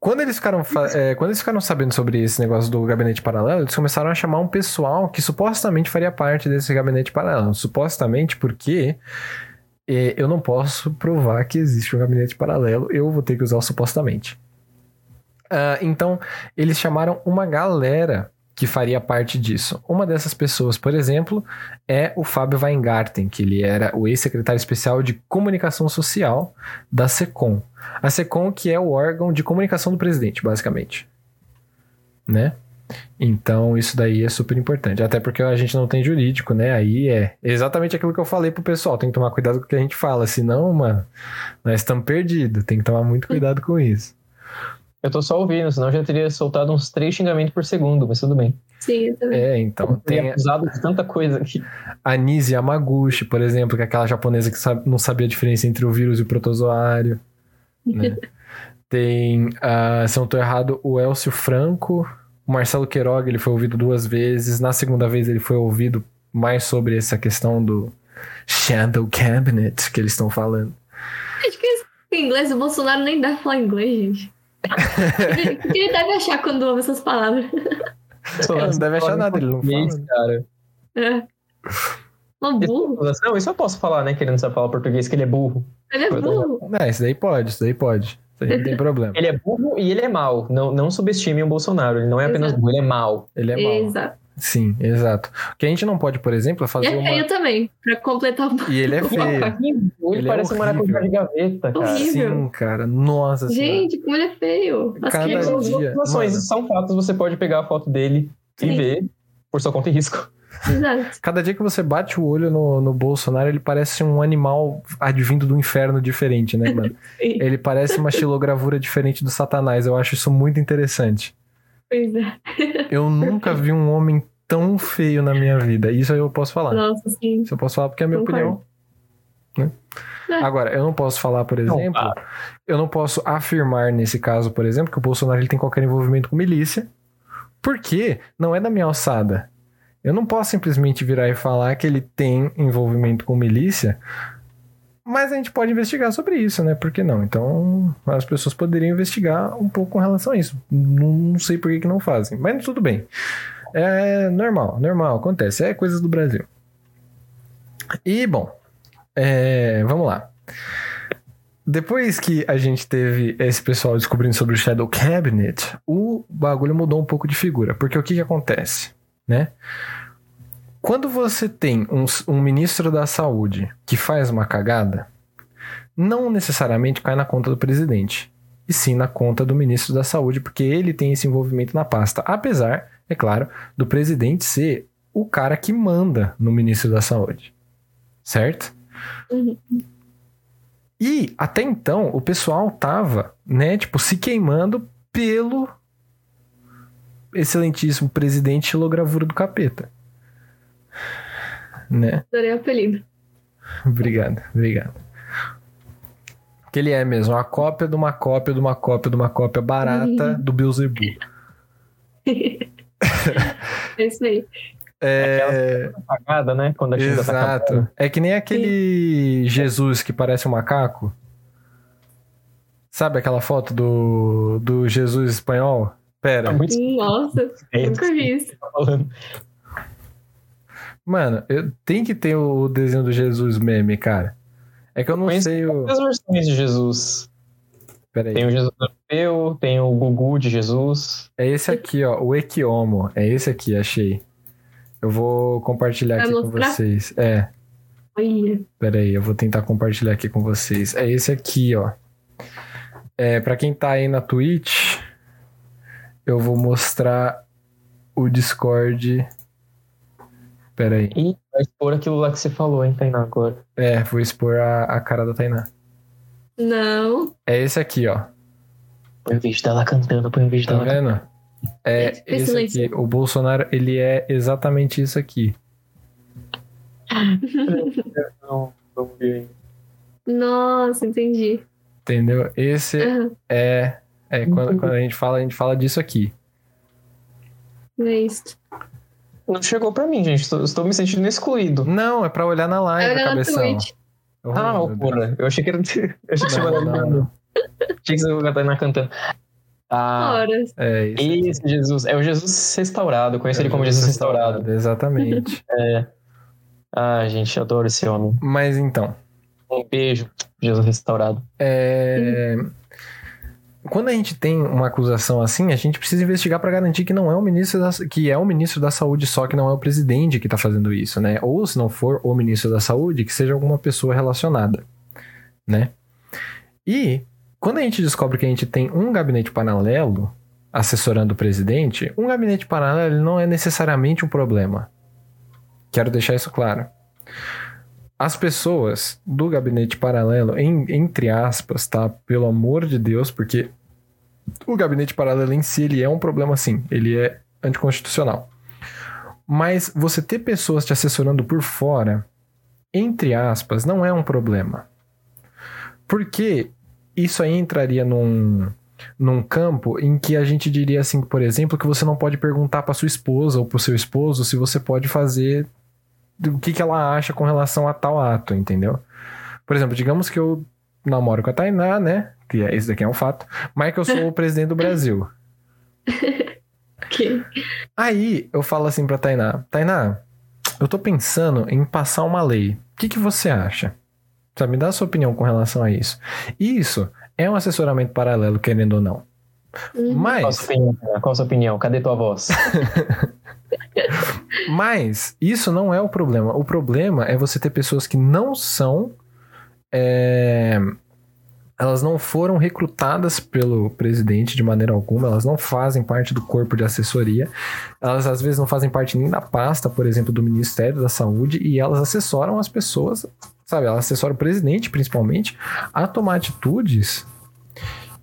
Speaker 1: Quando eles, ficaram é, quando eles ficaram sabendo sobre esse negócio do gabinete paralelo, eles começaram a chamar um pessoal que supostamente faria parte desse gabinete paralelo. Supostamente porque é, eu não posso provar que existe um gabinete paralelo, eu vou ter que usar o supostamente. Ah, então, eles chamaram uma galera que faria parte disso. Uma dessas pessoas, por exemplo, é o Fábio Weingarten, que ele era o ex-secretário especial de comunicação social da SECOM. A SECOM que é o órgão de comunicação do presidente, basicamente. Né? Então, isso daí é super importante. Até porque a gente não tem jurídico, né? Aí é exatamente aquilo que eu falei pro pessoal. Tem que tomar cuidado com o que a gente fala. Senão, mano, nós estamos perdidos. Tem que tomar muito cuidado com isso.
Speaker 3: Eu tô só ouvindo, senão eu já teria soltado uns três xingamentos por segundo, mas tudo bem.
Speaker 2: Sim, eu também.
Speaker 1: É, então. Tem
Speaker 3: acusado de tanta coisa aqui.
Speaker 1: a Nise Yamaguchi, por exemplo, que é aquela japonesa que sabe- não sabia a diferença entre o vírus e o protozoário. né? Tem, ah, se eu não tô errado, o Elcio Franco, o Marcelo Queiroga, ele foi ouvido duas vezes. Na segunda vez ele foi ouvido mais sobre essa questão do Shadow Cabinet que eles estão falando.
Speaker 2: Em inglês, o Bolsonaro nem deve falar inglês, gente. O que ele deve achar quando ouve essas palavras?
Speaker 1: Ele não deve achar nada, ele não fala.
Speaker 3: Cara.
Speaker 2: É. Um burro.
Speaker 3: Não, isso eu posso falar, né? Que ele não sabe falar português, que ele é burro.
Speaker 2: Ele é burro.
Speaker 1: Não, isso daí pode, isso daí pode. Isso aí não tem problema.
Speaker 3: Ele é burro e ele é mau. Não, não subestime o Bolsonaro. Ele não é apenas
Speaker 2: Exato.
Speaker 3: burro, ele é mau.
Speaker 1: Ele é mau.
Speaker 2: Exato.
Speaker 1: Sim, exato. O que a gente não pode, por exemplo, é
Speaker 2: E
Speaker 1: fazer
Speaker 2: é
Speaker 1: uma.
Speaker 2: feio também, pra completar o.
Speaker 1: E ele é feio.
Speaker 3: Ele,
Speaker 1: Ele é
Speaker 3: parece um maracujá de
Speaker 1: horrível.
Speaker 3: gaveta, cara.
Speaker 2: Horrível.
Speaker 1: Sim, cara. Nossa senhora.
Speaker 2: Gente, como ele é feio. As
Speaker 1: Cada
Speaker 2: crianças-
Speaker 3: São
Speaker 1: dia,
Speaker 3: situações,
Speaker 1: mano.
Speaker 3: são fatos, você pode pegar a foto dele e
Speaker 2: Sim.
Speaker 3: ver por sua conta e risco.
Speaker 2: Exato.
Speaker 1: Cada dia que você bate o olho no, no Bolsonaro, ele parece um animal advindo do inferno diferente, né, mano?
Speaker 2: Sim.
Speaker 1: Ele parece uma xilogravura diferente do Satanás. Eu acho isso muito interessante.
Speaker 2: Pois é.
Speaker 1: Eu nunca vi um homem tão feio na minha vida. Isso eu posso falar.
Speaker 2: Nossa, sim.
Speaker 1: Isso eu posso falar porque é a minha
Speaker 2: Concordo.
Speaker 1: opinião. Né?
Speaker 2: É.
Speaker 1: Agora, eu não posso falar, por
Speaker 3: Não,
Speaker 1: exemplo,
Speaker 3: ah.
Speaker 1: eu não posso afirmar nesse caso, por exemplo, que o Bolsonaro ele tem qualquer envolvimento com milícia, porque não é da minha alçada. Eu não posso simplesmente virar e falar que ele tem envolvimento com milícia, mas a gente pode investigar sobre isso, né? Por que não? Então, as pessoas poderiam investigar um pouco com relação a isso. Não, não sei por que, que não fazem, mas tudo bem. É normal, normal, acontece. É coisas do Brasil. E, bom, é, vamos lá. Depois que a gente teve esse pessoal descobrindo sobre o Shadow Cabinet, o bagulho mudou um pouco de figura. Porque o que, que acontece, né? Quando você tem um, um ministro da saúde que faz uma cagada, não necessariamente cai na conta do presidente, e sim na conta do ministro da saúde, porque ele tem esse envolvimento na pasta. Apesar, é claro, do presidente ser o cara que manda no ministro da saúde. Certo?
Speaker 2: Uhum.
Speaker 1: E até então o pessoal tava, né, tipo, se queimando pelo excelentíssimo presidente xilogravura do capeta. Né?
Speaker 2: Adorei o apelido.
Speaker 1: Obrigado, obrigado. Que ele é mesmo, a cópia de uma cópia de uma cópia de uma cópia barata do Beelzebub.
Speaker 2: É isso aí.
Speaker 1: É,
Speaker 3: Cagada, né? Quando a tá
Speaker 1: exato.
Speaker 3: cagando.
Speaker 1: É que nem aquele Jesus que parece um macaco. Sabe aquela foto do, do Jesus espanhol? Pera.
Speaker 3: Tá muito
Speaker 2: Nossa,
Speaker 3: É
Speaker 2: nunca vi isso.
Speaker 3: tá.
Speaker 1: Mano, eu, tem que ter o desenho do Jesus meme, cara. É que eu não sei o.
Speaker 3: As versões de Jesus.
Speaker 1: Pera
Speaker 3: Tem o Jesus europeu, tem o Gugu de Jesus.
Speaker 1: É esse aqui, ó. O Equiomo. É esse aqui, achei. Eu vou compartilhar
Speaker 2: Vai
Speaker 1: aqui com
Speaker 2: mostrar?
Speaker 1: vocês. É.
Speaker 2: Olha.
Speaker 1: Pera aí, eu vou tentar compartilhar aqui com vocês. É esse aqui, ó. É, pra quem tá aí na Twitch, eu vou mostrar o Discord. Pera aí.
Speaker 3: E vai expor aquilo lá que você falou, hein, Tainá, agora.
Speaker 1: É, vou expor a, a cara da Tainá.
Speaker 2: Não.
Speaker 1: É esse aqui, ó.
Speaker 3: Põe o vídeo dela cantando, põe o vídeo
Speaker 1: Tá
Speaker 3: dela
Speaker 1: vendo? É
Speaker 2: Esse
Speaker 1: aqui. O Bolsonaro, ele é exatamente isso aqui.
Speaker 3: Não, vamos ver aí.
Speaker 2: Nossa, entendi.
Speaker 1: Entendeu? Esse
Speaker 2: Aham,
Speaker 1: é. É, quando, quando a gente fala, a gente fala disso aqui.
Speaker 2: é isso.
Speaker 3: Não chegou pra mim, gente. Estou, estou me sentindo excluído.
Speaker 1: Não, é pra olhar na live,
Speaker 2: na
Speaker 1: cabeção.
Speaker 2: Twitch.
Speaker 1: Oh,
Speaker 3: ah, porra. Eu achei que era. Eu achei que você
Speaker 1: Não,
Speaker 3: ia
Speaker 1: não, não.
Speaker 3: Achei que você cantando. Ah,
Speaker 2: Horas.
Speaker 1: É isso.
Speaker 3: esse Jesus. É o Jesus restaurado. Eu conheço ele como Jesus restaurado.
Speaker 1: Exatamente.
Speaker 3: Ah, gente, eu adoro esse homem.
Speaker 1: Mas então,
Speaker 3: Um beijo, Jesus restaurado.
Speaker 1: é... quando a gente tem uma acusação assim, a gente precisa investigar pra garantir que não é o ministro da... que é o ministro da Saúde só que não é o presidente que tá fazendo isso, né? Ou se não for o ministro da Saúde, que seja alguma pessoa relacionada, né? E quando a gente descobre que a gente tem um gabinete paralelo assessorando o presidente, um gabinete paralelo não é necessariamente um problema. Quero deixar isso claro. As pessoas do gabinete paralelo, em- entre aspas, tá? Pelo amor de Deus, porque o gabinete paralelo em si ele é um problema sim, ele é anticonstitucional. Mas você ter pessoas te assessorando por fora, entre aspas, não é um problema. Porque isso aí entraria num, num campo em que a gente diria assim, por exemplo, que você não pode perguntar para sua esposa ou para o seu esposo se você pode fazer o que, que ela acha com relação a tal ato, entendeu? Por exemplo, digamos que eu namoro com a Tainá, né? Que é, esse daqui é um fato. Mas que eu sou o presidente do Brasil.
Speaker 2: Que...
Speaker 1: Aí eu falo assim pra Tainá: Tainá, eu tô pensando em passar uma lei. O que, que você acha? Sabe, me dá a sua opinião com relação a isso. Isso é um assessoramento paralelo, querendo ou não.
Speaker 2: Uhum.
Speaker 3: Qual a
Speaker 1: Mas,
Speaker 3: sua opinião? Qual a sua opinião? Cadê tua voz?
Speaker 1: mas isso não é o problema. O problema é você ter pessoas que não são. é, elas não foram recrutadas pelo presidente de maneira alguma, elas não fazem parte do corpo de assessoria, elas às vezes não fazem parte nem da pasta, por exemplo, do Ministério da Saúde, e elas assessoram as pessoas, sabe? Elas assessoram o presidente, principalmente, a tomar atitudes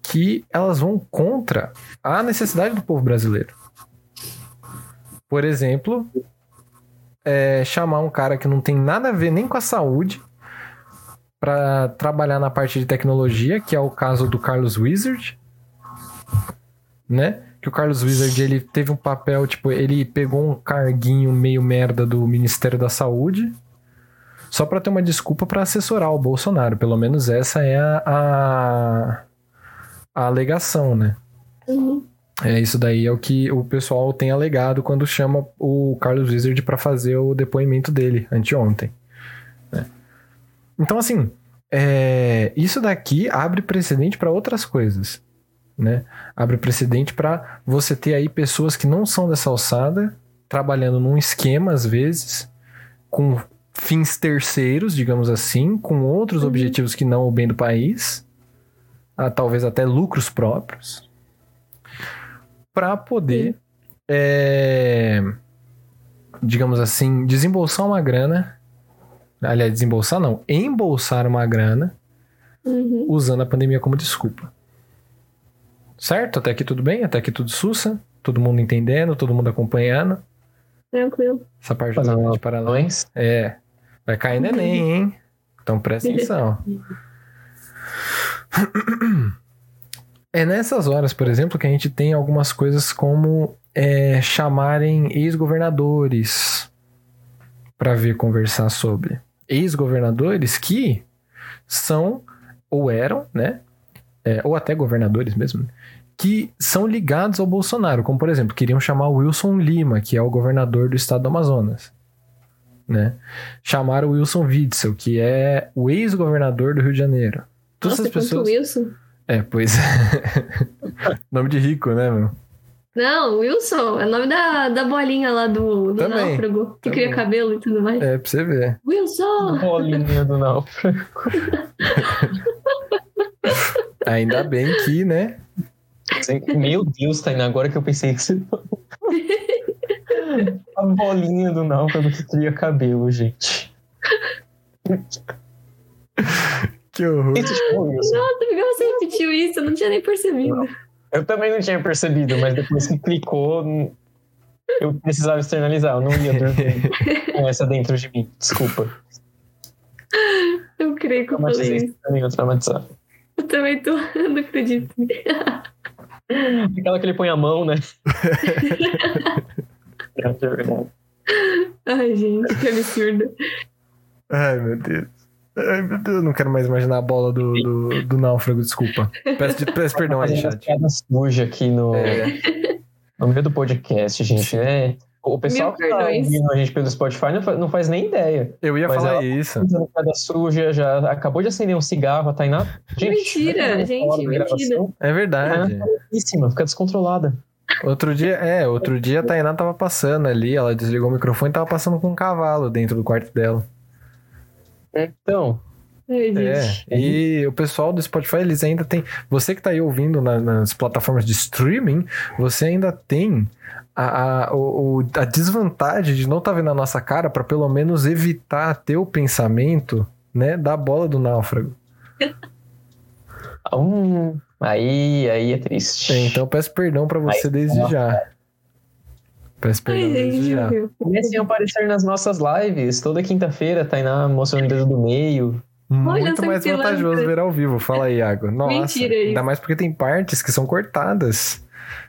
Speaker 1: que elas vão contra a necessidade do povo brasileiro. Por exemplo, é, chamar um cara que não tem nada a ver nem com a saúde para trabalhar na parte de tecnologia, que é o caso do Carlos Wizard, né? Que o Carlos Wizard ele teve um papel, tipo, ele pegou um carguinho meio merda do Ministério da Saúde só para ter uma desculpa para assessorar o Bolsonaro. Pelo menos essa é a, a, a alegação, né?
Speaker 2: Uhum.
Speaker 1: É, isso daí é o que o pessoal tem alegado quando chama o Carlos Wizard para fazer o depoimento dele anteontem. né? Então, assim, é, isso daqui abre precedente para outras coisas. Né? Abre precedente para você ter aí pessoas que não são dessa alçada, trabalhando num esquema, às vezes, com fins terceiros, digamos assim, com outros
Speaker 2: Uhum.
Speaker 1: objetivos que não o bem do país, talvez até lucros próprios, para poder, é, digamos assim, desembolsar uma grana. Aliás, desembolsar não, embolsar uma grana
Speaker 2: Uhum.
Speaker 1: usando a pandemia como desculpa. Certo? Até aqui tudo bem? Até aqui tudo sussa? Todo mundo entendendo, todo mundo acompanhando.
Speaker 2: Tranquilo.
Speaker 1: Essa parte
Speaker 3: Fazendo
Speaker 1: da de.
Speaker 3: Anotações?
Speaker 1: É. Vai cair neném, hein? Então presta atenção. É nessas horas, por exemplo, que a gente tem algumas coisas como é, chamarem ex-governadores para vir conversar sobre. Ex-governadores que são, ou eram, né? É, ou até governadores mesmo, né? que são ligados ao Bolsonaro. Como, por exemplo, queriam chamar o Wilson Lima, que é o governador do estado do Amazonas. Né? Chamaram o Wilson Witzel, que é o ex-governador do Rio de Janeiro. Todas
Speaker 2: Nossa,
Speaker 1: essas pessoas.
Speaker 2: Wilson.
Speaker 1: É, pois é. Nome de rico, né, meu?
Speaker 2: Não, Wilson é o nome da, da bolinha lá do, do
Speaker 1: Também,
Speaker 2: náufrago, que cria
Speaker 1: também.
Speaker 2: cabelo e tudo mais.
Speaker 1: É, pra você ver.
Speaker 2: Wilson!
Speaker 3: Bolinha do náufrago.
Speaker 1: Ainda bem que, né?
Speaker 3: Meu Deus, Tainá, agora que eu pensei que você. A bolinha do náufrago que cria cabelo, gente.
Speaker 1: Que horror.
Speaker 3: Tipo.
Speaker 2: Nossa, por que você repetiu isso? Eu não tinha nem percebido.
Speaker 3: Eu também não tinha percebido, mas depois que clicou, eu precisava externalizar. Eu não ia dormir com essa dentro de mim. Desculpa.
Speaker 2: Eu creio que eu falei
Speaker 3: Traumatizei
Speaker 2: isso.
Speaker 3: também, eu traumatizado.
Speaker 2: Eu também tô. Eu não acredito.
Speaker 3: Aquela que ele põe a mão, né? É verdade.
Speaker 2: Ai, gente, que absurdo.
Speaker 1: Ai, meu Deus. Deus, não quero mais imaginar a bola do, do, do náufrago, desculpa. Peço, de- peço perdão aí, chat.
Speaker 3: piadas sujas aqui no,
Speaker 1: É,
Speaker 3: no meio do podcast, gente. É, o pessoal
Speaker 2: Mil
Speaker 3: que tá ouvindo a gente pelo Spotify não faz, não faz nem ideia.
Speaker 1: eu ia
Speaker 3: Mas
Speaker 1: falar
Speaker 3: ela-
Speaker 1: isso.
Speaker 3: Piada suja, já acabou de acender um cigarro, a Tainá. Gente,
Speaker 2: Mentira, gente, mentira.
Speaker 1: É verdade.
Speaker 3: Tainá tá louquíssima, fica descontrolada.
Speaker 1: Outro dia, é, outro dia a Tainá tava passando ali, ela desligou o microfone e tava passando com um cavalo dentro do quarto dela.
Speaker 3: Então,
Speaker 2: Ai,
Speaker 1: É,
Speaker 2: gente.
Speaker 1: e o pessoal do Spotify, eles ainda tem. Você que tá aí ouvindo na- nas plataformas de streaming, você ainda tem a, a, o- a desvantagem de não estar vendo a nossa cara para pelo menos evitar ter o pensamento, né, da bola do náufrago.
Speaker 3: hum, aí, aí é triste.
Speaker 1: É, então eu peço perdão para você
Speaker 3: Aí,
Speaker 1: desde
Speaker 3: ó.
Speaker 1: já. Peço perdão desde já.
Speaker 3: Comecem a aparecer nas nossas lives. Toda quinta-feira, Tainá mostrando o dedo do meio.
Speaker 1: Muito
Speaker 2: essa
Speaker 1: mais vantajoso ver ao vivo. Fala aí, Iago. Nossa,
Speaker 2: Mentira isso.
Speaker 1: ainda mais porque tem partes que são cortadas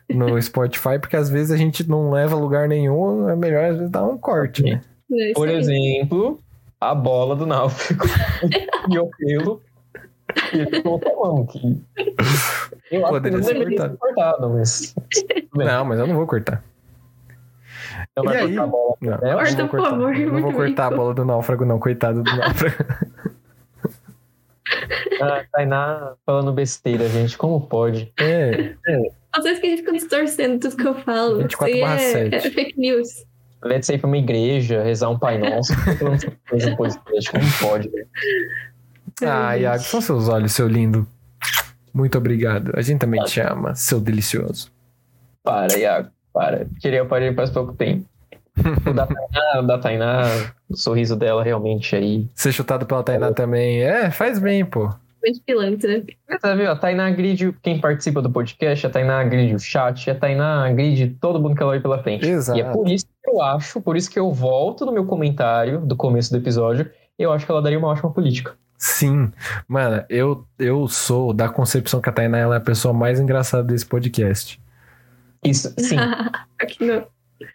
Speaker 1: no Spotify, porque às vezes a gente não leva a lugar nenhum, é melhor às vezes dar um corte, né?
Speaker 2: É
Speaker 3: Por exemplo, a bola do náufrago. e o pelo. E eu tô falando que. Eu acho
Speaker 1: Poderia
Speaker 3: que
Speaker 1: ser
Speaker 3: não deveria
Speaker 1: cortado.
Speaker 3: ser cortado, mas.
Speaker 1: Não, mas eu não vou cortar.
Speaker 3: Vai
Speaker 1: aí?
Speaker 3: cortar a bola.
Speaker 1: Não,
Speaker 3: É,
Speaker 1: eu não
Speaker 2: Corta,
Speaker 1: vou
Speaker 2: por
Speaker 1: cortar.
Speaker 2: favor,
Speaker 1: não vou
Speaker 2: muito
Speaker 1: cortar a bola do náufrago, não. Coitado do náufrago.
Speaker 3: Ah, Tainá falando besteira, gente. Como pode?
Speaker 1: É,
Speaker 2: Às vezes que a gente fica distorcendo tudo que eu falo.
Speaker 1: 24
Speaker 2: Isso aí
Speaker 1: barra
Speaker 2: é,
Speaker 1: 7.
Speaker 2: é fake news.
Speaker 3: Let's ir pra uma igreja, rezar um Pai Nosso. podcast. Como pode? né?
Speaker 1: Ah, Iago, são seus olhos, seu lindo. Muito obrigado. A gente também te ama, seu delicioso.
Speaker 3: Para, Iago. Para. Tirei o aparelho faz pouco tempo. O da Tainá, o da Tainá, o sorriso dela realmente aí.
Speaker 1: Ser chutado pela Tainá também. É, faz bem, pô.
Speaker 2: Muito pilantra.
Speaker 3: Tá vendo? A Tainá agride quem participa do podcast, a Tainá agride o chat, a Tainá agride todo mundo que ela vai pela frente.
Speaker 1: Exato.
Speaker 3: E é por isso que eu acho, por isso que eu volto no meu comentário do começo do episódio, eu acho que ela daria uma ótima política.
Speaker 1: Sim. Mano, eu, eu sou da concepção que a Tainá ela é a pessoa mais engraçada desse podcast.
Speaker 3: Isso, sim,
Speaker 2: Aqui não.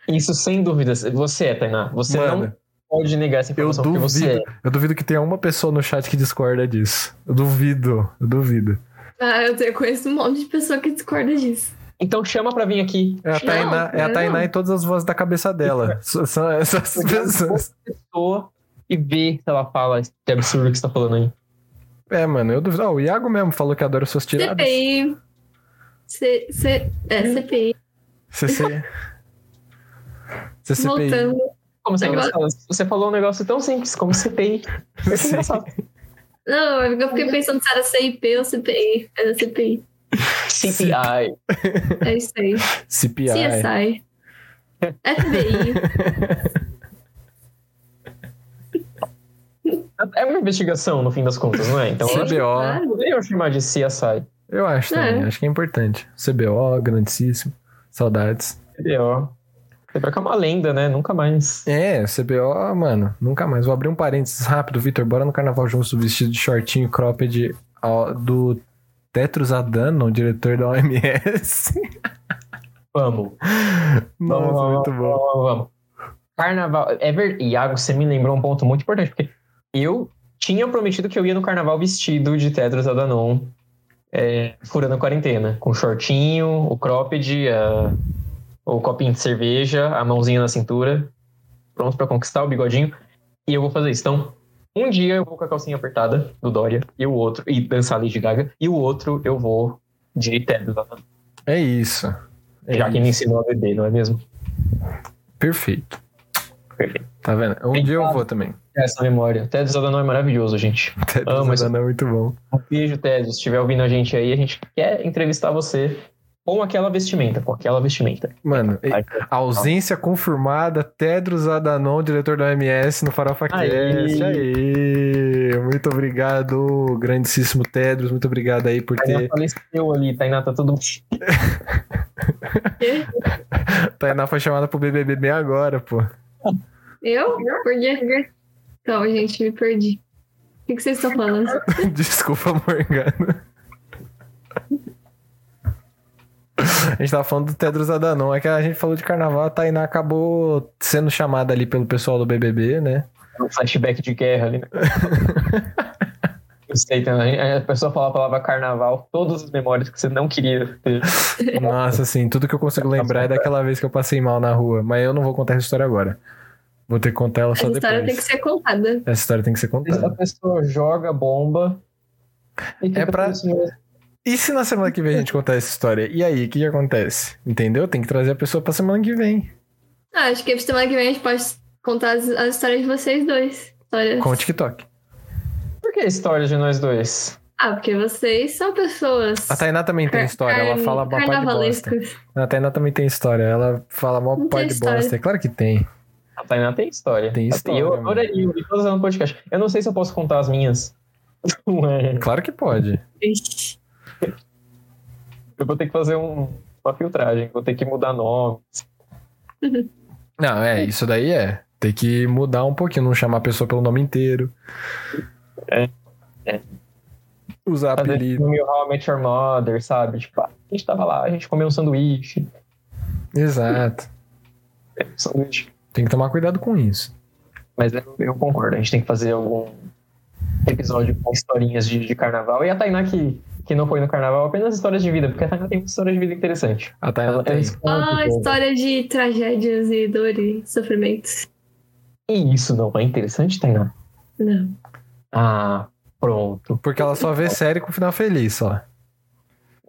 Speaker 3: isso sem dúvida. Você é, Tainá. Você não
Speaker 1: Mano,
Speaker 3: pode negar essa
Speaker 1: eu
Speaker 3: informação, porque você
Speaker 1: duvido.
Speaker 3: é.
Speaker 1: Eu duvido que tenha uma pessoa no chat que discorda disso. Eu duvido. Eu duvido.
Speaker 2: Ah, eu eu conheço um monte de pessoa que discorda disso.
Speaker 3: Então chama pra vir aqui.
Speaker 1: É a Tainá, é a
Speaker 2: não.
Speaker 1: Tainá e todas as vozes da cabeça dela. São essas pessoas.
Speaker 3: Pessoa e vê se ela fala esse absurdo que você tá falando aí.
Speaker 1: É, mano, eu duvido. Ó, o Iago mesmo falou que adora suas tiradas.
Speaker 2: CPI. C, C, é, CPI.
Speaker 1: CC. CCPI.
Speaker 2: Voltando.
Speaker 3: Como você é
Speaker 2: Eu
Speaker 3: engraçado. Você falou um negócio tão simples como CPI. Isso
Speaker 1: Sim.
Speaker 3: é engraçado.
Speaker 2: Não, é porque eu fiquei pensando se era CIP ou CPI. Era CPI.
Speaker 3: CPI.
Speaker 2: É isso aí.
Speaker 1: CPI.
Speaker 2: CSI. FBI.
Speaker 3: É uma investigação, no fim das contas, não é? Então,
Speaker 1: Sim.
Speaker 3: eu
Speaker 2: claro.
Speaker 3: poderiam chamar de CSI.
Speaker 1: Eu acho também,
Speaker 2: É.
Speaker 1: acho que é importante. CBO, grandíssimo. Saudades.
Speaker 3: CBO. Lembra que é uma lenda, né? Nunca mais.
Speaker 1: É, CBO, mano, nunca mais. Vou abrir um parênteses rápido, Vitor. Bora no carnaval juntos vestido de shortinho cropped do Tetros Adano, diretor da OMS.
Speaker 3: Vamos.
Speaker 1: Nossa,
Speaker 3: vamos,
Speaker 1: muito
Speaker 3: vamos,
Speaker 1: bom.
Speaker 3: Vamos, vamos. Carnaval. É ver... Iago, você me lembrou um ponto muito importante, porque eu tinha prometido que eu ia no carnaval vestido de Tetris Adanon, é, furando a quarentena, com shortinho, o cropped, a- o copinho de cerveja, a mãozinha na cintura, pronto pra conquistar o bigodinho. E eu vou fazer isso. Então, um dia eu vou com a calcinha apertada do Dória, e o outro, e dançar Lady Gaga, e o outro eu vou de Adanon.
Speaker 1: É isso. É
Speaker 3: Já que me
Speaker 1: isso.
Speaker 3: ensinou a beber, não é mesmo?
Speaker 1: Perfeito. Tá vendo? Um
Speaker 3: Bem
Speaker 1: dia eu vou também.
Speaker 3: Essa memória. Tetris Adanon é maravilhoso, gente. Amo esse-
Speaker 1: Adano é muito bom.
Speaker 3: Um beijo, Ted. Se estiver ouvindo a gente aí, a gente quer entrevistar você com aquela vestimenta, com aquela vestimenta.
Speaker 1: Mano, ausência confirmada, Tedros Adanon, diretor da OMS no Farofa
Speaker 3: Aí.
Speaker 1: Aí. Muito obrigado, grandíssimo Tedros. Muito obrigado aí por
Speaker 3: Tainá
Speaker 1: ter.
Speaker 3: faleceu ali, Tainá tá tudo.
Speaker 1: Tainá foi chamada pro BBB agora, pô.
Speaker 2: Eu? Por quê? Calma, gente, me perdi. O que, que vocês estão falando?
Speaker 1: Desculpa, Morgana. A gente tava falando do Tedros Adhanom. É que a gente falou de carnaval, a Tainá acabou sendo chamada ali pelo pessoal do BBB, né?
Speaker 3: Um flashback de guerra ali. Né? Eu sei, Tainá. A pessoa fala a palavra carnaval, todas as memórias que você não queria ter.
Speaker 1: Nossa, assim, tudo que eu consigo lembrar é daquela vez que eu passei mal na rua. Mas eu não vou contar essa história agora. Vou ter que contar ela só
Speaker 2: Essa história
Speaker 1: depois.
Speaker 2: tem que ser contada.
Speaker 1: Essa história tem que ser
Speaker 3: A
Speaker 1: contada.
Speaker 3: pessoa joga bomba. e
Speaker 1: É pra-. E se na semana que vem a gente contar essa história? E aí, o que, que acontece? Entendeu? Tem que trazer a pessoa pra semana que vem.
Speaker 2: Ah, acho que semana que vem a gente pode contar as, as histórias de vocês dois. Histórias...
Speaker 1: Com o TikTok.
Speaker 3: Por que a história de nós dois?
Speaker 2: Ah, porque vocês são pessoas.
Speaker 1: A Tainá também tem história, ela fala uma pá de bosta. A Tainá também tem história, ela fala mó
Speaker 2: tem
Speaker 1: de
Speaker 2: história.
Speaker 1: bosta. É claro que tem.
Speaker 3: A Tainá tem história.
Speaker 1: Tem história,
Speaker 3: E eu adoraria ouvir todas no podcast. Eu não sei se eu posso contar as minhas. É.
Speaker 1: Claro que pode.
Speaker 2: Ixi.
Speaker 3: Eu vou ter que fazer um- uma filtragem, vou ter que mudar nome.
Speaker 1: Não, é, isso daí é. Tem que mudar um pouquinho, não chamar a pessoa pelo nome inteiro.
Speaker 3: É, é.
Speaker 1: Usar
Speaker 3: Fazer
Speaker 1: apelido.
Speaker 3: no meu How I Met Your Mother, sabe? Tipo, ah, a gente tava lá, a gente comeu um sanduíche.
Speaker 1: Exato.
Speaker 3: É, um sanduíche.
Speaker 1: Tem que tomar cuidado com isso.
Speaker 3: Mas eu, eu concordo, a gente tem que fazer algum. episódio com historinhas de, de carnaval. E a Tainá que, que não foi no carnaval, apenas histórias de vida, porque a Tainá tem uma história de vida interessante.
Speaker 1: A Tainá
Speaker 3: Ela
Speaker 1: tem.
Speaker 2: Ah, história de tragédias e dor e sofrimentos.
Speaker 3: E isso não é interessante, Tainá?
Speaker 2: Não.
Speaker 3: Ah, pronto.
Speaker 1: Porque ela só vê série com final feliz, só.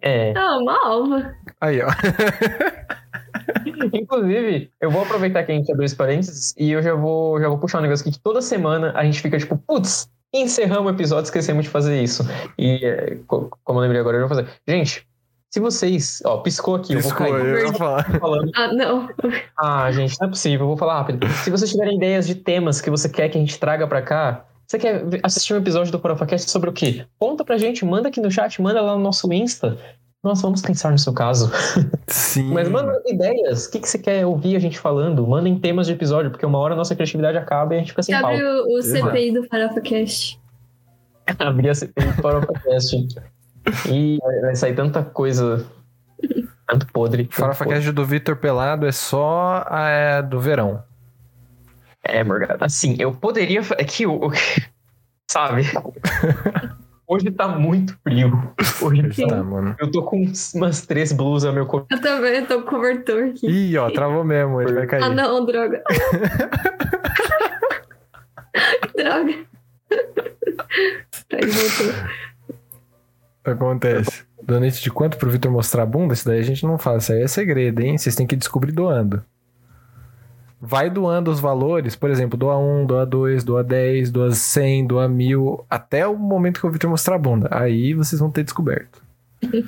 Speaker 3: É.
Speaker 2: Ah, uma alva.
Speaker 1: Aí, ó.
Speaker 3: Inclusive, eu vou aproveitar que a gente abriu esse parênteses e eu já vou, já vou puxar um negócio aqui que toda semana a gente fica tipo, putz, encerramos o episódio, esquecemos de fazer isso. E é, co- como eu lembrei agora, eu vou fazer. Gente, se vocês. Ó, piscou aqui,
Speaker 1: Piscou,
Speaker 3: eu vou
Speaker 1: eu
Speaker 3: cair.
Speaker 1: ia falar.
Speaker 3: Falando.
Speaker 2: Ah, não.
Speaker 3: Ah, gente, não é possível, eu vou falar rápido. Se vocês tiverem ideias de temas que você quer que a gente traga pra cá, você quer assistir um episódio do PorofaCast sobre o quê? Conta pra gente, manda aqui no chat, manda lá no nosso Insta. Nós vamos pensar no seu caso.
Speaker 1: Sim.
Speaker 3: Mas manda ideias. O que, que você quer ouvir a gente falando? Mandem temas de episódio, porque uma hora a nossa criatividade acaba e a gente fica sem
Speaker 2: Abre o, o. CPI do FarofaCast.
Speaker 3: Abrir a CPI para o podcast. E vai sair tanta coisa. Tanto podre. tanto
Speaker 1: Farofa
Speaker 3: podre.
Speaker 1: Cast do Vitor Pelado é só a é, do verão.
Speaker 3: É, Morgado. Assim, eu poderia. É que o. o- Sabe? Hoje tá muito frio. Hoje
Speaker 2: Sim.
Speaker 1: Tá, mano.
Speaker 3: eu tô com umas três blusas, meu corpo.
Speaker 2: Eu também tô com cobertor aqui.
Speaker 1: Ih, ó, travou mesmo, ele vai cair.
Speaker 2: Ah, não, droga. droga. Aí voltou.
Speaker 1: Acontece. Donate de quanto pro Vitor mostrar a bunda? Isso daí a gente não fala. Isso aí é segredo, hein? Vocês têm que descobrir doando. Vai doando os valores, por exemplo, doa 1, doa 2, doa 10, doa 100, doa 1000, até o momento que o Vitor mostrar a bunda. Aí vocês vão ter descoberto.
Speaker 3: Vocês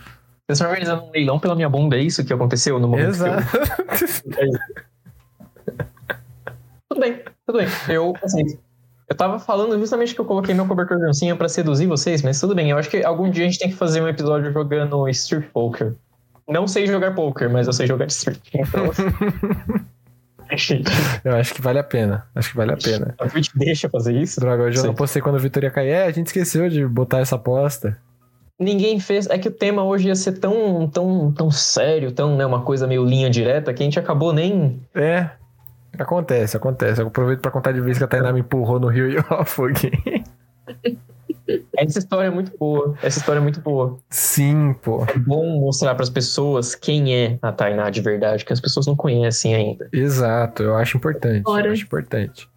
Speaker 3: estão organizando um leilão pela minha bunda, é isso que aconteceu no momento que eu-
Speaker 1: Exato.
Speaker 3: Tudo bem, tudo bem. Eu, assim, eu tava falando justamente que eu coloquei meu cobertor de oncinha pra seduzir vocês, mas tudo bem. Eu acho que algum dia a gente tem que fazer um episódio jogando Street Poker. Não sei jogar poker, mas eu sei jogar Street. Então, gente,
Speaker 1: Eu acho que vale a pena. Acho que vale a pena.
Speaker 3: a Twitch deixa fazer isso?
Speaker 1: Droga, hoje eu não postei quando o Vitor ia cair. É, a gente esqueceu de botar essa aposta.
Speaker 3: Ninguém fez. É que o tema hoje ia ser tão, tão, tão sério, tão, né, uma coisa meio linha direta, que a gente acabou nem.
Speaker 1: É. Acontece, acontece. Eu aproveito pra contar de vez que a Tainá me empurrou no rio e eu afoguei.
Speaker 3: Essa história é muito boa. Essa história é muito boa.
Speaker 1: Sim, pô.
Speaker 3: É bom mostrar pras pessoas quem é a Tainá de verdade, que as pessoas não conhecem ainda.
Speaker 1: Exato, eu acho importante.
Speaker 2: Ora.
Speaker 1: Eu acho importante.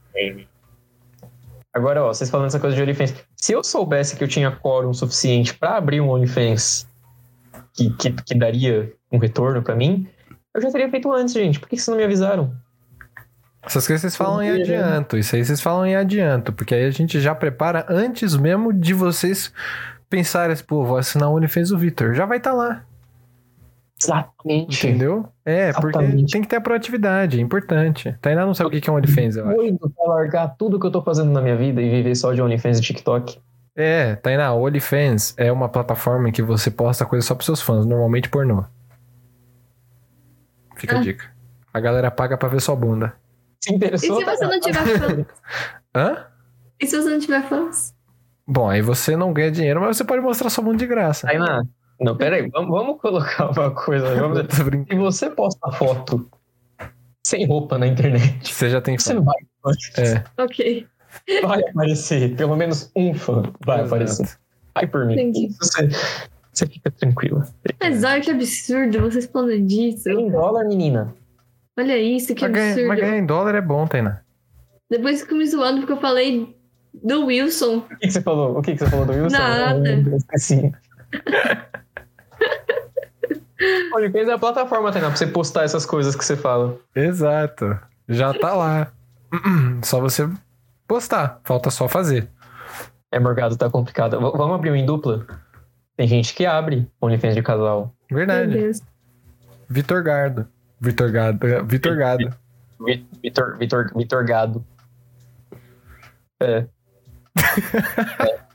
Speaker 3: Agora, ó, vocês falando essa coisa de OnlyFans. Se eu soubesse que eu tinha quórum suficiente pra abrir um OnlyFans que, que, que daria um retorno pra mim, eu já teria feito antes, gente. Por que que vocês não me avisaram?
Speaker 1: Essas coisas vocês falam em
Speaker 3: Porque, né?
Speaker 1: adianto. Isso aí vocês falam em adianto. Porque aí a gente já prepara antes mesmo de vocês pensarem assim, pô, vou assinar o OnlyFans do Vitor. Já vai estar lá.
Speaker 3: Exatamente.
Speaker 1: Entendeu? É, porque
Speaker 3: Exatamente.
Speaker 1: tem que ter a proatividade, é importante. Tainá não sabe o que é um OnlyFans, eu acho.
Speaker 3: Doido pra largar tudo que eu tô fazendo na minha vida e viver só de OnlyFans e TikTok.
Speaker 1: É, Tainá, o OnlyFans é uma plataforma em que você posta coisas só pros seus fãs, normalmente pornô. Fica a
Speaker 2: Ah.
Speaker 1: dica. A galera paga pra ver sua bunda.
Speaker 3: Se
Speaker 2: E
Speaker 3: interessou?
Speaker 2: se você não tiver fãs?
Speaker 1: Hã?
Speaker 2: E se você não tiver fãs?
Speaker 1: Bom, aí você não ganha dinheiro, mas você pode mostrar sua bunda de graça.
Speaker 3: Tainá, não, peraí. Vamos, vamos colocar uma coisa. Vamos... Se você posta foto sem roupa na internet,
Speaker 1: Você já tem
Speaker 3: você
Speaker 1: fã.
Speaker 3: não vai,
Speaker 1: É,
Speaker 2: Ok.
Speaker 3: vai aparecer. Pelo menos um fã vai
Speaker 1: exato.
Speaker 3: aparecer. Vai por mim.
Speaker 2: Entendi.
Speaker 3: Você, você fica tranquila.
Speaker 2: Mas olha que absurdo vocês falando disso.
Speaker 3: Em dólar, menina.
Speaker 2: Olha isso, que
Speaker 1: Mas ganhar,
Speaker 2: absurdo.
Speaker 1: mas ganhar em dólar é bom, Tainá.
Speaker 2: Depois ficou me zoando porque eu falei do Wilson.
Speaker 3: O que, que você falou? O que, que você falou do Wilson?
Speaker 2: Nada.
Speaker 3: Eu esqueci. OnlyFans é a plataforma, Tainá, pra você postar essas coisas que você fala.
Speaker 1: Exato. Já tá lá. Só você postar. Falta só fazer.
Speaker 3: É, Morgado, tá complicado. V- vamos abrir um em dupla? Tem gente que abre OnlyFans de casal.
Speaker 1: Verdade. Vitor Gardo. Vitor Gado. Vitor Gado.
Speaker 3: Vi- Vitor, Vitor, Vitor Gado. É. É.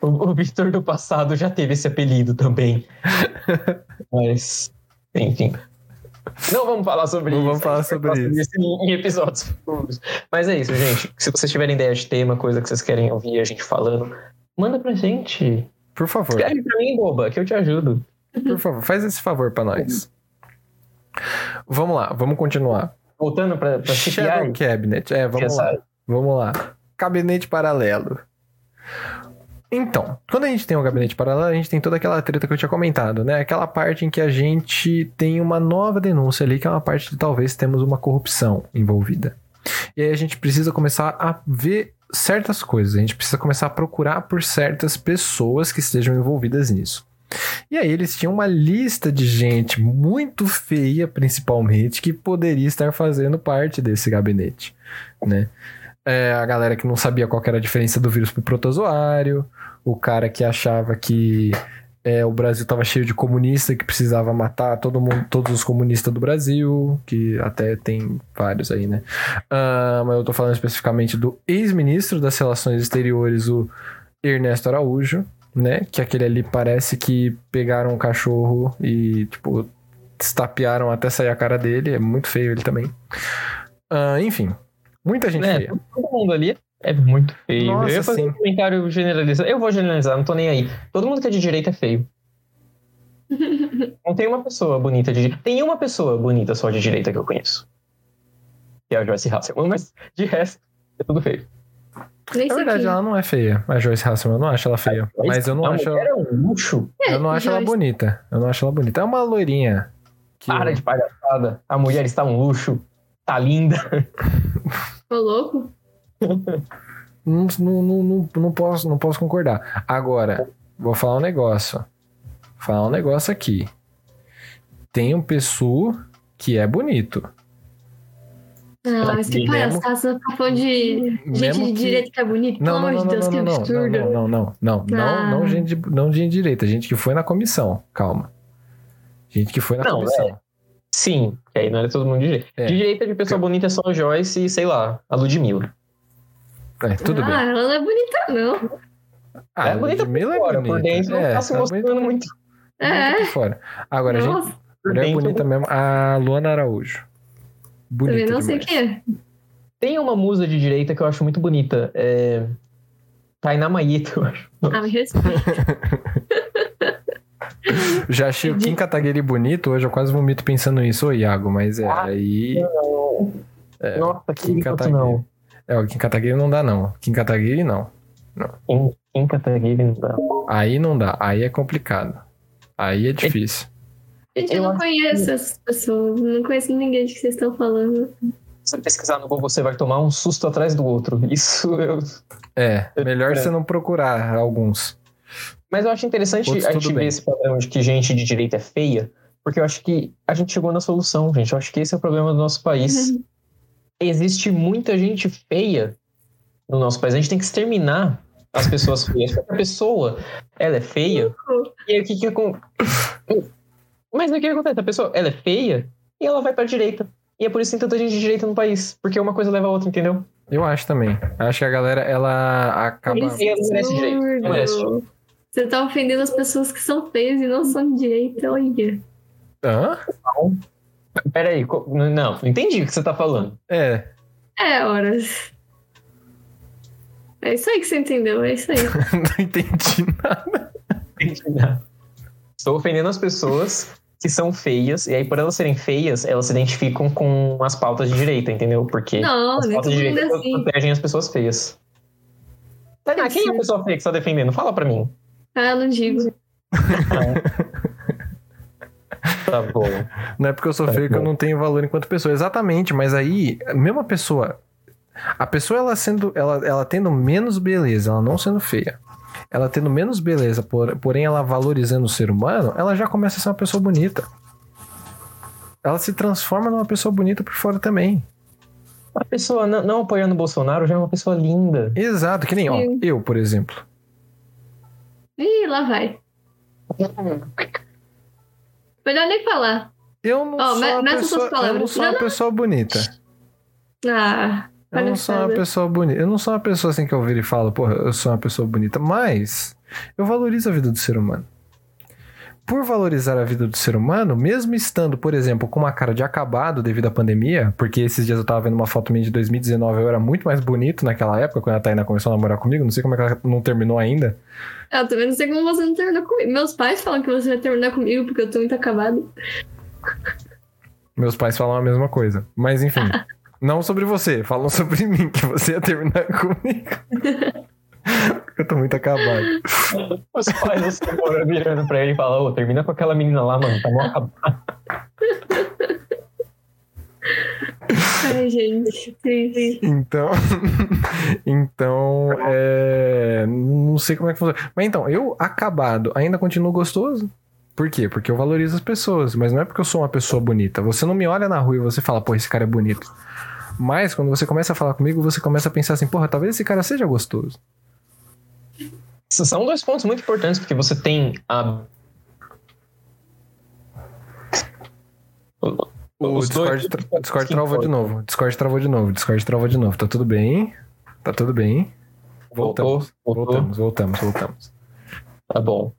Speaker 3: O, o Vitor do passado já teve esse apelido também. Mas, enfim. Não vamos falar sobre
Speaker 1: Não
Speaker 3: isso.
Speaker 1: vamos falar sobre
Speaker 3: isso em, em episódios futuros. Mas é isso, gente. Se vocês tiverem ideia de tema, coisa que vocês querem ouvir a gente falando, manda pra gente.
Speaker 1: Por favor.
Speaker 3: Escreve pra mim, boba, que eu te ajudo.
Speaker 1: Por favor, faz esse favor pra nós. Vamos lá, vamos continuar.
Speaker 3: Voltando pra
Speaker 1: Shadow
Speaker 3: CPI.
Speaker 1: Cabinet. É, vamos lá. Vamos lá. Gabinete paralelo. Então, quando a gente tem um gabinete paralelo, a gente tem toda aquela treta que eu tinha comentado, né? Aquela parte em que a gente tem uma nova denúncia ali, que é uma parte de talvez temos uma corrupção envolvida. E aí a gente precisa começar a ver certas coisas, a gente precisa começar a procurar por certas pessoas que estejam envolvidas nisso. E aí eles tinham uma lista de gente muito feia, principalmente, que poderia estar fazendo parte desse gabinete, né? É, a galera que não sabia qual era a diferença do vírus pro protozoário, o cara que achava que é, o Brasil estava cheio de comunista que precisava matar todo mundo, todos os comunistas do Brasil, que até tem vários aí, né? Uh, mas eu tô falando especificamente do ex-ministro das Relações Exteriores, o Ernesto Araújo, né? Que aquele ali parece que pegaram um cachorro e, tipo, estapearam até sair a cara dele. É muito feio ele também. Uh, enfim, muita gente
Speaker 3: é,
Speaker 1: feia.
Speaker 3: Todo mundo ali é muito feio.
Speaker 1: Nossa,
Speaker 3: eu ia fazer
Speaker 1: sim.
Speaker 3: um comentário generalizado. Eu vou generalizar, não tô nem aí. Todo mundo que é de direita é feio. Não tem uma pessoa bonita de direita. Tem uma pessoa bonita só de direita que eu conheço. Que é a Joyce Hasselman, mas de resto é tudo feio.
Speaker 2: Nem
Speaker 1: Na
Speaker 2: sei
Speaker 1: verdade, ela não é feia. A Joyce Hasselman, eu não acho ela feia. Mas eu não
Speaker 3: a
Speaker 1: acho
Speaker 3: mulher
Speaker 1: ela,
Speaker 3: é um luxo.
Speaker 1: eu não acho ela
Speaker 2: Joyce.
Speaker 1: bonita. Eu não acho ela bonita. É uma loirinha. que
Speaker 3: Para de palhaçada. A mulher está um luxo. Tá linda.
Speaker 2: Ô, louco.
Speaker 1: Não, não, não, não, não posso, não posso concordar. Agora, vou falar um negócio. Vou falar um negócio aqui. Tem um pessoa que é bonito.
Speaker 2: Ah, mas que palhaçada, você tá falando de gente de direita que é bonita?
Speaker 1: Não,
Speaker 2: Pelo
Speaker 1: não,
Speaker 2: amor
Speaker 1: não,
Speaker 2: de Deus,
Speaker 1: não,
Speaker 2: que
Speaker 1: não, não,
Speaker 2: absurdo.
Speaker 1: não, não, não, não, não,
Speaker 2: Ah.
Speaker 1: não, gente, de- não de direita, gente que foi na comissão, calma. Gente que foi na
Speaker 3: Não,
Speaker 1: comissão.
Speaker 3: Sim, que aí não era todo mundo de direita.
Speaker 1: É.
Speaker 3: De direita de pessoa bonita é só a Joyce e, sei lá, a Ludmilla.
Speaker 1: É, tudo
Speaker 2: ah,
Speaker 1: bem.
Speaker 2: ela não é bonita, não.
Speaker 1: Ah,
Speaker 3: é bonita por
Speaker 1: Ludmilla
Speaker 3: fora,
Speaker 1: é
Speaker 3: por
Speaker 1: bonita.
Speaker 3: dentro
Speaker 1: é,
Speaker 3: não tá se
Speaker 1: tá
Speaker 3: mostrando muito.
Speaker 2: É.
Speaker 1: por fora. Agora, a gente,
Speaker 2: Nossa,
Speaker 3: Por
Speaker 1: mulher bonita mesmo, a Luana Araújo. Bonita
Speaker 2: também não sei
Speaker 1: demais.
Speaker 2: quem é.
Speaker 3: Tem uma musa de direita que eu acho muito bonita. É... Tainá Maieto, eu acho.
Speaker 2: Ah, me respeita.
Speaker 1: Já achei o Kim Kataguiri bonito, hoje eu quase vomito pensando nisso, ô Iago, mas é,
Speaker 3: Ah,
Speaker 1: aí... É,
Speaker 3: Nossa,
Speaker 1: Kim
Speaker 3: que
Speaker 1: Kataguiri.
Speaker 3: não.
Speaker 1: É, o Kim Kataguiri não dá não. Kim Kataguiri não.
Speaker 3: Kim, Kim Kataguiri não dá.
Speaker 1: Aí não dá, aí é complicado. Aí é difícil.
Speaker 2: Gente, eu,
Speaker 3: Eu
Speaker 2: não conheço essas pessoas. Não conheço ninguém de que vocês estão falando.
Speaker 3: Se você pesquisar no Google, você vai tomar um susto atrás do outro. Isso eu...
Speaker 1: É, melhor
Speaker 3: é.
Speaker 1: você não procurar alguns.
Speaker 3: Mas eu acho interessante
Speaker 1: Outros,
Speaker 3: a gente ver esse padrão de que gente de direita é feia, porque eu acho que a gente chegou na solução, gente. Eu acho que esse é o problema do nosso país. Existe muita gente feia no nosso país. A gente tem que exterminar as pessoas feias. Porque a pessoa, ela é feia. E aí o que que acon- Mas o que acontece? A pessoa, ela é feia e ela vai pra direita. E é por isso que tem tanta gente de direita no país. Porque uma coisa leva a outra, entendeu?
Speaker 1: Eu acho também. Acho que a galera, ela acaba.
Speaker 3: Merece direito, merece.
Speaker 2: Você tá ofendendo as pessoas que são feias e não são de direita, olha.
Speaker 1: Hã?
Speaker 3: Peraí, co- não, não entendi o que você tá falando.
Speaker 1: É,
Speaker 2: É, horas. É isso aí que você entendeu, é isso aí.
Speaker 1: não entendi nada.
Speaker 3: Estou ofendendo as pessoas que são feias, e aí por elas serem feias, elas se identificam com as pautas de direita, entendeu? Porque
Speaker 2: Não,
Speaker 3: as pautas de direita
Speaker 2: é assim.
Speaker 3: protegem as pessoas feias. Tainá, quem é a pessoa feia que você tá defendendo? Fala pra mim.
Speaker 2: Ah, eu não digo.
Speaker 3: Tá bom.
Speaker 1: Não é porque eu sou
Speaker 3: Tá
Speaker 1: feio que eu
Speaker 3: bom.
Speaker 1: não tenho valor enquanto pessoa. Exatamente, mas aí, a mesma pessoa. A pessoa, ela sendo. Ela, ela tendo menos beleza, ela não sendo feia. Ela tendo menos beleza, por- porém ela valorizando o ser humano, ela já começa a ser uma pessoa bonita. Ela se transforma numa pessoa bonita por fora também.
Speaker 3: A pessoa não, não apoiando o Bolsonaro já é uma pessoa linda.
Speaker 1: Exato, que nem, ó, eu, por exemplo.
Speaker 2: Ih, lá vai. Melhor nem falar.
Speaker 1: Eu não
Speaker 2: Ó,
Speaker 1: sou uma pessoa, eu não sou uma
Speaker 2: Não, não.
Speaker 1: pessoa bonita.
Speaker 2: Ah,
Speaker 1: Eu não sou uma pessoa bonita. Eu não sou uma pessoa assim que eu viro e falo, porra, eu sou uma pessoa bonita. Mas eu valorizo a vida do ser humano. Por valorizar a vida do ser humano, mesmo estando, por exemplo, com uma cara de acabado devido à pandemia, porque esses dias eu tava vendo uma foto minha de 2019, eu era muito mais bonito naquela época, quando a Taina começou a namorar comigo. Não sei como é que ela não terminou ainda.
Speaker 2: Eu também não sei como você não terminou comigo. Meus pais falam que você vai terminar comigo porque eu tô muito acabado.
Speaker 1: Meus pais falam a mesma coisa. Mas enfim. não sobre você, falam sobre mim, que você ia terminar comigo. eu tô muito acabado.
Speaker 3: Os pais do Samora virando pra ele e falam, ô, termina com aquela menina lá, mano, tá mó acabado.
Speaker 2: Ai, gente. Triste.
Speaker 1: Então, então, é, não sei como é que funciona. Mas então, eu acabado ainda continuo gostoso? Por quê? Porque eu valorizo as pessoas, mas não é porque eu sou uma pessoa bonita. Você não me olha na rua e você fala, pô, esse cara é bonito. Mas quando você começa a falar comigo, você começa a pensar assim, porra, talvez esse cara seja gostoso.
Speaker 3: São dois pontos muito importantes, porque você tem a.
Speaker 1: O
Speaker 3: Os
Speaker 1: Discord,
Speaker 3: dois-
Speaker 1: tra- Discord travou de novo. Discord travou de novo. Discord travou de novo. Tá tudo bem? Tá tudo bem? Voltamos.
Speaker 3: Voltou.
Speaker 1: Voltamos, voltamos, voltamos.
Speaker 3: Tá bom. Vou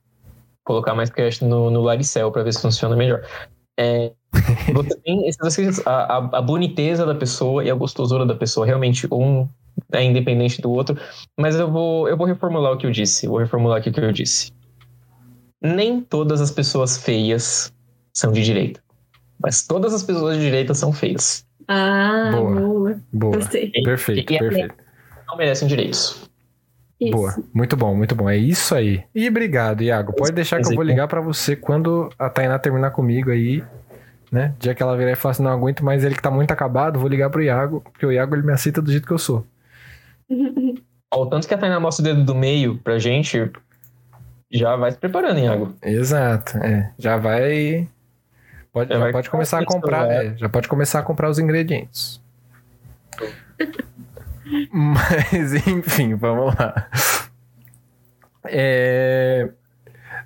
Speaker 3: colocar mais cast no, no Laricel pra ver se funciona melhor. É, você tem a, a, a boniteza da pessoa e a gostosura da pessoa. Realmente, um é independente do outro. Mas eu vou, eu vou reformular o que eu disse. Vou reformular aqui o que eu disse. Nem todas as pessoas feias são de direita. Mas todas as pessoas de direita são feias.
Speaker 2: Ah,
Speaker 1: Boa.
Speaker 2: boa.
Speaker 1: Boa.
Speaker 2: Gostei.
Speaker 1: Perfeito,
Speaker 3: E- e-
Speaker 1: perfeito.
Speaker 3: Não merecem direitos.
Speaker 2: Isso.
Speaker 1: Boa. Muito bom, muito bom. É isso aí. E obrigado, Iago. Pode deixar que eu vou ligar pra você quando a Tainá terminar comigo aí, né? Dia que ela virar e falar assim, não aguento mais ele que tá muito acabado, vou ligar pro Iago, porque o Iago ele me aceita do jeito que eu sou.
Speaker 3: Ó, o tanto que a Tainá mostra o dedo do meio pra gente, já vai se preparando, Iago.
Speaker 1: Exato, é. Já vai. Pode,
Speaker 3: Já
Speaker 1: já
Speaker 3: vai
Speaker 1: pode começar a
Speaker 3: comprar isso,
Speaker 1: é, já pode começar a comprar os ingredientes. Mas, enfim, vamos lá. É.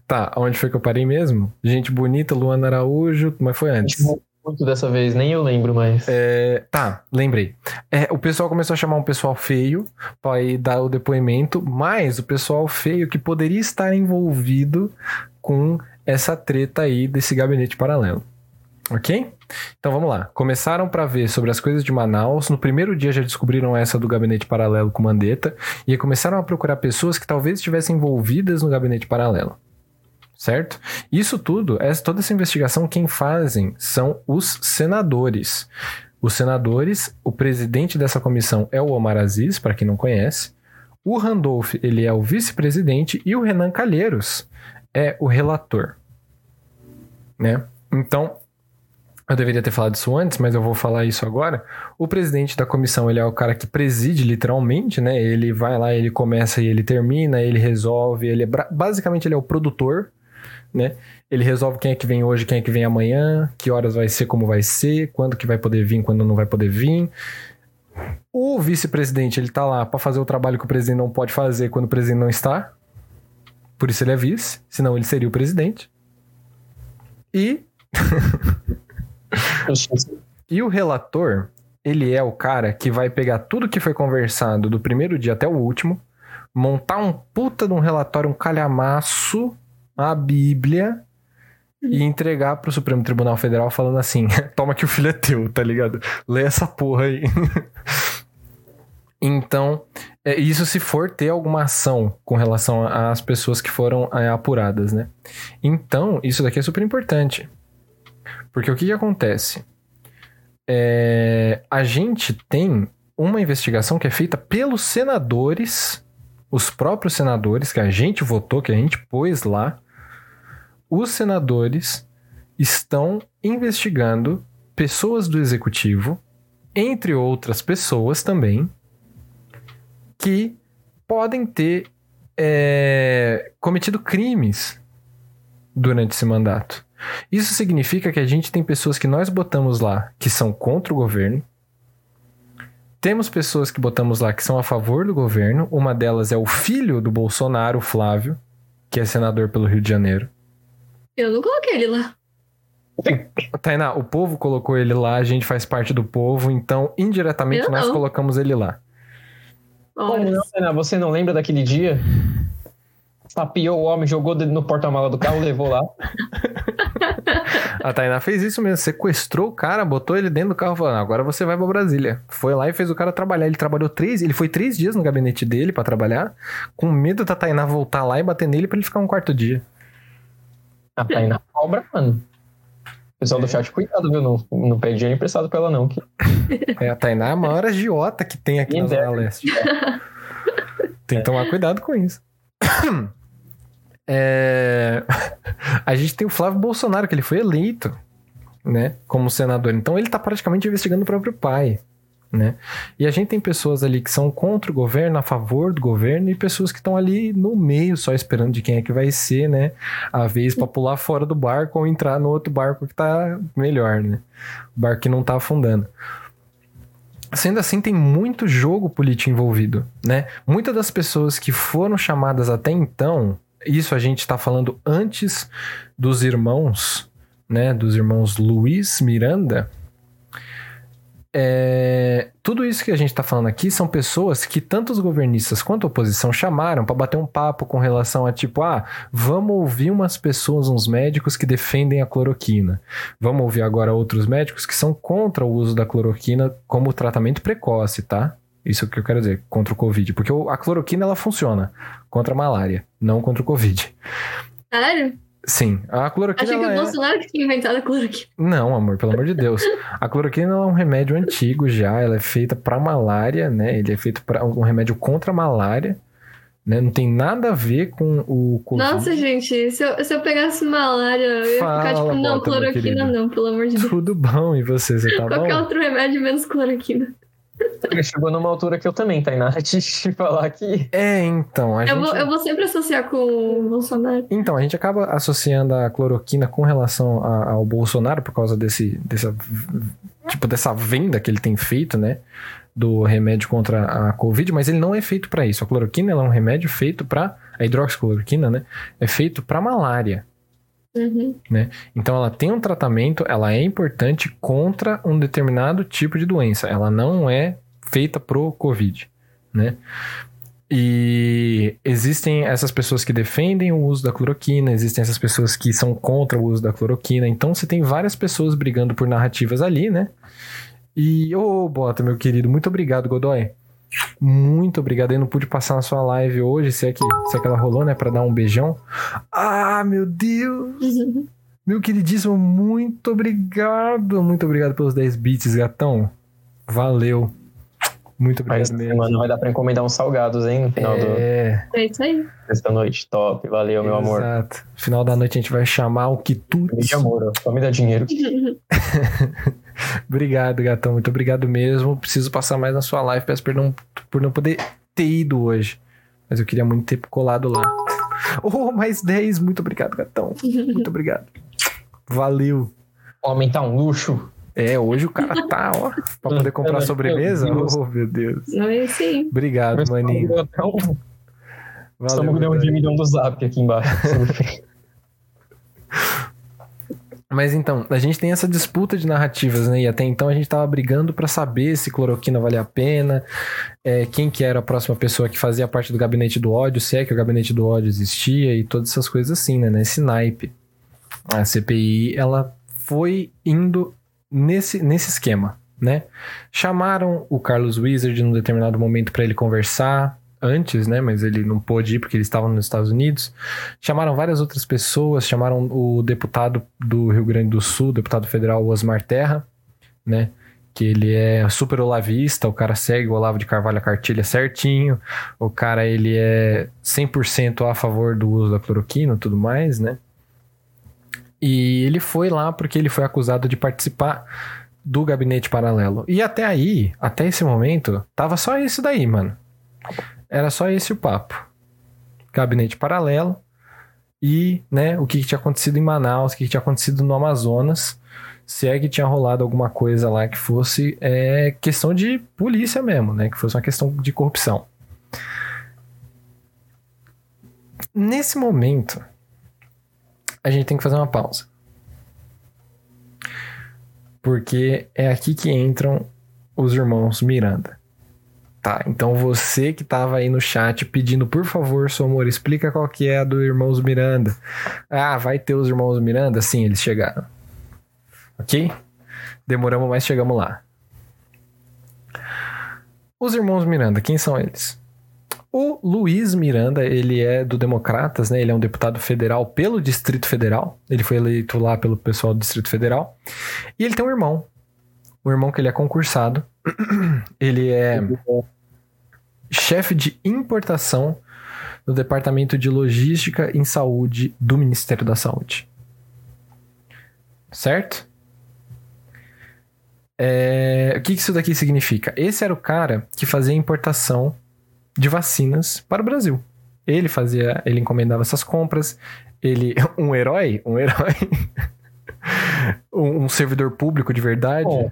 Speaker 1: Tá, onde foi que eu parei mesmo? Gente bonita, Luana Araújo, mas foi antes.
Speaker 3: Muito dessa vez, nem eu lembro mais.
Speaker 1: É, tá, lembrei. É, o pessoal começou a chamar um pessoal feio para ir dar o depoimento, mas o pessoal feio que poderia estar envolvido com essa treta aí desse gabinete paralelo. Ok? Então vamos lá. Começaram para ver sobre as coisas de Manaus. No primeiro dia já descobriram essa do gabinete paralelo com Mandetta. E começaram a procurar pessoas que talvez estivessem envolvidas no gabinete paralelo. Certo? Isso tudo, essa, toda essa investigação, quem fazem são os senadores. Os senadores, o presidente dessa comissão é o Omar Aziz, para quem não conhece. O Randolph, ele é o vice-presidente e o Renan Calheiros é o relator. Né? Então, eu deveria ter falado isso antes, mas eu vou falar isso agora. O presidente da comissão, ele é o cara que preside literalmente, né? Ele vai lá, ele começa e ele termina, ele resolve, ele é basicamente ele é o produtor, né? Ele resolve quem é que vem hoje, quem é que vem amanhã, que horas vai ser, como vai ser, quando que vai poder vir, quando não vai poder vir. O vice-presidente, ele tá lá para fazer o trabalho que o presidente não pode fazer quando o presidente não está. Por isso ele é vice, senão ele seria o presidente. E e o relator, ele é o cara que vai pegar tudo que foi conversado do primeiro dia até o último, montar um puta de um relatório, um calhamaço, a Bíblia, e entregar pro Supremo Tribunal Federal falando assim: toma que o filho é teu, tá ligado? Lê essa porra aí. então, é, isso se for ter alguma ação com relação às pessoas que foram é, apuradas, né? Então, isso daqui é super importante. Porque o que, que acontece? É, a gente tem uma investigação que é feita pelos senadores, os próprios senadores que a gente votou, que a gente pôs lá. Os senadores estão investigando pessoas do executivo, entre outras pessoas também, que podem ter é, cometido crimes durante esse mandato. Isso significa que a gente tem pessoas que nós botamos lá que são contra o governo. Temos pessoas que botamos lá que são a favor do governo. Uma delas é o filho do Bolsonaro, Flávio, que é senador pelo Rio de Janeiro.
Speaker 2: Eu não coloquei ele lá.
Speaker 1: Tainá, o povo colocou ele lá, a gente faz parte do povo, então indiretamente
Speaker 2: Eu
Speaker 1: nós
Speaker 2: não.
Speaker 1: colocamos ele lá.
Speaker 3: Como
Speaker 2: Olha,
Speaker 3: não, Tainá? Você não lembra daquele dia? Tapiou o homem, jogou no porta-mala do carro, levou lá.
Speaker 1: A Tainá fez isso mesmo, sequestrou o cara, botou ele dentro do carro falando, agora você vai pra Brasília. Foi lá e fez o cara trabalhar. Ele trabalhou três, ele foi três dias no gabinete dele pra trabalhar, com medo da Tainá voltar lá e bater nele pra ele ficar um quarto dia.
Speaker 3: A Tainá cobra, mano. Pessoal do chat, cuidado, viu? Não, não pede dinheiro emprestado pra ela, não. Que...
Speaker 1: É, a Tainá é a maior agiota que tem aqui na Zona. Leste. Tem que tomar cuidado com isso. É... a gente tem o Flávio Bolsonaro, que ele foi eleito, né, como senador. Então ele tá praticamente investigando o próprio pai, né? E a gente tem pessoas ali que são contra o governo, a favor do governo, e pessoas que estão ali no meio, só esperando de quem é que vai ser, né? A vez para pular fora do barco ou entrar no outro barco que tá melhor, né? O barco que não tá afundando. Sendo assim, tem muito jogo político envolvido, né? Muitas das pessoas que foram chamadas até então, isso a gente está falando antes dos irmãos, né? Dos irmãos Luiz Miranda, é, tudo isso que a gente está falando aqui são pessoas que tanto os governistas quanto a oposição chamaram para bater um papo com relação a tipo, ah, vamos ouvir umas pessoas, uns médicos que defendem a cloroquina. Vamos ouvir agora outros médicos que são contra o uso da cloroquina como tratamento precoce, tá? Isso é que eu quero dizer, contra o Covid. Porque a cloroquina ela funciona contra a malária, não contra o Covid.
Speaker 2: Sério?
Speaker 1: Sim, a cloroquina.
Speaker 2: Achei que o
Speaker 1: é...
Speaker 2: Bolsonaro que tinha inventado a cloroquina.
Speaker 1: Não, amor, pelo amor de Deus. A cloroquina é um remédio antigo já, ela é feita para malária, né? Ele é feito para um remédio contra a malária, né? Não tem nada a ver com o
Speaker 2: COVID. Nossa, gente, se eu, se eu pegasse malária, eu ia Fala, ficar tipo, não, bota, cloroquina não, pelo amor de Deus.
Speaker 1: Tudo bom, e você, você tá
Speaker 2: Qualquer
Speaker 1: bom?
Speaker 2: Qualquer outro remédio menos cloroquina.
Speaker 3: Chegou numa altura que eu também, Tainá, te falar aqui.
Speaker 1: É, então. A
Speaker 2: eu,
Speaker 1: gente...
Speaker 2: vou, eu vou sempre associar com o Bolsonaro.
Speaker 1: Então, a gente acaba associando a cloroquina com relação a, ao Bolsonaro por causa desse, dessa, tipo, dessa venda que ele tem feito, né? Do remédio contra a Covid, mas ele não é feito para isso. A cloroquina é um remédio feito para. A hidroxicloroquina, né? É feito para malária.
Speaker 2: Uhum.
Speaker 1: Né? Então ela tem um tratamento, ela é importante contra um determinado tipo de doença. Ela não é feita pro Covid, né? E existem essas pessoas que defendem o uso da cloroquina, existem essas pessoas que são contra o uso da cloroquina. Então você tem várias pessoas brigando por narrativas ali, né? E, ô, oh, Bota, meu querido, muito obrigado, Godoy. Muito obrigado. Eu não pude passar na sua live hoje, se é que, se é que ela rolou, né? Pra dar um beijão. Ah, meu Deus! Meu queridíssimo, muito obrigado. Muito obrigado pelos 10 bits, gatão. Valeu. Muito obrigado
Speaker 3: Mas,
Speaker 1: mesmo.
Speaker 3: Mano, vai dar pra encomendar uns salgados, hein? No final
Speaker 1: é...
Speaker 3: do.
Speaker 2: É isso aí.
Speaker 3: Esta noite, top. Valeu, meu amor.
Speaker 1: Exato. Final da noite a gente vai chamar o Quitutes.
Speaker 3: De amor, só me dá dinheiro.
Speaker 1: obrigado, gatão. Muito obrigado mesmo. Preciso passar mais na sua live. Peço perdão por não poder ter ido hoje. Mas eu queria muito ter colado lá. Oh, mais 10. Muito obrigado, gatão. Muito obrigado. Valeu.
Speaker 3: Aumentar um luxo.
Speaker 1: É, hoje o cara tá, ó, pra poder comprar sobremesa. Oh, meu Deus.
Speaker 2: Não é assim.
Speaker 1: Obrigado, maninho.
Speaker 3: Valeu, Estamos dando um de milhão do zap aqui embaixo.
Speaker 1: Mas então, a gente tem essa disputa de narrativas, né? E até então a gente tava brigando para saber se cloroquina valia a pena, é, quem que era a próxima pessoa que fazia parte do gabinete do ódio, se é que o gabinete do ódio existia e todas essas coisas assim, né? Nesse naipe. A CPI, ela foi indo nesse, nesse esquema, né? Chamaram o Carlos Wizard num determinado momento para ele conversar antes, né? Mas ele não pôde ir porque ele estava nos Estados Unidos. Chamaram várias outras pessoas, chamaram o deputado do Rio Grande do Sul, deputado federal Osmar Terra, né? Que ele é super olavista, o cara segue o Olavo de Carvalho a cartilha certinho, o cara ele é 100% a favor do uso da cloroquina e tudo mais, né? E ele foi lá porque ele foi acusado de participar do gabinete paralelo. E até aí, até esse momento, tava só isso daí, mano. Era só esse o papo. Gabinete paralelo e, né, o que, que tinha acontecido em Manaus, o que, que tinha acontecido no Amazonas. Se é que tinha rolado alguma coisa lá que fosse é, questão de polícia mesmo, né? Que fosse uma questão de corrupção. Nesse momento, a gente tem que fazer uma pausa. Porque é aqui que entram os irmãos Miranda. Tá, então você que tava aí no chat pedindo, por favor, seu amor, explica qual que é a do Irmãos Miranda. Ah, vai ter os Irmãos Miranda? Sim, eles chegaram. Ok? Demoramos, mas chegamos lá. Os Irmãos Miranda, quem são eles? O Luiz Miranda, ele é do Democratas, né? Ele é um deputado federal pelo Distrito Federal. Ele foi eleito lá pelo pessoal do Distrito Federal. E ele tem um irmão. Um irmão que ele é concursado. ele é chefe de importação no Departamento de Logística em Saúde do Ministério da Saúde. Certo? É, o que isso daqui significa? Esse era o cara que fazia importação de vacinas para o Brasil. Ele fazia, ele encomendava essas compras. Ele, um herói, um herói, um, servidor público de verdade.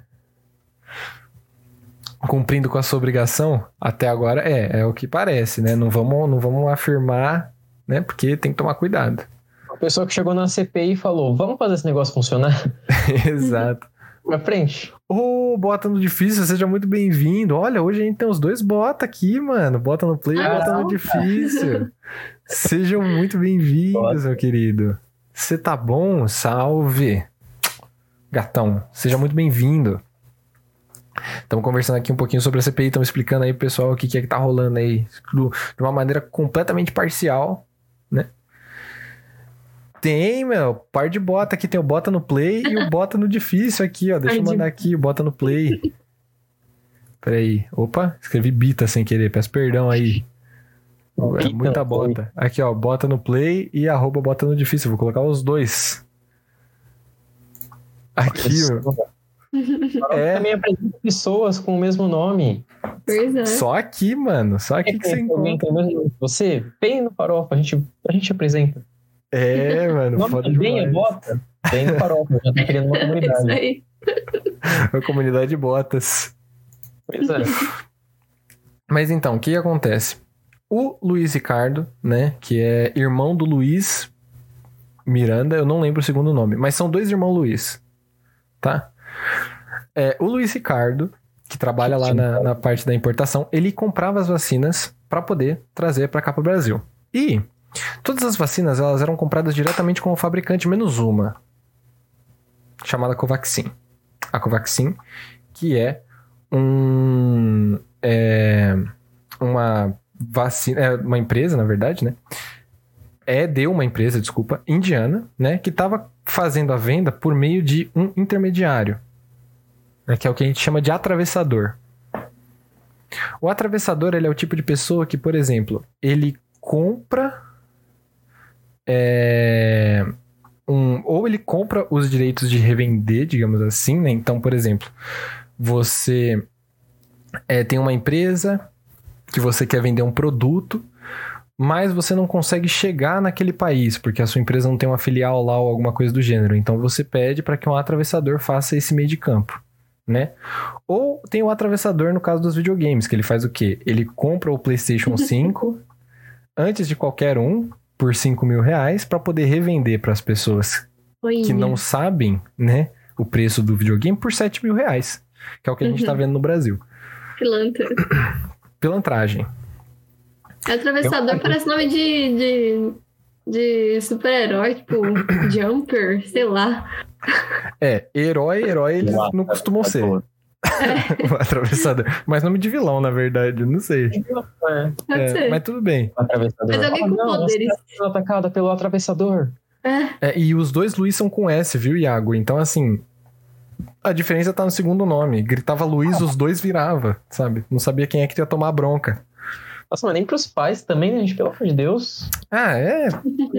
Speaker 1: Cumprindo com a sua obrigação. Até agora é, é o que parece, né? Não vamos, não vamos afirmar, né? Porque tem que tomar cuidado.
Speaker 3: A pessoa que chegou na CPI e falou: Vamos fazer esse negócio funcionar.
Speaker 1: Exato.
Speaker 3: Pra frente.
Speaker 1: Ô, oh, Bota no Difícil, seja muito bem-vindo. Olha, hoje a gente tem os dois Bota aqui, mano. Bota no Play e ah, Bota no Difícil. Sejam muito bem-vindos, meu querido. Você tá bom? Salve. Gatão, seja muito bem-vindo. Estamos conversando aqui um pouquinho sobre a CPI, estamos explicando aí pro pessoal o que, que é que tá rolando aí. De uma maneira completamente parcial, né? Tem, meu. Par de bota aqui. Tem o bota no play e o bota no difícil aqui, ó. Deixa eu mandar aqui o bota no play. Peraí. Opa, escrevi bita sem querer. Peço perdão aí. É muita bota. Aqui, ó. Bota no play e arroba bota no difícil. Vou colocar os dois. Aqui, ó.
Speaker 3: É. Também apresenta pessoas com o mesmo nome.
Speaker 2: Pois é.
Speaker 1: Só aqui, mano. Só aqui é, que você encontra.
Speaker 3: Você, vem no farofa, a gente, a gente apresenta.
Speaker 1: É, mano. Foda
Speaker 3: bem é bota. Bem no farofa, já tá criando uma comunidade. É isso
Speaker 1: aí. uma comunidade de botas.
Speaker 3: Pois é.
Speaker 1: Mas então, o que acontece? O Luiz Ricardo, né, que é irmão do Luiz Miranda, eu não lembro o segundo nome, mas são dois irmãos Luiz, tá? É, o Luiz Ricardo, que trabalha lá na, na parte da importação, ele comprava as vacinas para poder trazer para cá para o Brasil. E Todas as vacinas elas eram compradas diretamente com o fabricante, menos uma, chamada Covaxin. A Covaxin, que é um é, uma vacina, é uma empresa, na verdade, né? É de uma empresa, desculpa, indiana, né? Que estava fazendo a venda por meio de um intermediário, né, que é o que a gente chama de atravessador. O atravessador ele é o tipo de pessoa que, por exemplo, ele compra é, um, ou ele compra os direitos de revender, digamos assim, né? Então, por exemplo, você é, tem uma empresa que você quer vender um produto, mas você não consegue chegar naquele país, porque a sua empresa não tem uma filial lá ou alguma coisa do gênero. Então você pede para que um atravessador faça esse meio de campo, né? Ou tem o atravessador no caso dos videogames, que ele faz o quê? Ele compra o PlayStation 5 antes de qualquer um, por 5 mil reais para poder revender para as pessoas Oi, que não sabem, né, o preço do videogame por 7 mil reais, que é o que a gente está uhum. vendo no Brasil.
Speaker 2: Pilantra.
Speaker 1: Pilantragem.
Speaker 2: Atravessador Eu... parece nome de, de, de super-herói, tipo Jumper, sei lá.
Speaker 1: É, herói, herói eles não costumam ser. o atravessador. Mas nome de vilão, na verdade, não sei. É, é mas tudo bem.
Speaker 2: Mas alguém com não, poderes.
Speaker 3: atacada pelo atravessador.
Speaker 2: É.
Speaker 1: é. E os dois Luiz são com S, viu, Iago? Então, assim, a diferença tá no segundo nome. Gritava Luiz, os dois virava, sabe? Não sabia quem é que ia tomar bronca.
Speaker 3: Nossa, mas nem pros pais também, né, gente? Pelo amor de Deus.
Speaker 1: Ah, é.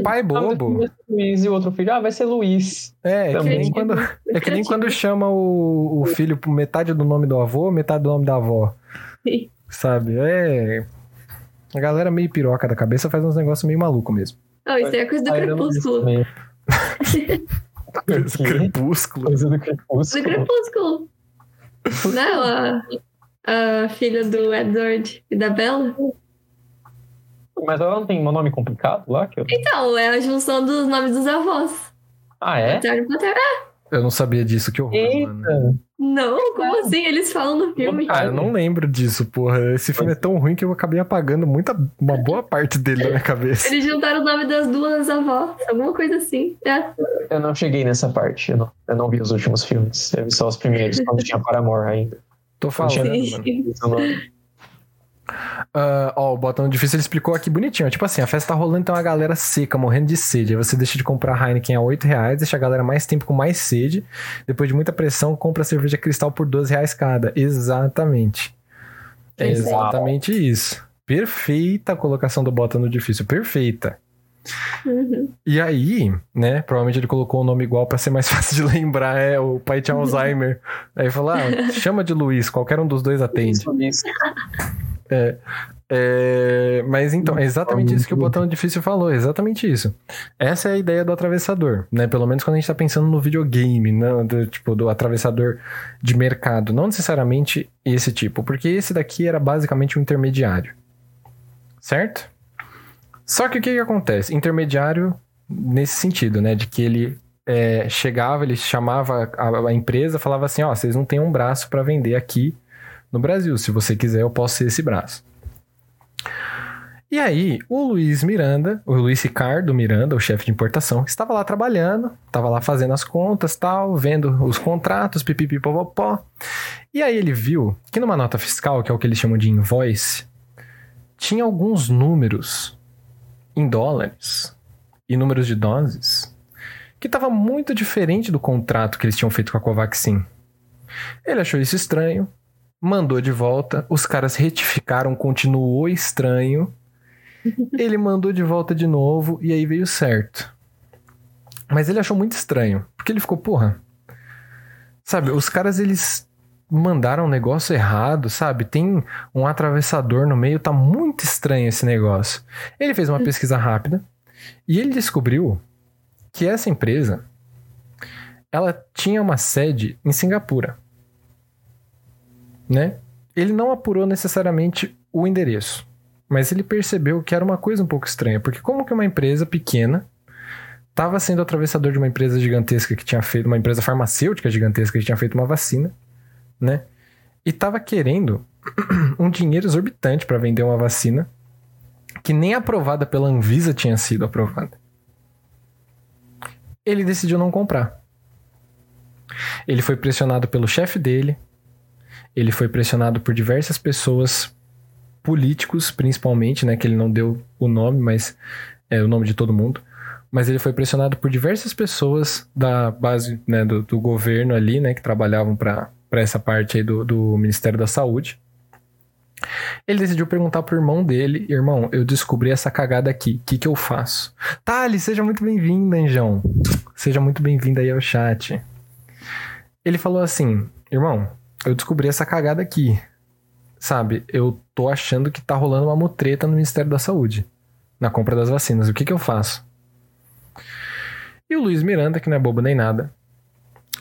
Speaker 1: Pai bobo.
Speaker 3: Luiz e o outro filho, ah, vai ser Luiz.
Speaker 1: É, é que, nem quando, é que nem quando chama o, o filho por metade do nome do avô, metade do nome da avó. Sabe? É. A galera meio piroca da cabeça faz uns negócios meio maluco mesmo.
Speaker 2: Oh, isso é coisa do crepúsculo.
Speaker 1: coisa do crepúsculo.
Speaker 3: Coisa do crepúsculo.
Speaker 2: Do crepúsculo. Não, a, a filha do Edward e da Bella.
Speaker 3: Mas ela não tem um nome complicado lá? Que eu...
Speaker 2: Então, é a junção dos nomes dos avós.
Speaker 3: Ah, é?
Speaker 2: Paterno, paterno.
Speaker 1: Eu não sabia disso, que horror,
Speaker 3: Eita. mano.
Speaker 2: Não, como assim? Eles falam no filme.
Speaker 1: Ah, eu não lembro disso, porra. Esse filme é tão ruim que eu acabei apagando muita, uma boa parte dele da minha cabeça.
Speaker 2: Eles juntaram o nome das duas avós, alguma coisa assim. É.
Speaker 3: Eu não cheguei nessa parte, eu não, eu não vi os últimos filmes. Eu vi só os primeiros, quando tinha Paramore ainda.
Speaker 1: Tô falando. Uh, ó, o botão difícil ele explicou aqui bonitinho. Tipo assim, a festa tá rolando, então a galera seca, morrendo de sede. Aí você deixa de comprar Heineken a 8 reais, deixa a galera mais tempo com mais sede. Depois de muita pressão, compra cerveja cristal por 12 reais cada. Exatamente. É exatamente isso. Perfeita a colocação do bota no difícil, perfeita.
Speaker 2: Uhum.
Speaker 1: E aí, né, provavelmente ele colocou o nome igual pra ser mais fácil de lembrar, é, o pai tinha Alzheimer. aí falou, ah, chama de Luiz, qualquer um dos dois atende.
Speaker 3: Isso.
Speaker 1: É, é, mas então, é exatamente isso que o botão difícil falou, exatamente isso. Essa é a ideia do atravessador, né? Pelo menos quando a gente tá pensando no videogame, não, do, tipo, do atravessador de mercado. Não necessariamente esse tipo, porque esse daqui era basicamente um intermediário. Certo? Só que o que, que acontece? Intermediário nesse sentido, né? De que ele é, chegava, ele chamava a, a empresa, falava assim: ó, vocês não têm um braço para vender aqui no Brasil. Se você quiser, eu posso ser esse braço. E aí, o Luiz Miranda, o Luiz Ricardo Miranda, o chefe de importação, estava lá trabalhando, estava lá fazendo as contas, tal, vendo os contratos, pipipipopopó. E aí ele viu que numa nota fiscal, que é o que eles chamam de invoice, tinha alguns números em dólares e números de doses que estava muito diferente do contrato que eles tinham feito com a Covaxin. Ele achou isso estranho, mandou de volta, os caras retificaram, continuou estranho. Ele mandou de volta de novo e aí veio certo. Mas ele achou muito estranho, porque ele ficou, porra. Sabe, os caras eles mandaram um negócio errado, sabe? Tem um atravessador no meio, tá muito estranho esse negócio. Ele fez uma pesquisa rápida e ele descobriu que essa empresa ela tinha uma sede em Singapura né? Ele não apurou necessariamente o endereço, mas ele percebeu que era uma coisa um pouco estranha, porque como que uma empresa pequena estava sendo atravessador de uma empresa gigantesca que tinha feito, uma empresa farmacêutica gigantesca que tinha feito uma vacina, né? E estava querendo um dinheiro exorbitante para vender uma vacina que nem aprovada pela Anvisa tinha sido aprovada. Ele decidiu não comprar. Ele foi pressionado pelo chefe dele, ele foi pressionado por diversas pessoas, políticos principalmente, né? Que ele não deu o nome, mas é o nome de todo mundo. Mas ele foi pressionado por diversas pessoas da base né, do, do governo ali, né? Que trabalhavam para essa parte aí do, do Ministério da Saúde. Ele decidiu perguntar pro irmão dele: Irmão, eu descobri essa cagada aqui, o que, que eu faço? Thales, seja muito bem-vindo, Anjão. Seja muito bem-vindo aí ao chat. Ele falou assim: Irmão, eu descobri essa cagada aqui. Sabe, eu tô achando que tá rolando uma mutreta no Ministério da Saúde na compra das vacinas. O que que eu faço? E o Luiz Miranda, que não é bobo nem nada,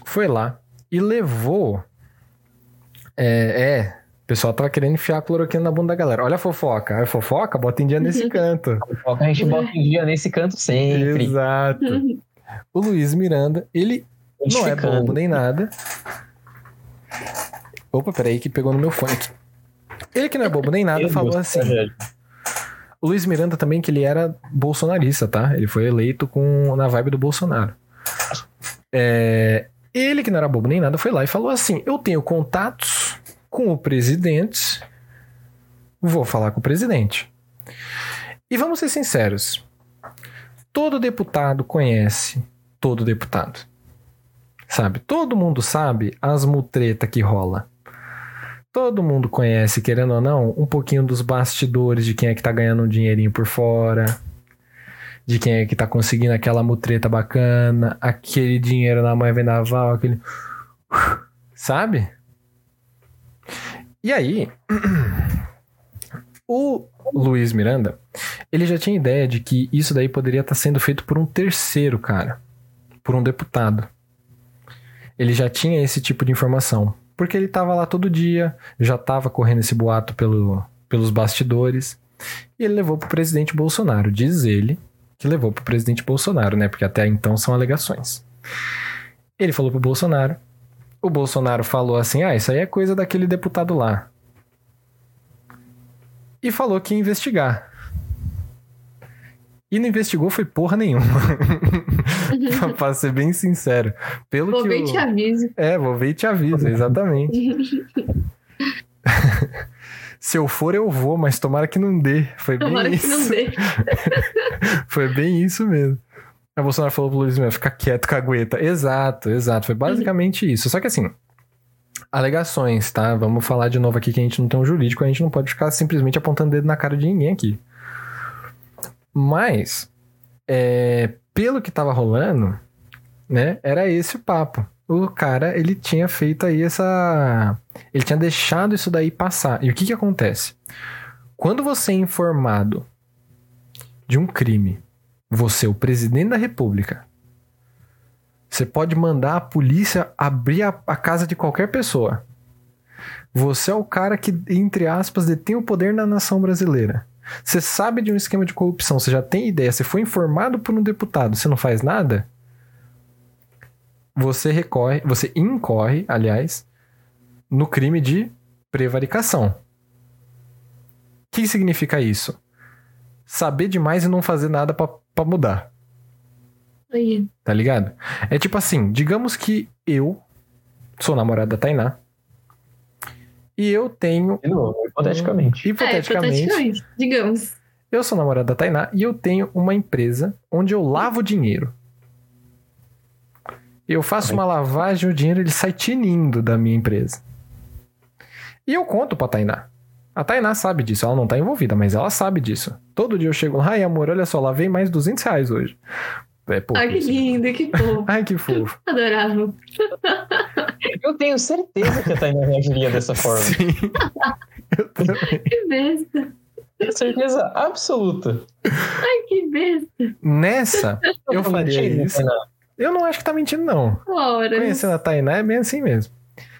Speaker 1: foi lá e levou. É, é o pessoal tava querendo enfiar a cloroquina na bunda da galera. Olha a fofoca. A fofoca bota em dia nesse canto.
Speaker 3: A fofoca a gente bota em dia nesse canto sempre.
Speaker 1: Exato. O Luiz Miranda, ele não é bobo nem nada. Opa, peraí que pegou no meu fone aqui. Ele que não é bobo nem nada, falou assim. O Luiz Miranda também, que ele era bolsonarista, tá? Ele foi eleito com na vibe do Bolsonaro. É, ele que não era bobo nem nada, foi lá e falou assim: Eu tenho contatos com o presidente, vou falar com o presidente. E vamos ser sinceros: todo deputado conhece todo deputado. Sabe? Todo mundo sabe as mutretas que rola. Todo mundo conhece, querendo ou não, um pouquinho dos bastidores de quem é que tá ganhando um dinheirinho por fora, de quem é que tá conseguindo aquela mutreta bacana, aquele dinheiro na mãe vendaval, aquele. Sabe? E aí, o Luiz Miranda, ele já tinha ideia de que isso daí poderia estar tá sendo feito por um terceiro cara, por um deputado. Ele já tinha esse tipo de informação. Porque ele estava lá todo dia, já estava correndo esse boato pelo, pelos bastidores. E ele levou para o presidente Bolsonaro. Diz ele que levou para o presidente Bolsonaro, né? Porque até então são alegações. Ele falou para o Bolsonaro. O Bolsonaro falou assim: ah, isso aí é coisa daquele deputado lá. E falou que ia investigar. E não investigou foi porra nenhuma. pra ser bem sincero. Pelo
Speaker 2: vou
Speaker 1: que
Speaker 2: ver e te aviso.
Speaker 1: É, vou ver e te aviso, exatamente. Se eu for, eu vou, mas tomara que não dê. Foi bem
Speaker 2: Tomara
Speaker 1: isso.
Speaker 2: que não dê.
Speaker 1: Foi bem isso mesmo. A Bolsonaro falou pro Luiz mesmo, fica quieto, cagueta. Exato, exato. Foi basicamente isso. Só que assim, alegações, tá? Vamos falar de novo aqui que a gente não tem um jurídico, a gente não pode ficar simplesmente apontando dedo na cara de ninguém aqui. Mas, é, pelo que tava rolando, né, era esse o papo. O cara, ele tinha feito aí essa... Ele tinha deixado isso daí passar. E o que que acontece? Quando você é informado de um crime, você, o presidente da república, você pode mandar a polícia abrir a, a, casa de qualquer pessoa. Você é o cara que, entre aspas, detém o poder na nação brasileira. Você sabe de um esquema de corrupção, você já tem ideia, você foi informado por um deputado, você não faz nada? Você recorre, você incorre, aliás, no crime de prevaricação. O que significa isso? Saber demais e não fazer nada para mudar.
Speaker 2: Aí.
Speaker 1: Tá ligado? É tipo assim, digamos que eu sou namorado da Tainá. E eu tenho.
Speaker 3: De novo, hipoteticamente.
Speaker 1: Hipoteticamente.
Speaker 2: É, hipoteticamente, digamos.
Speaker 1: Eu sou namorado da Tainá e eu tenho uma empresa onde eu lavo dinheiro. Eu faço uma lavagem, o dinheiro ele sai tinindo da minha empresa. E eu conto pra Tainá. A Tainá sabe disso, ela não tá envolvida, mas ela sabe disso. Todo dia eu chego lá, ai amor, olha só, lavei mais 200 reais hoje. É
Speaker 2: Ai, que lindo, que fofo.
Speaker 1: Ai, que fofo.
Speaker 2: Adorável.
Speaker 3: Eu tenho certeza que a Tainá reagiria dessa forma.
Speaker 1: Sim. Eu também.
Speaker 2: Que besta.
Speaker 3: Tenho certeza absoluta.
Speaker 2: Ai, que besta.
Speaker 1: Nessa, eu faria
Speaker 3: mentindo,
Speaker 1: isso.
Speaker 3: Tainá.
Speaker 1: Eu não acho que tá mentindo, não.
Speaker 2: Horas.
Speaker 1: Conhecendo a Tainá é bem assim mesmo.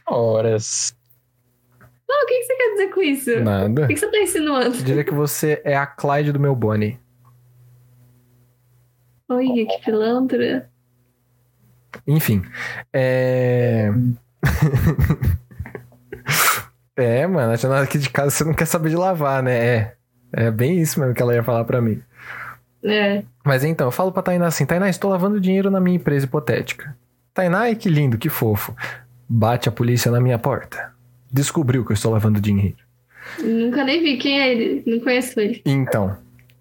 Speaker 3: Horas.
Speaker 2: Não, o que que você quer dizer com isso?
Speaker 1: Nada.
Speaker 2: O que que você tá insinuando?
Speaker 1: Eu diria que você é a Clyde do meu Bonnie.
Speaker 2: Olha, que pilantra.
Speaker 1: Enfim. É. é, mano, a aqui de casa você não quer saber de lavar, né? É. É bem isso mesmo que ela ia falar pra mim.
Speaker 2: É.
Speaker 1: Mas então, eu falo pra Tainá assim: Tainá, estou lavando dinheiro na minha empresa hipotética. Tainá, ai que lindo, que fofo. Bate a polícia na minha porta. Descobriu que eu estou lavando dinheiro.
Speaker 2: Nunca nem vi quem é ele. Não conheço ele.
Speaker 1: Então,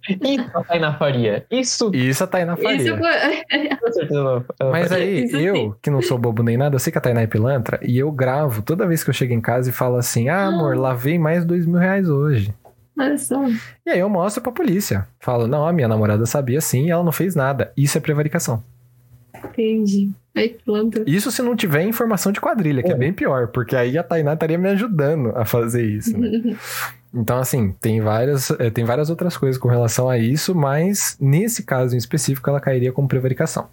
Speaker 3: Isso a Tainá faria. Isso,
Speaker 1: isso a Tainá faria.
Speaker 2: Isso eu...
Speaker 1: Mas aí,
Speaker 2: Isso
Speaker 1: eu,
Speaker 2: sim.
Speaker 1: que não sou bobo nem nada, eu sei que a Tainá é pilantra, e eu gravo toda vez que eu chego em casa e falo assim: ah, amor, lavei mais dois mil reais hoje.
Speaker 2: Olha só.
Speaker 1: E aí eu mostro pra polícia. Falo, não, a minha namorada sabia sim e ela não fez nada. Isso é prevaricação.
Speaker 2: Entendi. Ai, que pilantra.
Speaker 1: Isso se não tiver informação de quadrilha, que é,
Speaker 3: É.
Speaker 1: bem pior, porque aí a Tainá estaria me ajudando a fazer isso, né? Então, assim, tem várias, eh, tem várias outras coisas com relação a isso, mas nesse caso em específico ela cairia como prevaricação.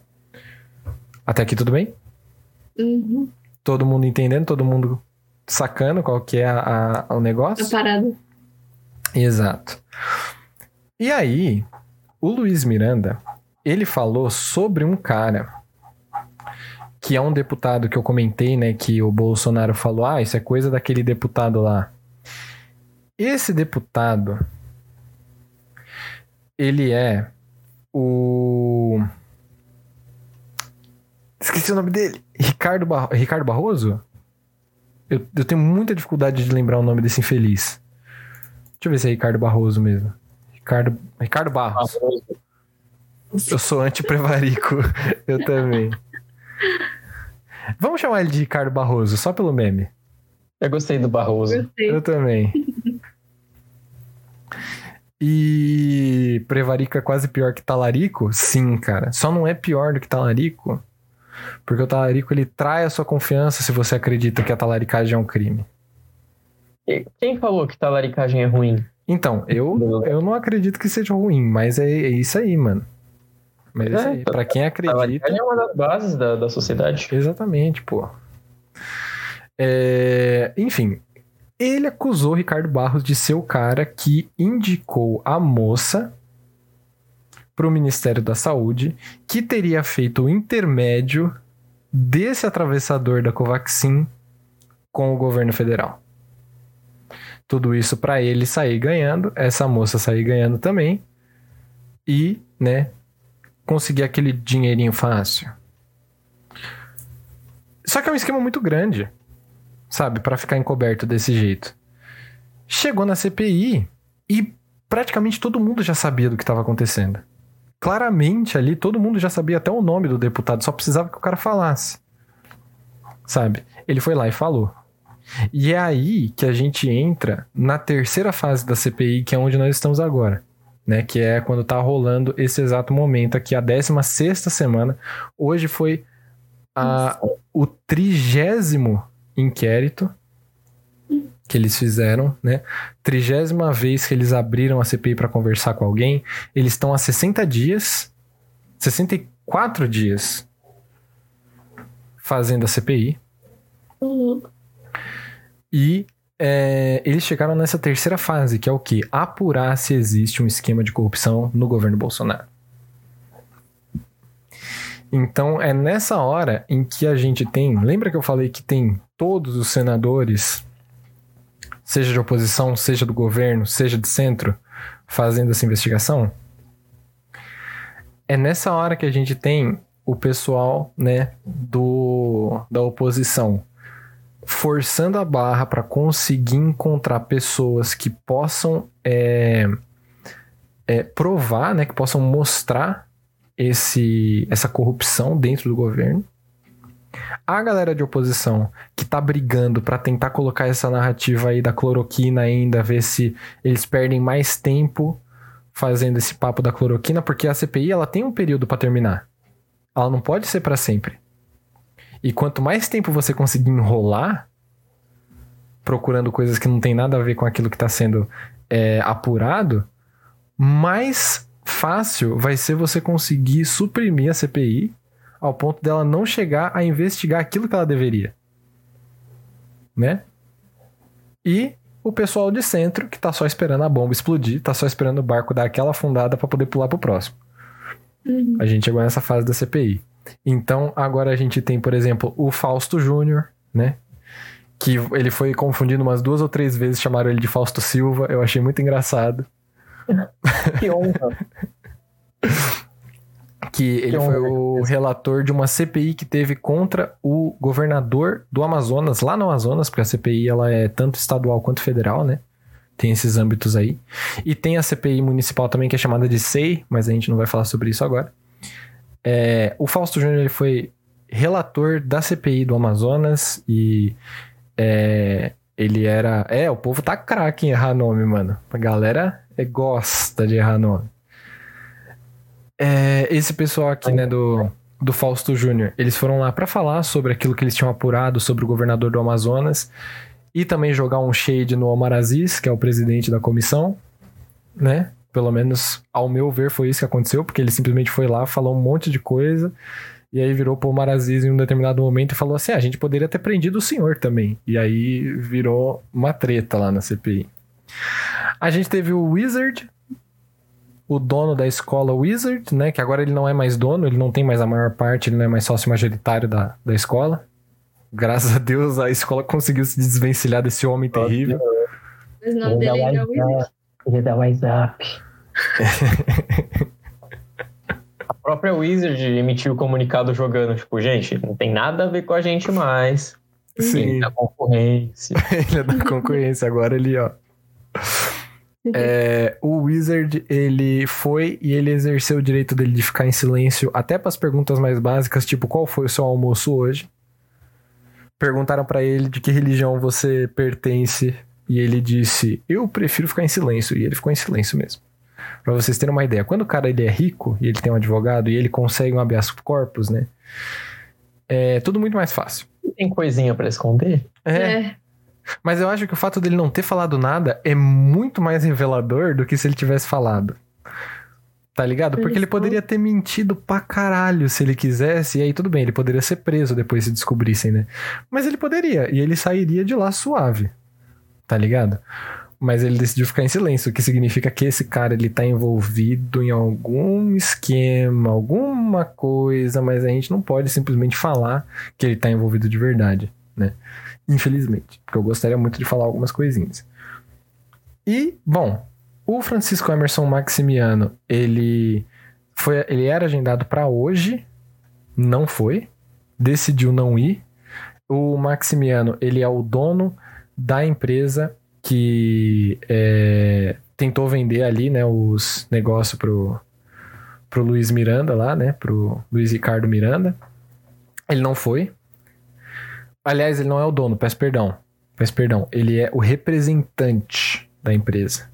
Speaker 1: Até aqui tudo bem?
Speaker 2: Uhum.
Speaker 1: Todo mundo entendendo, todo mundo sacando qual que é a- a- o negócio?
Speaker 2: A parada.
Speaker 1: Exato. E aí, o Luiz Miranda, ele falou sobre um cara que é um deputado que eu comentei, né, que o Bolsonaro falou, ah, isso é coisa daquele deputado lá. Esse deputado, ele é o... Esqueci o nome dele. Ricardo, Bar... Ricardo Barroso? Eu, eu tenho muita dificuldade de lembrar o nome desse infeliz. Deixa eu ver se é Ricardo Barroso mesmo. Ricardo, Ricardo Barros. Eu sou anti-prevarico. Eu também. Vamos chamar ele de Ricardo Barroso, só pelo meme.
Speaker 3: Eu gostei do Barroso.
Speaker 2: Gostei.
Speaker 1: Eu também. E prevarico é quase pior que talarico? Sim, cara. Só não é pior do que talarico, porque o talarico ele trai a sua confiança se você acredita que a talaricagem é um crime.
Speaker 3: Quem falou que talaricagem é ruim?
Speaker 1: Então, eu, eu não acredito que seja ruim, mas é, é isso aí, mano. Mas é isso aí. Pra quem acredita.
Speaker 3: É uma das bases da, da sociedade.
Speaker 1: Exatamente, pô. É, enfim, ele acusou Ricardo Barros de ser o cara que indicou a moça para o Ministério da Saúde que teria feito o intermédio desse atravessador da Covaxin com o governo federal. Tudo isso para ele sair ganhando, essa moça sair ganhando também e, né, conseguir aquele dinheirinho fácil. Só que é um esquema muito grande, sabe, Pra ficar encoberto desse jeito. Chegou na CPI e praticamente todo mundo já sabia do que estava acontecendo. Claramente ali todo mundo já sabia até o nome do deputado, só precisava que o cara falasse. Sabe? Ele foi lá e falou. E é aí que a gente entra na terceira fase da CPI, que é onde nós estamos agora. Né, que é quando tá rolando esse exato momento aqui, a 16 semana. Hoje foi a, o trigésimo inquérito que eles fizeram, né? Trigésima vez que eles abriram a CPI para conversar com alguém. Eles estão há 60 dias, 64 dias fazendo a CPI. E é, eles chegaram nessa terceira fase, que é o que? Apurar se existe um esquema de corrupção no governo Bolsonaro. Então é nessa hora em que a gente tem. Lembra que eu falei que tem todos os senadores, seja de oposição, seja do governo, seja de centro, fazendo essa investigação? É nessa hora que a gente tem o pessoal, né, do da oposição forçando a barra para conseguir encontrar pessoas que possam é, é, provar, né, que possam mostrar esse, essa corrupção dentro do governo. A galera de oposição que tá brigando para tentar colocar essa narrativa aí da cloroquina ainda, ver se eles perdem mais tempo fazendo esse papo da cloroquina, porque a CPI ela tem um período para terminar. Ela não pode ser para sempre. E quanto mais tempo você conseguir enrolar, procurando coisas que não tem nada a ver com aquilo que está sendo é, apurado, mais fácil vai ser você conseguir suprimir a CPI ao ponto dela não chegar a investigar aquilo que ela deveria. Né? E o pessoal de centro que tá só esperando a bomba explodir, tá só esperando o barco dar aquela afundada para poder pular pro próximo.
Speaker 2: Uhum.
Speaker 1: A gente chegou nessa fase da CPI. Então, agora a gente tem, por exemplo, o Fausto Júnior, né? Que ele foi confundido umas duas ou três vezes, chamaram ele de Fausto Silva. Eu achei muito engraçado.
Speaker 3: Que honra.
Speaker 1: Que ele
Speaker 3: Que
Speaker 1: foi
Speaker 3: honra.
Speaker 1: o relator de uma CPI que teve contra o governador do Amazonas, lá no Amazonas, porque a CPI ela é tanto estadual quanto federal, né? Tem esses âmbitos aí. E tem a CPI municipal também, que é chamada de SEI, mas a gente não vai falar sobre isso agora. É, o Fausto Júnior foi relator da CPI do Amazonas e é, ele era. É, o povo tá craque em errar nome, mano. A galera é, gosta de errar nome. É, esse pessoal aqui, né, do, do Fausto Júnior, eles foram lá pra falar sobre aquilo que eles tinham apurado sobre o governador do Amazonas e também jogar um shade no Omar Aziz, que é o presidente da comissão, né? Pelo menos, ao meu ver, foi isso que aconteceu, porque ele simplesmente foi lá, falou um monte de coisa, e aí virou pro Omar Aziz em um determinado momento e falou assim: ah, a gente poderia ter prendido o senhor também. E aí virou uma treta lá na CPI. A gente teve o Wizard, o dono da escola Wizard, né? Que agora ele não é mais dono, ele não tem mais a maior parte, ele não é mais sócio majoritário da, da escola. Graças a Deus a escola conseguiu se desvencilhar desse homem terrível.
Speaker 2: Mas o nome dele é Wizard.
Speaker 3: Ele é da WhatsApp. a própria Wizard emitiu o comunicado jogando, tipo, gente, não tem nada a ver com a gente mais.
Speaker 1: Sim,
Speaker 3: Tem da concorrência.
Speaker 1: ele é da concorrência. Agora ele, ó. É, o Wizard, ele foi e ele exerceu o direito dele de ficar em silêncio até para as perguntas mais básicas, tipo, qual foi o seu almoço hoje? Perguntaram para ele de que religião você pertence e ele disse, eu prefiro ficar em silêncio. E ele ficou em silêncio mesmo. Pra vocês terem uma ideia, quando o cara ele é rico e ele tem um advogado e ele consegue um habeas corpus, né? É tudo muito mais fácil.
Speaker 3: Tem coisinha pra esconder?
Speaker 2: É.
Speaker 1: Mas eu acho que o fato dele não ter falado nada é muito mais revelador do que se ele tivesse falado. Tá ligado? Porque ele poderia ter mentido pra caralho se ele quisesse, e aí tudo bem, ele poderia ser preso depois se descobrissem, né? Mas ele poderia, e ele sairia de lá suave. Tá ligado? Mas ele decidiu ficar em silêncio, o que significa que esse cara ele tá envolvido em algum esquema, alguma coisa, mas a gente não pode simplesmente falar que ele tá envolvido de verdade, né? Infelizmente, porque eu gostaria muito de falar algumas coisinhas. E, bom, o Francisco Emerson Maximiano, ele foi, ele era agendado para hoje, não foi, decidiu não ir. O Maximiano, ele é o dono da empresa que é, tentou vender ali, né, os negócios pro, pro Luiz Miranda lá, né, pro Luiz Ricardo Miranda. Ele não foi. Aliás, ele não é o dono, peço perdão. Mas perdão, ele é o representante da empresa.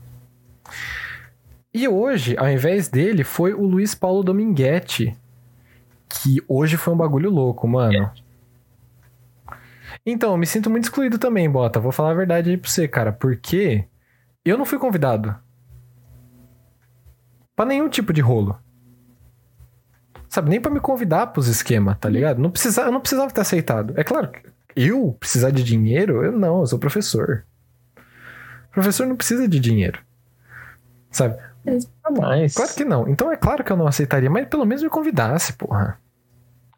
Speaker 1: E hoje, ao invés dele, foi o Luiz Paulo Dominguete. Que hoje foi um bagulho louco, mano. Então, eu me sinto muito excluído também, Bota. Vou falar a verdade aí pra você, cara. Porque eu não fui convidado. Pra nenhum tipo de rolo. Sabe, nem pra me convidar pros esquemas, tá ligado? Não precisa, eu não precisava ter aceitado. É claro, eu precisar de dinheiro? Eu não, eu sou professor. professor não precisa de dinheiro. Sabe?
Speaker 3: Mas...
Speaker 1: Claro que não. Então é claro que eu não aceitaria, mas pelo menos me convidasse, porra.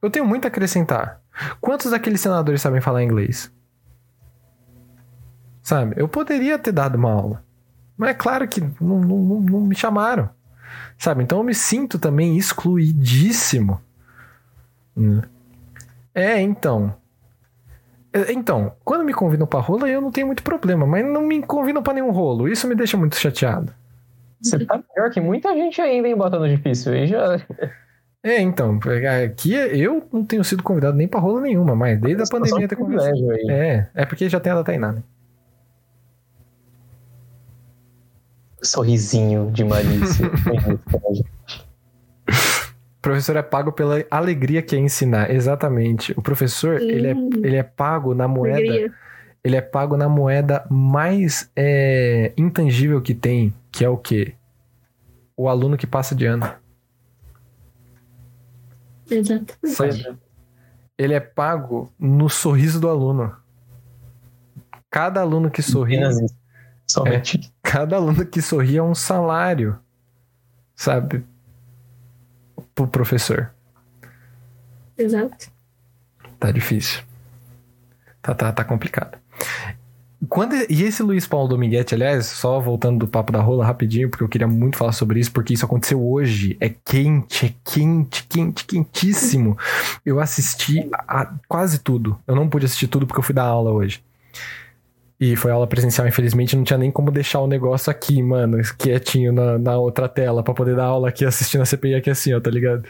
Speaker 1: Eu tenho muito a acrescentar. Quantos daqueles senadores sabem falar inglês? Sabe? Eu poderia ter dado uma aula. Mas é claro que não, não, não me chamaram. Sabe? Então eu me sinto também excluidíssimo. É, então. É, então, quando me convidam pra rola, eu não tenho muito problema, mas não me convidam pra nenhum rolo. Isso me deixa muito chateado.
Speaker 3: Você tá pior que muita gente ainda, hein, botando difícil. Aí já.
Speaker 1: É, então, aqui eu não tenho sido convidado nem pra rola nenhuma, mas desde a pandemia ter convidado. É, é porque já tem a da Tainá, né?
Speaker 3: Sorrisinho de malícia.
Speaker 1: O professor é pago pela alegria que é ensinar, exatamente. O professor, ele é, ele é pago na moeda. Alegria. Ele é pago na moeda mais é, intangível que tem, que é o quê? O aluno que passa de ano.
Speaker 2: Exato.
Speaker 1: Ele é pago no sorriso do aluno. Cada aluno que sorri. É, cada aluno que sorri é um salário. Sabe? Pro professor.
Speaker 2: Exato.
Speaker 1: Tá difícil. Tá, tá, tá complicado. Quando, e esse Luiz Paulo Dominguete, aliás, só voltando do papo da rola rapidinho, porque eu queria muito falar sobre isso, porque isso aconteceu hoje. É quente, é quente, quente, quentíssimo. Eu assisti a quase tudo. Eu não pude assistir tudo porque eu fui dar aula hoje. E foi aula presencial, infelizmente, não tinha nem como deixar o negócio aqui, mano, quietinho na, na outra tela, para poder dar aula aqui assistindo a CPI aqui assim, ó, tá ligado?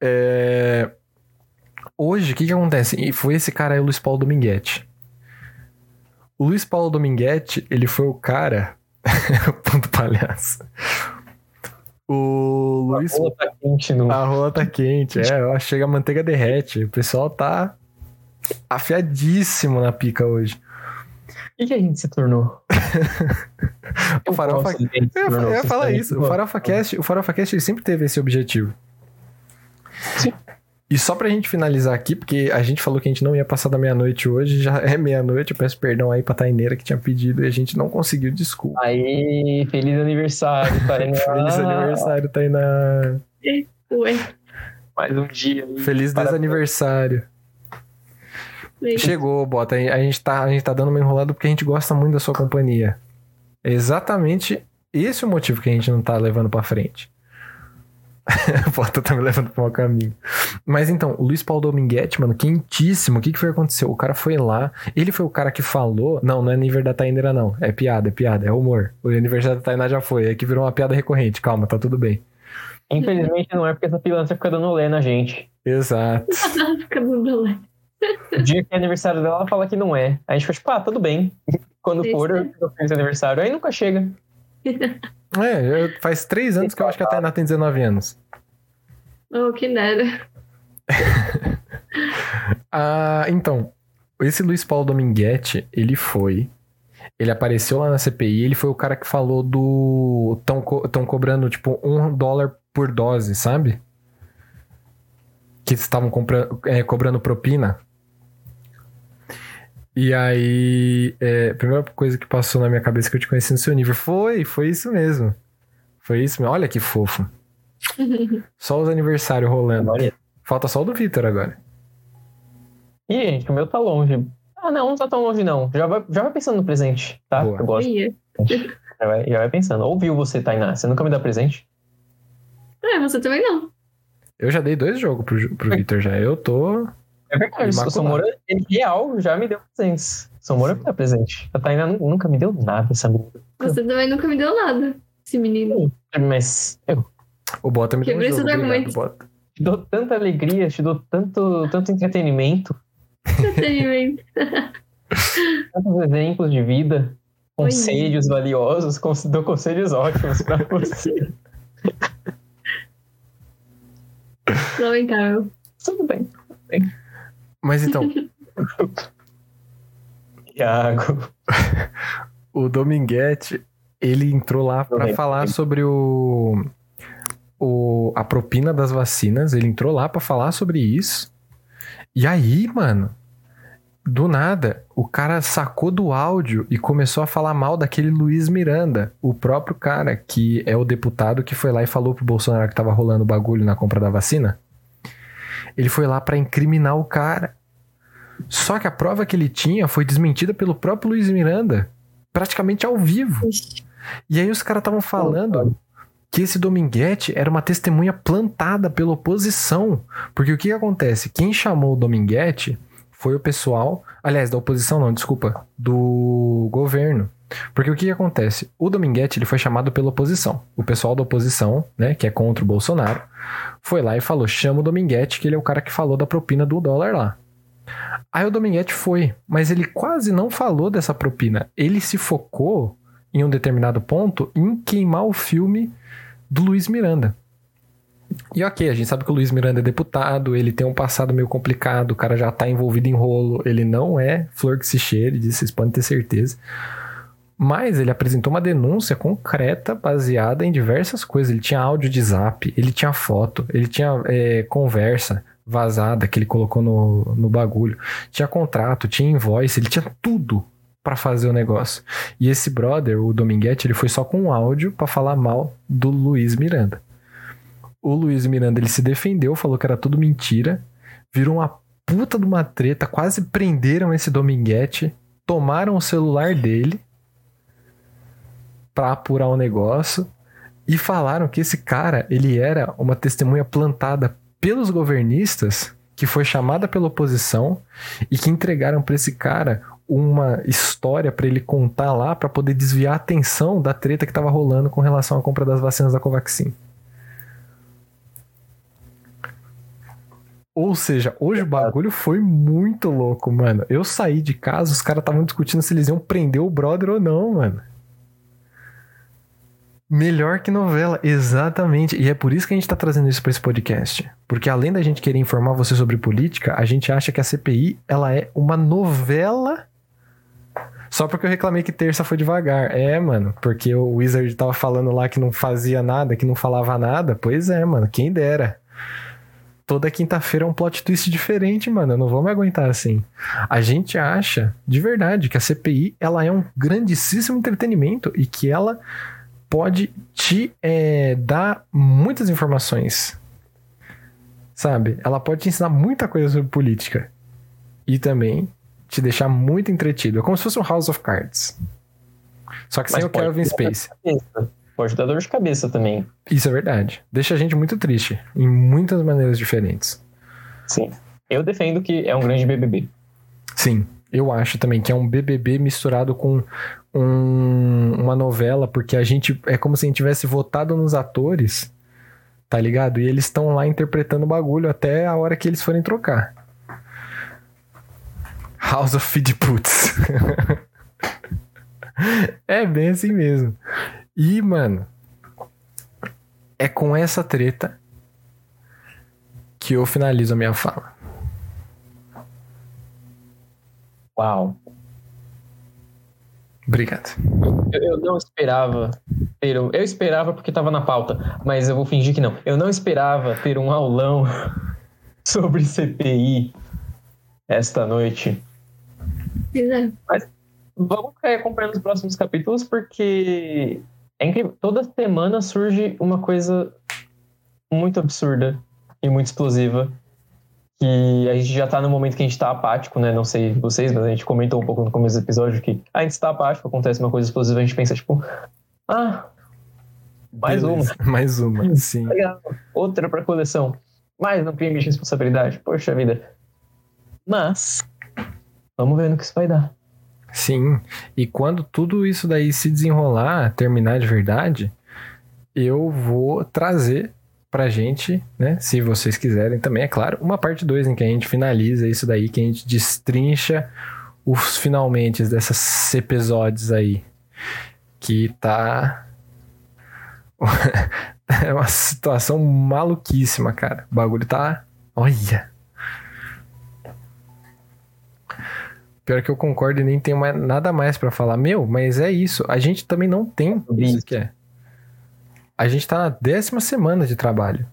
Speaker 1: É... Hoje, o que que acontece? E foi esse cara aí, o Luiz Paulo Dominguete. O Luiz Paulo Dominguete, ele foi o cara. Ponto palhaço. O Luiz.
Speaker 3: A rola tá quente, não.
Speaker 1: A rola tá quente, é. Chega a manteiga derrete. O pessoal tá afiadíssimo na pica hoje.
Speaker 3: O que, que a gente se tornou?
Speaker 1: o Farofa. Eu, eu ia falar isso. O Farofa Cast, o Farofa Cast sempre teve esse objetivo. Sim. E só pra gente finalizar aqui, porque a gente falou que a gente não ia passar da meia-noite hoje, já é meia-noite, eu peço perdão aí pra Taineira que tinha pedido e a gente não conseguiu, desculpa.
Speaker 3: Aí, feliz aniversário, Tainá.
Speaker 1: feliz aniversário, Tainá.
Speaker 2: Ué.
Speaker 3: Mais um dia.
Speaker 1: Aí. Feliz desaniversário. Chegou, Bota. A gente, tá, a gente tá dando uma enrolada porque a gente gosta muito da sua companhia. É exatamente esse o motivo que a gente não tá levando pra frente. Bota tá me levando pro mau caminho. Mas então, o Luiz Paulo Dominguete, mano, quentíssimo. O que, que foi acontecer? O cara foi lá, ele foi o cara que falou. Não, não é aniversário da Tainera, não. É piada, é piada, é humor. O aniversário da Tainá já foi, é que virou uma piada recorrente. Calma, tá tudo bem.
Speaker 3: Infelizmente não é porque essa pilantra fica dando lé na gente.
Speaker 1: Exato.
Speaker 2: fica dando lé.
Speaker 3: O dia que é aniversário dela, ela fala que não é. Aí a gente fala, tipo, ah, tudo bem. Quando for, é. eu fiz aniversário. Aí nunca chega.
Speaker 1: É, eu, faz três anos que eu acho que a Tainá tem 19 anos.
Speaker 2: Oh, que nada.
Speaker 1: ah, então, esse Luiz Paulo Dominguete, ele foi. Ele apareceu lá na CPI, ele foi o cara que falou do. Estão co cobrando, tipo, um dólar por dose, sabe? Que estavam é, cobrando propina. E aí, é, a primeira coisa que passou na minha cabeça que eu te conheci no seu nível foi, foi isso mesmo. Foi isso mesmo. Olha que fofo. só os aniversários rolando. Falta só o do Vitor agora.
Speaker 3: Ih, gente, o meu tá longe. Ah, não, não tá tão longe, não. Já vai, já vai pensando no presente, tá? Boa. Eu gosto. Já vai, já vai pensando. Ouviu você, Tainá? Você nunca me dá presente?
Speaker 2: É, você também não.
Speaker 1: Eu já dei dois jogos pro, pro Vitor já. Eu tô.
Speaker 3: É verdade, o Somora, ele real já me deu presentes. Somora me dá presente. A Tainá nunca me deu nada, essa menina.
Speaker 2: Você também nunca me deu nada, esse menino.
Speaker 3: Mas eu.
Speaker 1: O Bota me deu um jogo, obrigado, Bota.
Speaker 3: Te dou tanta alegria, te dou tanto, tanto entretenimento.
Speaker 2: Entretenimento.
Speaker 3: tantos exemplos de vida, conselhos valiosos, dou conselhos ótimos para você.
Speaker 2: Lamentável.
Speaker 3: Tudo bem, tudo bem.
Speaker 1: Mas então,
Speaker 3: Iago.
Speaker 1: o Dominguete, ele entrou lá pra
Speaker 3: Também.
Speaker 1: falar sobre o, o a propina das vacinas, ele entrou lá pra falar sobre isso. E aí, mano, do nada, o cara sacou do áudio e começou a falar mal daquele Luiz Miranda, o próprio cara que é o deputado que foi lá e falou pro Bolsonaro que tava rolando bagulho na compra da vacina. Ele foi lá pra incriminar o cara. Só que a prova que ele tinha foi desmentida pelo próprio Luiz Miranda, praticamente ao vivo. E aí os caras estavam falando que esse Dominguete era uma testemunha plantada pela oposição. Porque o que, que acontece? Quem chamou o Dominguete foi o pessoal. Aliás, da oposição não, desculpa. Do governo. Porque o que, que acontece? O Dominguete ele foi chamado pela oposição. O pessoal da oposição, né, que é contra o Bolsonaro, foi lá e falou: chama o Dominguete, que ele é o cara que falou da propina do dólar lá. Aí o Dominguete foi, mas ele quase não falou dessa propina. Ele se focou em um determinado ponto em queimar o filme do Luiz Miranda. E ok, a gente sabe que o Luiz Miranda é deputado, ele tem um passado meio complicado, o cara já tá envolvido em rolo, ele não é flor que se cheire, disso vocês podem ter certeza. Mas ele apresentou uma denúncia concreta baseada em diversas coisas. Ele tinha áudio de zap, ele tinha foto, ele tinha é, conversa vazada que ele colocou no, no bagulho, tinha contrato, tinha invoice, ele tinha tudo para fazer o negócio. E esse brother, o Dominguete, ele foi só com um áudio para falar mal do Luiz Miranda. O Luiz Miranda ele se defendeu, falou que era tudo mentira, virou uma puta de uma treta, quase prenderam esse Dominguete, tomaram o celular dele para apurar o negócio e falaram que esse cara, ele era uma testemunha plantada pelos governistas, que foi chamada pela oposição e que entregaram para esse cara uma história para ele contar lá para poder desviar a atenção da treta que estava rolando com relação à compra das vacinas da Covaxin. Ou seja, hoje o bagulho foi muito louco, mano. Eu saí de casa, os caras estavam discutindo se eles iam prender o brother ou não, mano. Melhor que novela, exatamente. E é por isso que a gente tá trazendo isso para esse podcast. Porque além da gente querer informar você sobre política, a gente acha que a CPI, ela é uma novela só porque eu reclamei que terça foi devagar. É, mano, porque o Wizard tava falando lá que não fazia nada, que não falava nada. Pois é, mano, quem dera. Toda quinta-feira é um plot twist diferente, mano. Eu não vou me aguentar assim. A gente acha, de verdade, que a CPI ela é um grandíssimo entretenimento e que ela pode te é, dar muitas informações. Sabe? Ela pode te ensinar muita coisa sobre política. E também te deixar muito entretido. É como se fosse um House of Cards. Só que sem o Kelvin Space.
Speaker 3: Pode dar dor de cabeça também.
Speaker 1: Isso é verdade. Deixa a gente muito triste. Em muitas maneiras diferentes.
Speaker 3: Sim. Eu defendo que é um grande BBB.
Speaker 1: Sim. Eu acho também que é um BBB misturado com um, uma novela, porque a gente. É como se a gente tivesse votado nos atores, tá ligado? E eles estão lá interpretando o bagulho até a hora que eles forem trocar. House of Feed Puts. é bem assim mesmo. E, mano, é com essa treta que eu finalizo a minha fala.
Speaker 3: Uau.
Speaker 1: Obrigado.
Speaker 3: Eu, eu não esperava ter um. Eu esperava porque estava na pauta, mas eu vou fingir que não. Eu não esperava ter um aulão sobre CPI esta noite.
Speaker 2: É.
Speaker 3: Mas vamos ficar acompanhando os próximos capítulos, porque é incrível. Toda semana surge uma coisa muito absurda e muito explosiva. Que a gente já tá no momento que a gente tá apático, né? Não sei vocês, mas a gente comentou um pouco no começo do episódio que a gente tá apático, acontece uma coisa explosiva, a gente pensa, tipo, ah, mais
Speaker 1: Beleza.
Speaker 3: uma.
Speaker 1: Mais uma, sim.
Speaker 3: Legal. Outra pra coleção. Mais não crime de responsabilidade. Poxa vida. Mas, vamos ver no que isso vai dar.
Speaker 1: Sim. E quando tudo isso daí se desenrolar, terminar de verdade, eu vou trazer pra gente, né? Se vocês quiserem também, é claro, uma parte 2 em que a gente finaliza isso daí, que a gente destrincha os finalmente dessas episódios aí. Que tá. é uma situação maluquíssima, cara. O bagulho tá. Olha. Pior que eu concordo e nem tenho mais, nada mais para falar. Meu, mas é isso. A gente também não tem isso que é. A gente tá na décima semana de trabalho.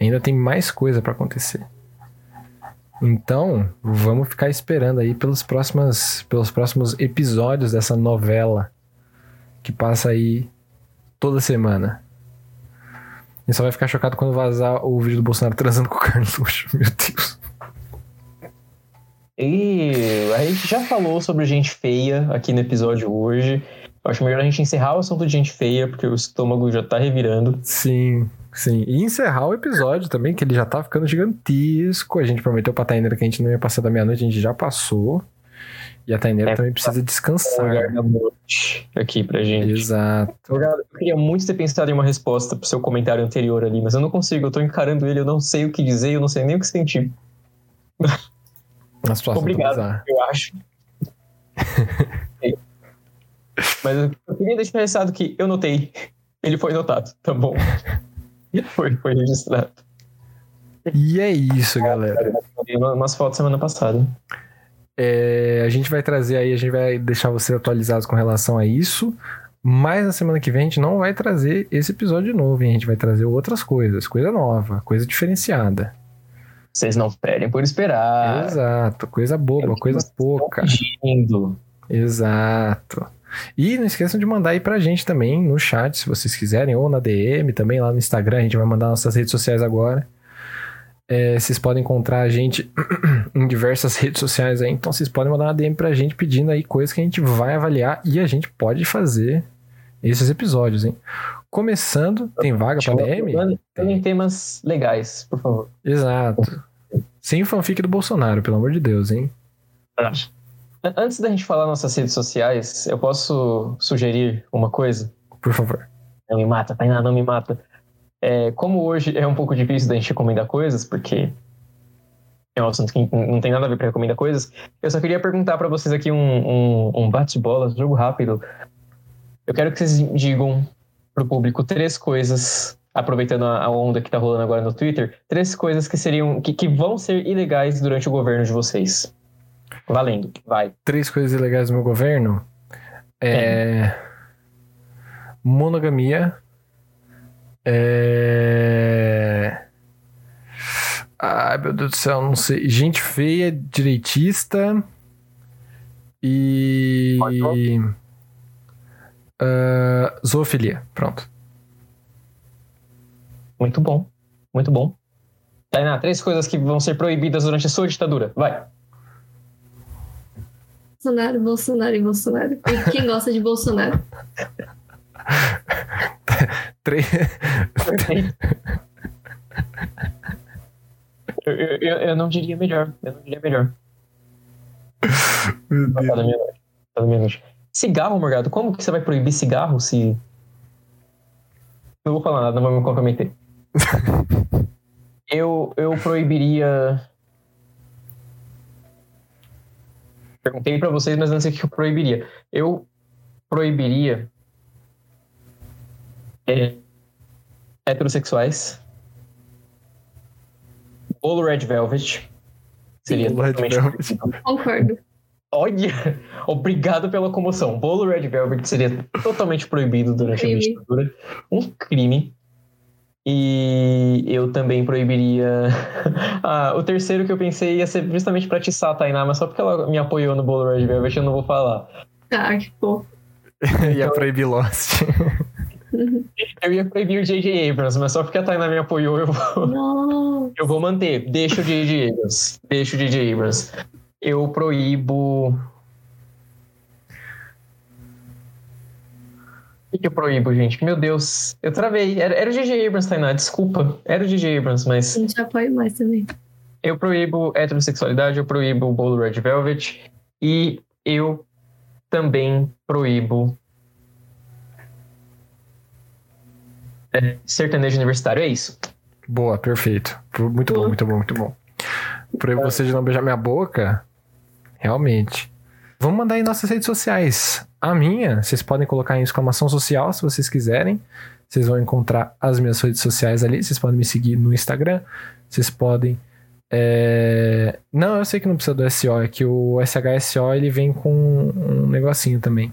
Speaker 1: Ainda tem mais coisa para acontecer. Então, vamos ficar esperando aí pelos, próximas, pelos próximos episódios dessa novela que passa aí toda semana. E só vai ficar chocado quando vazar o vídeo do Bolsonaro transando com o Carluxo. Meu Deus.
Speaker 3: E a gente já falou sobre gente feia aqui no episódio hoje. Eu acho melhor a gente encerrar o assunto de gente feia, porque o estômago já tá revirando.
Speaker 1: Sim, sim. E encerrar o episódio também, que ele já tá ficando gigantesco. A gente prometeu pra Taineira que a gente não ia passar da meia-noite, a gente já passou. E a Taineira é, também precisa descansar.
Speaker 3: da noite aqui pra gente.
Speaker 1: Exato.
Speaker 3: Eu queria muito ter pensado em uma resposta pro seu comentário anterior ali, mas eu não consigo. Eu tô encarando ele, eu não sei o que dizer, eu não sei nem o que sentir.
Speaker 1: Situação
Speaker 3: Obrigado, eu acho. Mas eu queria deixar registrado que eu notei. Ele foi notado, tá bom? foi, foi registrado.
Speaker 1: E é isso, galera.
Speaker 3: Umas fotos semana passada.
Speaker 1: É, a gente vai trazer aí, a gente vai deixar vocês atualizados com relação a isso. Mas na semana que vem a gente não vai trazer esse episódio novo, hein? A gente vai trazer outras coisas, coisa nova, coisa diferenciada.
Speaker 3: Vocês não esperem por esperar.
Speaker 1: Exato, coisa boba, coisa pouca. Exato. E não esqueçam de mandar aí pra gente também no chat, se vocês quiserem, ou na DM, também lá no Instagram, a gente vai mandar nossas redes sociais agora. É, vocês podem encontrar a gente em diversas redes sociais aí, então vocês podem mandar uma DM pra gente pedindo aí coisas que a gente vai avaliar e a gente pode fazer esses episódios, hein? Começando, tem vaga pra DM?
Speaker 3: Tem temas legais, por favor.
Speaker 1: Exato. Sem fanfic do Bolsonaro, pelo amor de Deus, hein?
Speaker 3: Antes da gente falar nossas redes sociais, eu posso sugerir uma coisa?
Speaker 1: Por favor.
Speaker 3: Não me mata, Tainá, não me mata. É, como hoje é um pouco difícil da gente recomendar coisas, porque é um assunto que não tem nada a ver para recomendar coisas, eu só queria perguntar para vocês aqui um, um, um bate-bola, jogo rápido. Eu quero que vocês digam para o público três coisas, aproveitando a onda que está rolando agora no Twitter, três coisas que seriam que, que vão ser ilegais durante o governo de vocês. Valendo, vai.
Speaker 1: Três coisas ilegais do meu governo? É. é. Monogamia. É. Ai, meu Deus do céu, não sei. Gente feia, direitista. E. Uh, zoofilia. Pronto.
Speaker 3: Muito bom. Muito bom. Tainá, três coisas que vão ser proibidas durante a sua ditadura. Vai.
Speaker 2: Bolsonaro, Bolsonaro e Bolsonaro. E quem gosta de Bolsonaro?
Speaker 1: Três.
Speaker 3: eu, eu, eu, não diria melhor. Eu não diria melhor. Meu Deus. Minha Cada minha noite. Cigarro, Morgado, como que você vai proibir cigarro se. Não vou falar nada, não vou me comprometer. eu, eu proibiria. Perguntei para vocês, mas não sei o que eu proibiria. Eu proibiria. É, heterossexuais. Bolo Red Velvet.
Speaker 1: Seria Bolo Red Velvet.
Speaker 2: Concordo.
Speaker 3: Olha, obrigado pela comoção. Bolo Red Velvet seria totalmente proibido durante crime. a ditadura. Um crime. E eu também proibiria. ah, o terceiro que eu pensei ia ser justamente pra atiçar a Tainá, mas só porque ela me apoiou no Bolo Red Velvet eu não vou falar.
Speaker 2: Ah, que fofo.
Speaker 1: ia proibir Lost.
Speaker 3: eu ia proibir o J.J. Abrams, mas só porque a Tainá me apoiou, eu vou. Eu vou manter. Deixa o J.J. Abrams. Deixa o J.J. Abrams eu proíbo. O que eu proíbo, gente? Meu Deus, eu travei. Era, era o G.G. Abrams, Tainá, desculpa. Era o G.G. Abrams, mas.
Speaker 2: A gente apoia mais também.
Speaker 3: Eu proíbo heterossexualidade, eu proíbo o bolo Red Velvet e eu também proíbo é, sertanejo universitário. É isso.
Speaker 1: Boa, perfeito. Muito Boa. bom, muito bom, muito bom. Proíbo é. você de não beijar minha boca Realmente. vamos mandar aí nossas redes sociais. A minha, vocês podem colocar em exclamação social se vocês quiserem. Vocês vão encontrar as minhas redes sociais ali. Vocês podem me seguir no Instagram. Vocês podem. É... Não, eu sei que não precisa do SO, é que o SHSO ele vem com um negocinho também.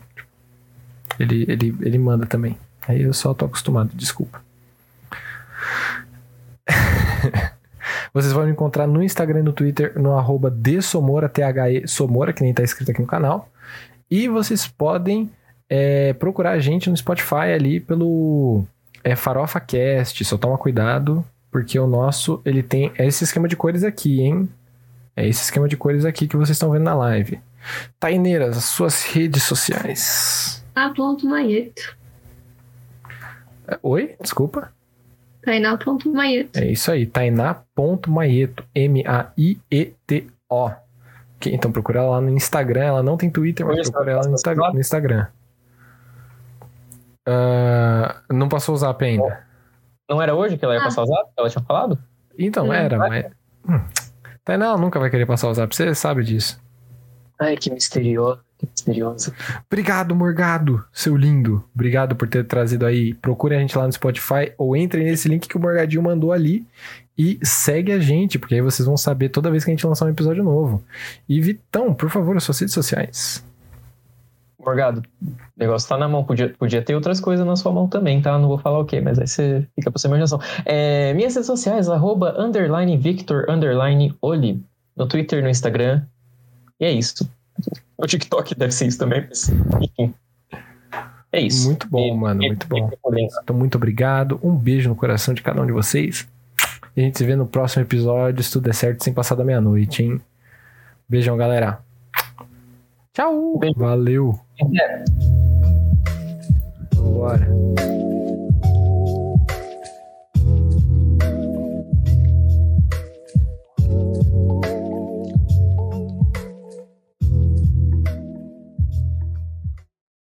Speaker 1: Ele, ele, ele manda também. Aí eu só tô acostumado, desculpa. Vocês vão me encontrar no Instagram e no Twitter no arroba T-H-E Somora, que nem tá escrito aqui no canal. E vocês podem é, procurar a gente no Spotify ali pelo é, Farofa Cast. Só toma cuidado, porque o nosso, ele tem esse esquema de cores aqui, hein? É esse esquema de cores aqui que vocês estão vendo na live. Taineiras, as suas redes sociais.
Speaker 2: Ah, ponto Maieto.
Speaker 1: Oi? Desculpa.
Speaker 2: Tainá.maieto.
Speaker 1: É isso aí, Tainá.maieto. M-A-I-E-T-O. Então procura ela lá no Instagram. Ela não tem Twitter, mas procura ela no, Insta no Instagram. Uh, não passou o zap ainda.
Speaker 3: Não era hoje que ela ia ah. passar o zap? Ela tinha falado?
Speaker 1: Então, era, mas. Hum. Tainá ela nunca vai querer passar o zap, você sabe disso.
Speaker 3: Ai, que misterioso. Que misterioso.
Speaker 1: Obrigado, Morgado, seu lindo. Obrigado por ter trazido aí. Procure a gente lá no Spotify ou entre nesse link que o Morgadinho mandou ali e segue a gente, porque aí vocês vão saber toda vez que a gente lançar um episódio novo. E Vitão, por favor, as suas redes sociais.
Speaker 3: Morgado, o negócio tá na mão. Podia, podia ter outras coisas na sua mão também, tá? Não vou falar o quê, mas aí você fica pra sua imaginação. É, minhas redes sociais, arroba, underline Victor, underline Oli. No Twitter, no Instagram. E é isso. O TikTok deve ser isso também, mas enfim. É isso.
Speaker 1: Muito bom, mano, muito bom. Então, muito obrigado. Um beijo no coração de cada um de vocês. E a gente se vê no próximo episódio, se tudo der certo, sem passar da meia-noite, hein? Beijão, galera. Tchau. Beijo. Valeu. É. Bora.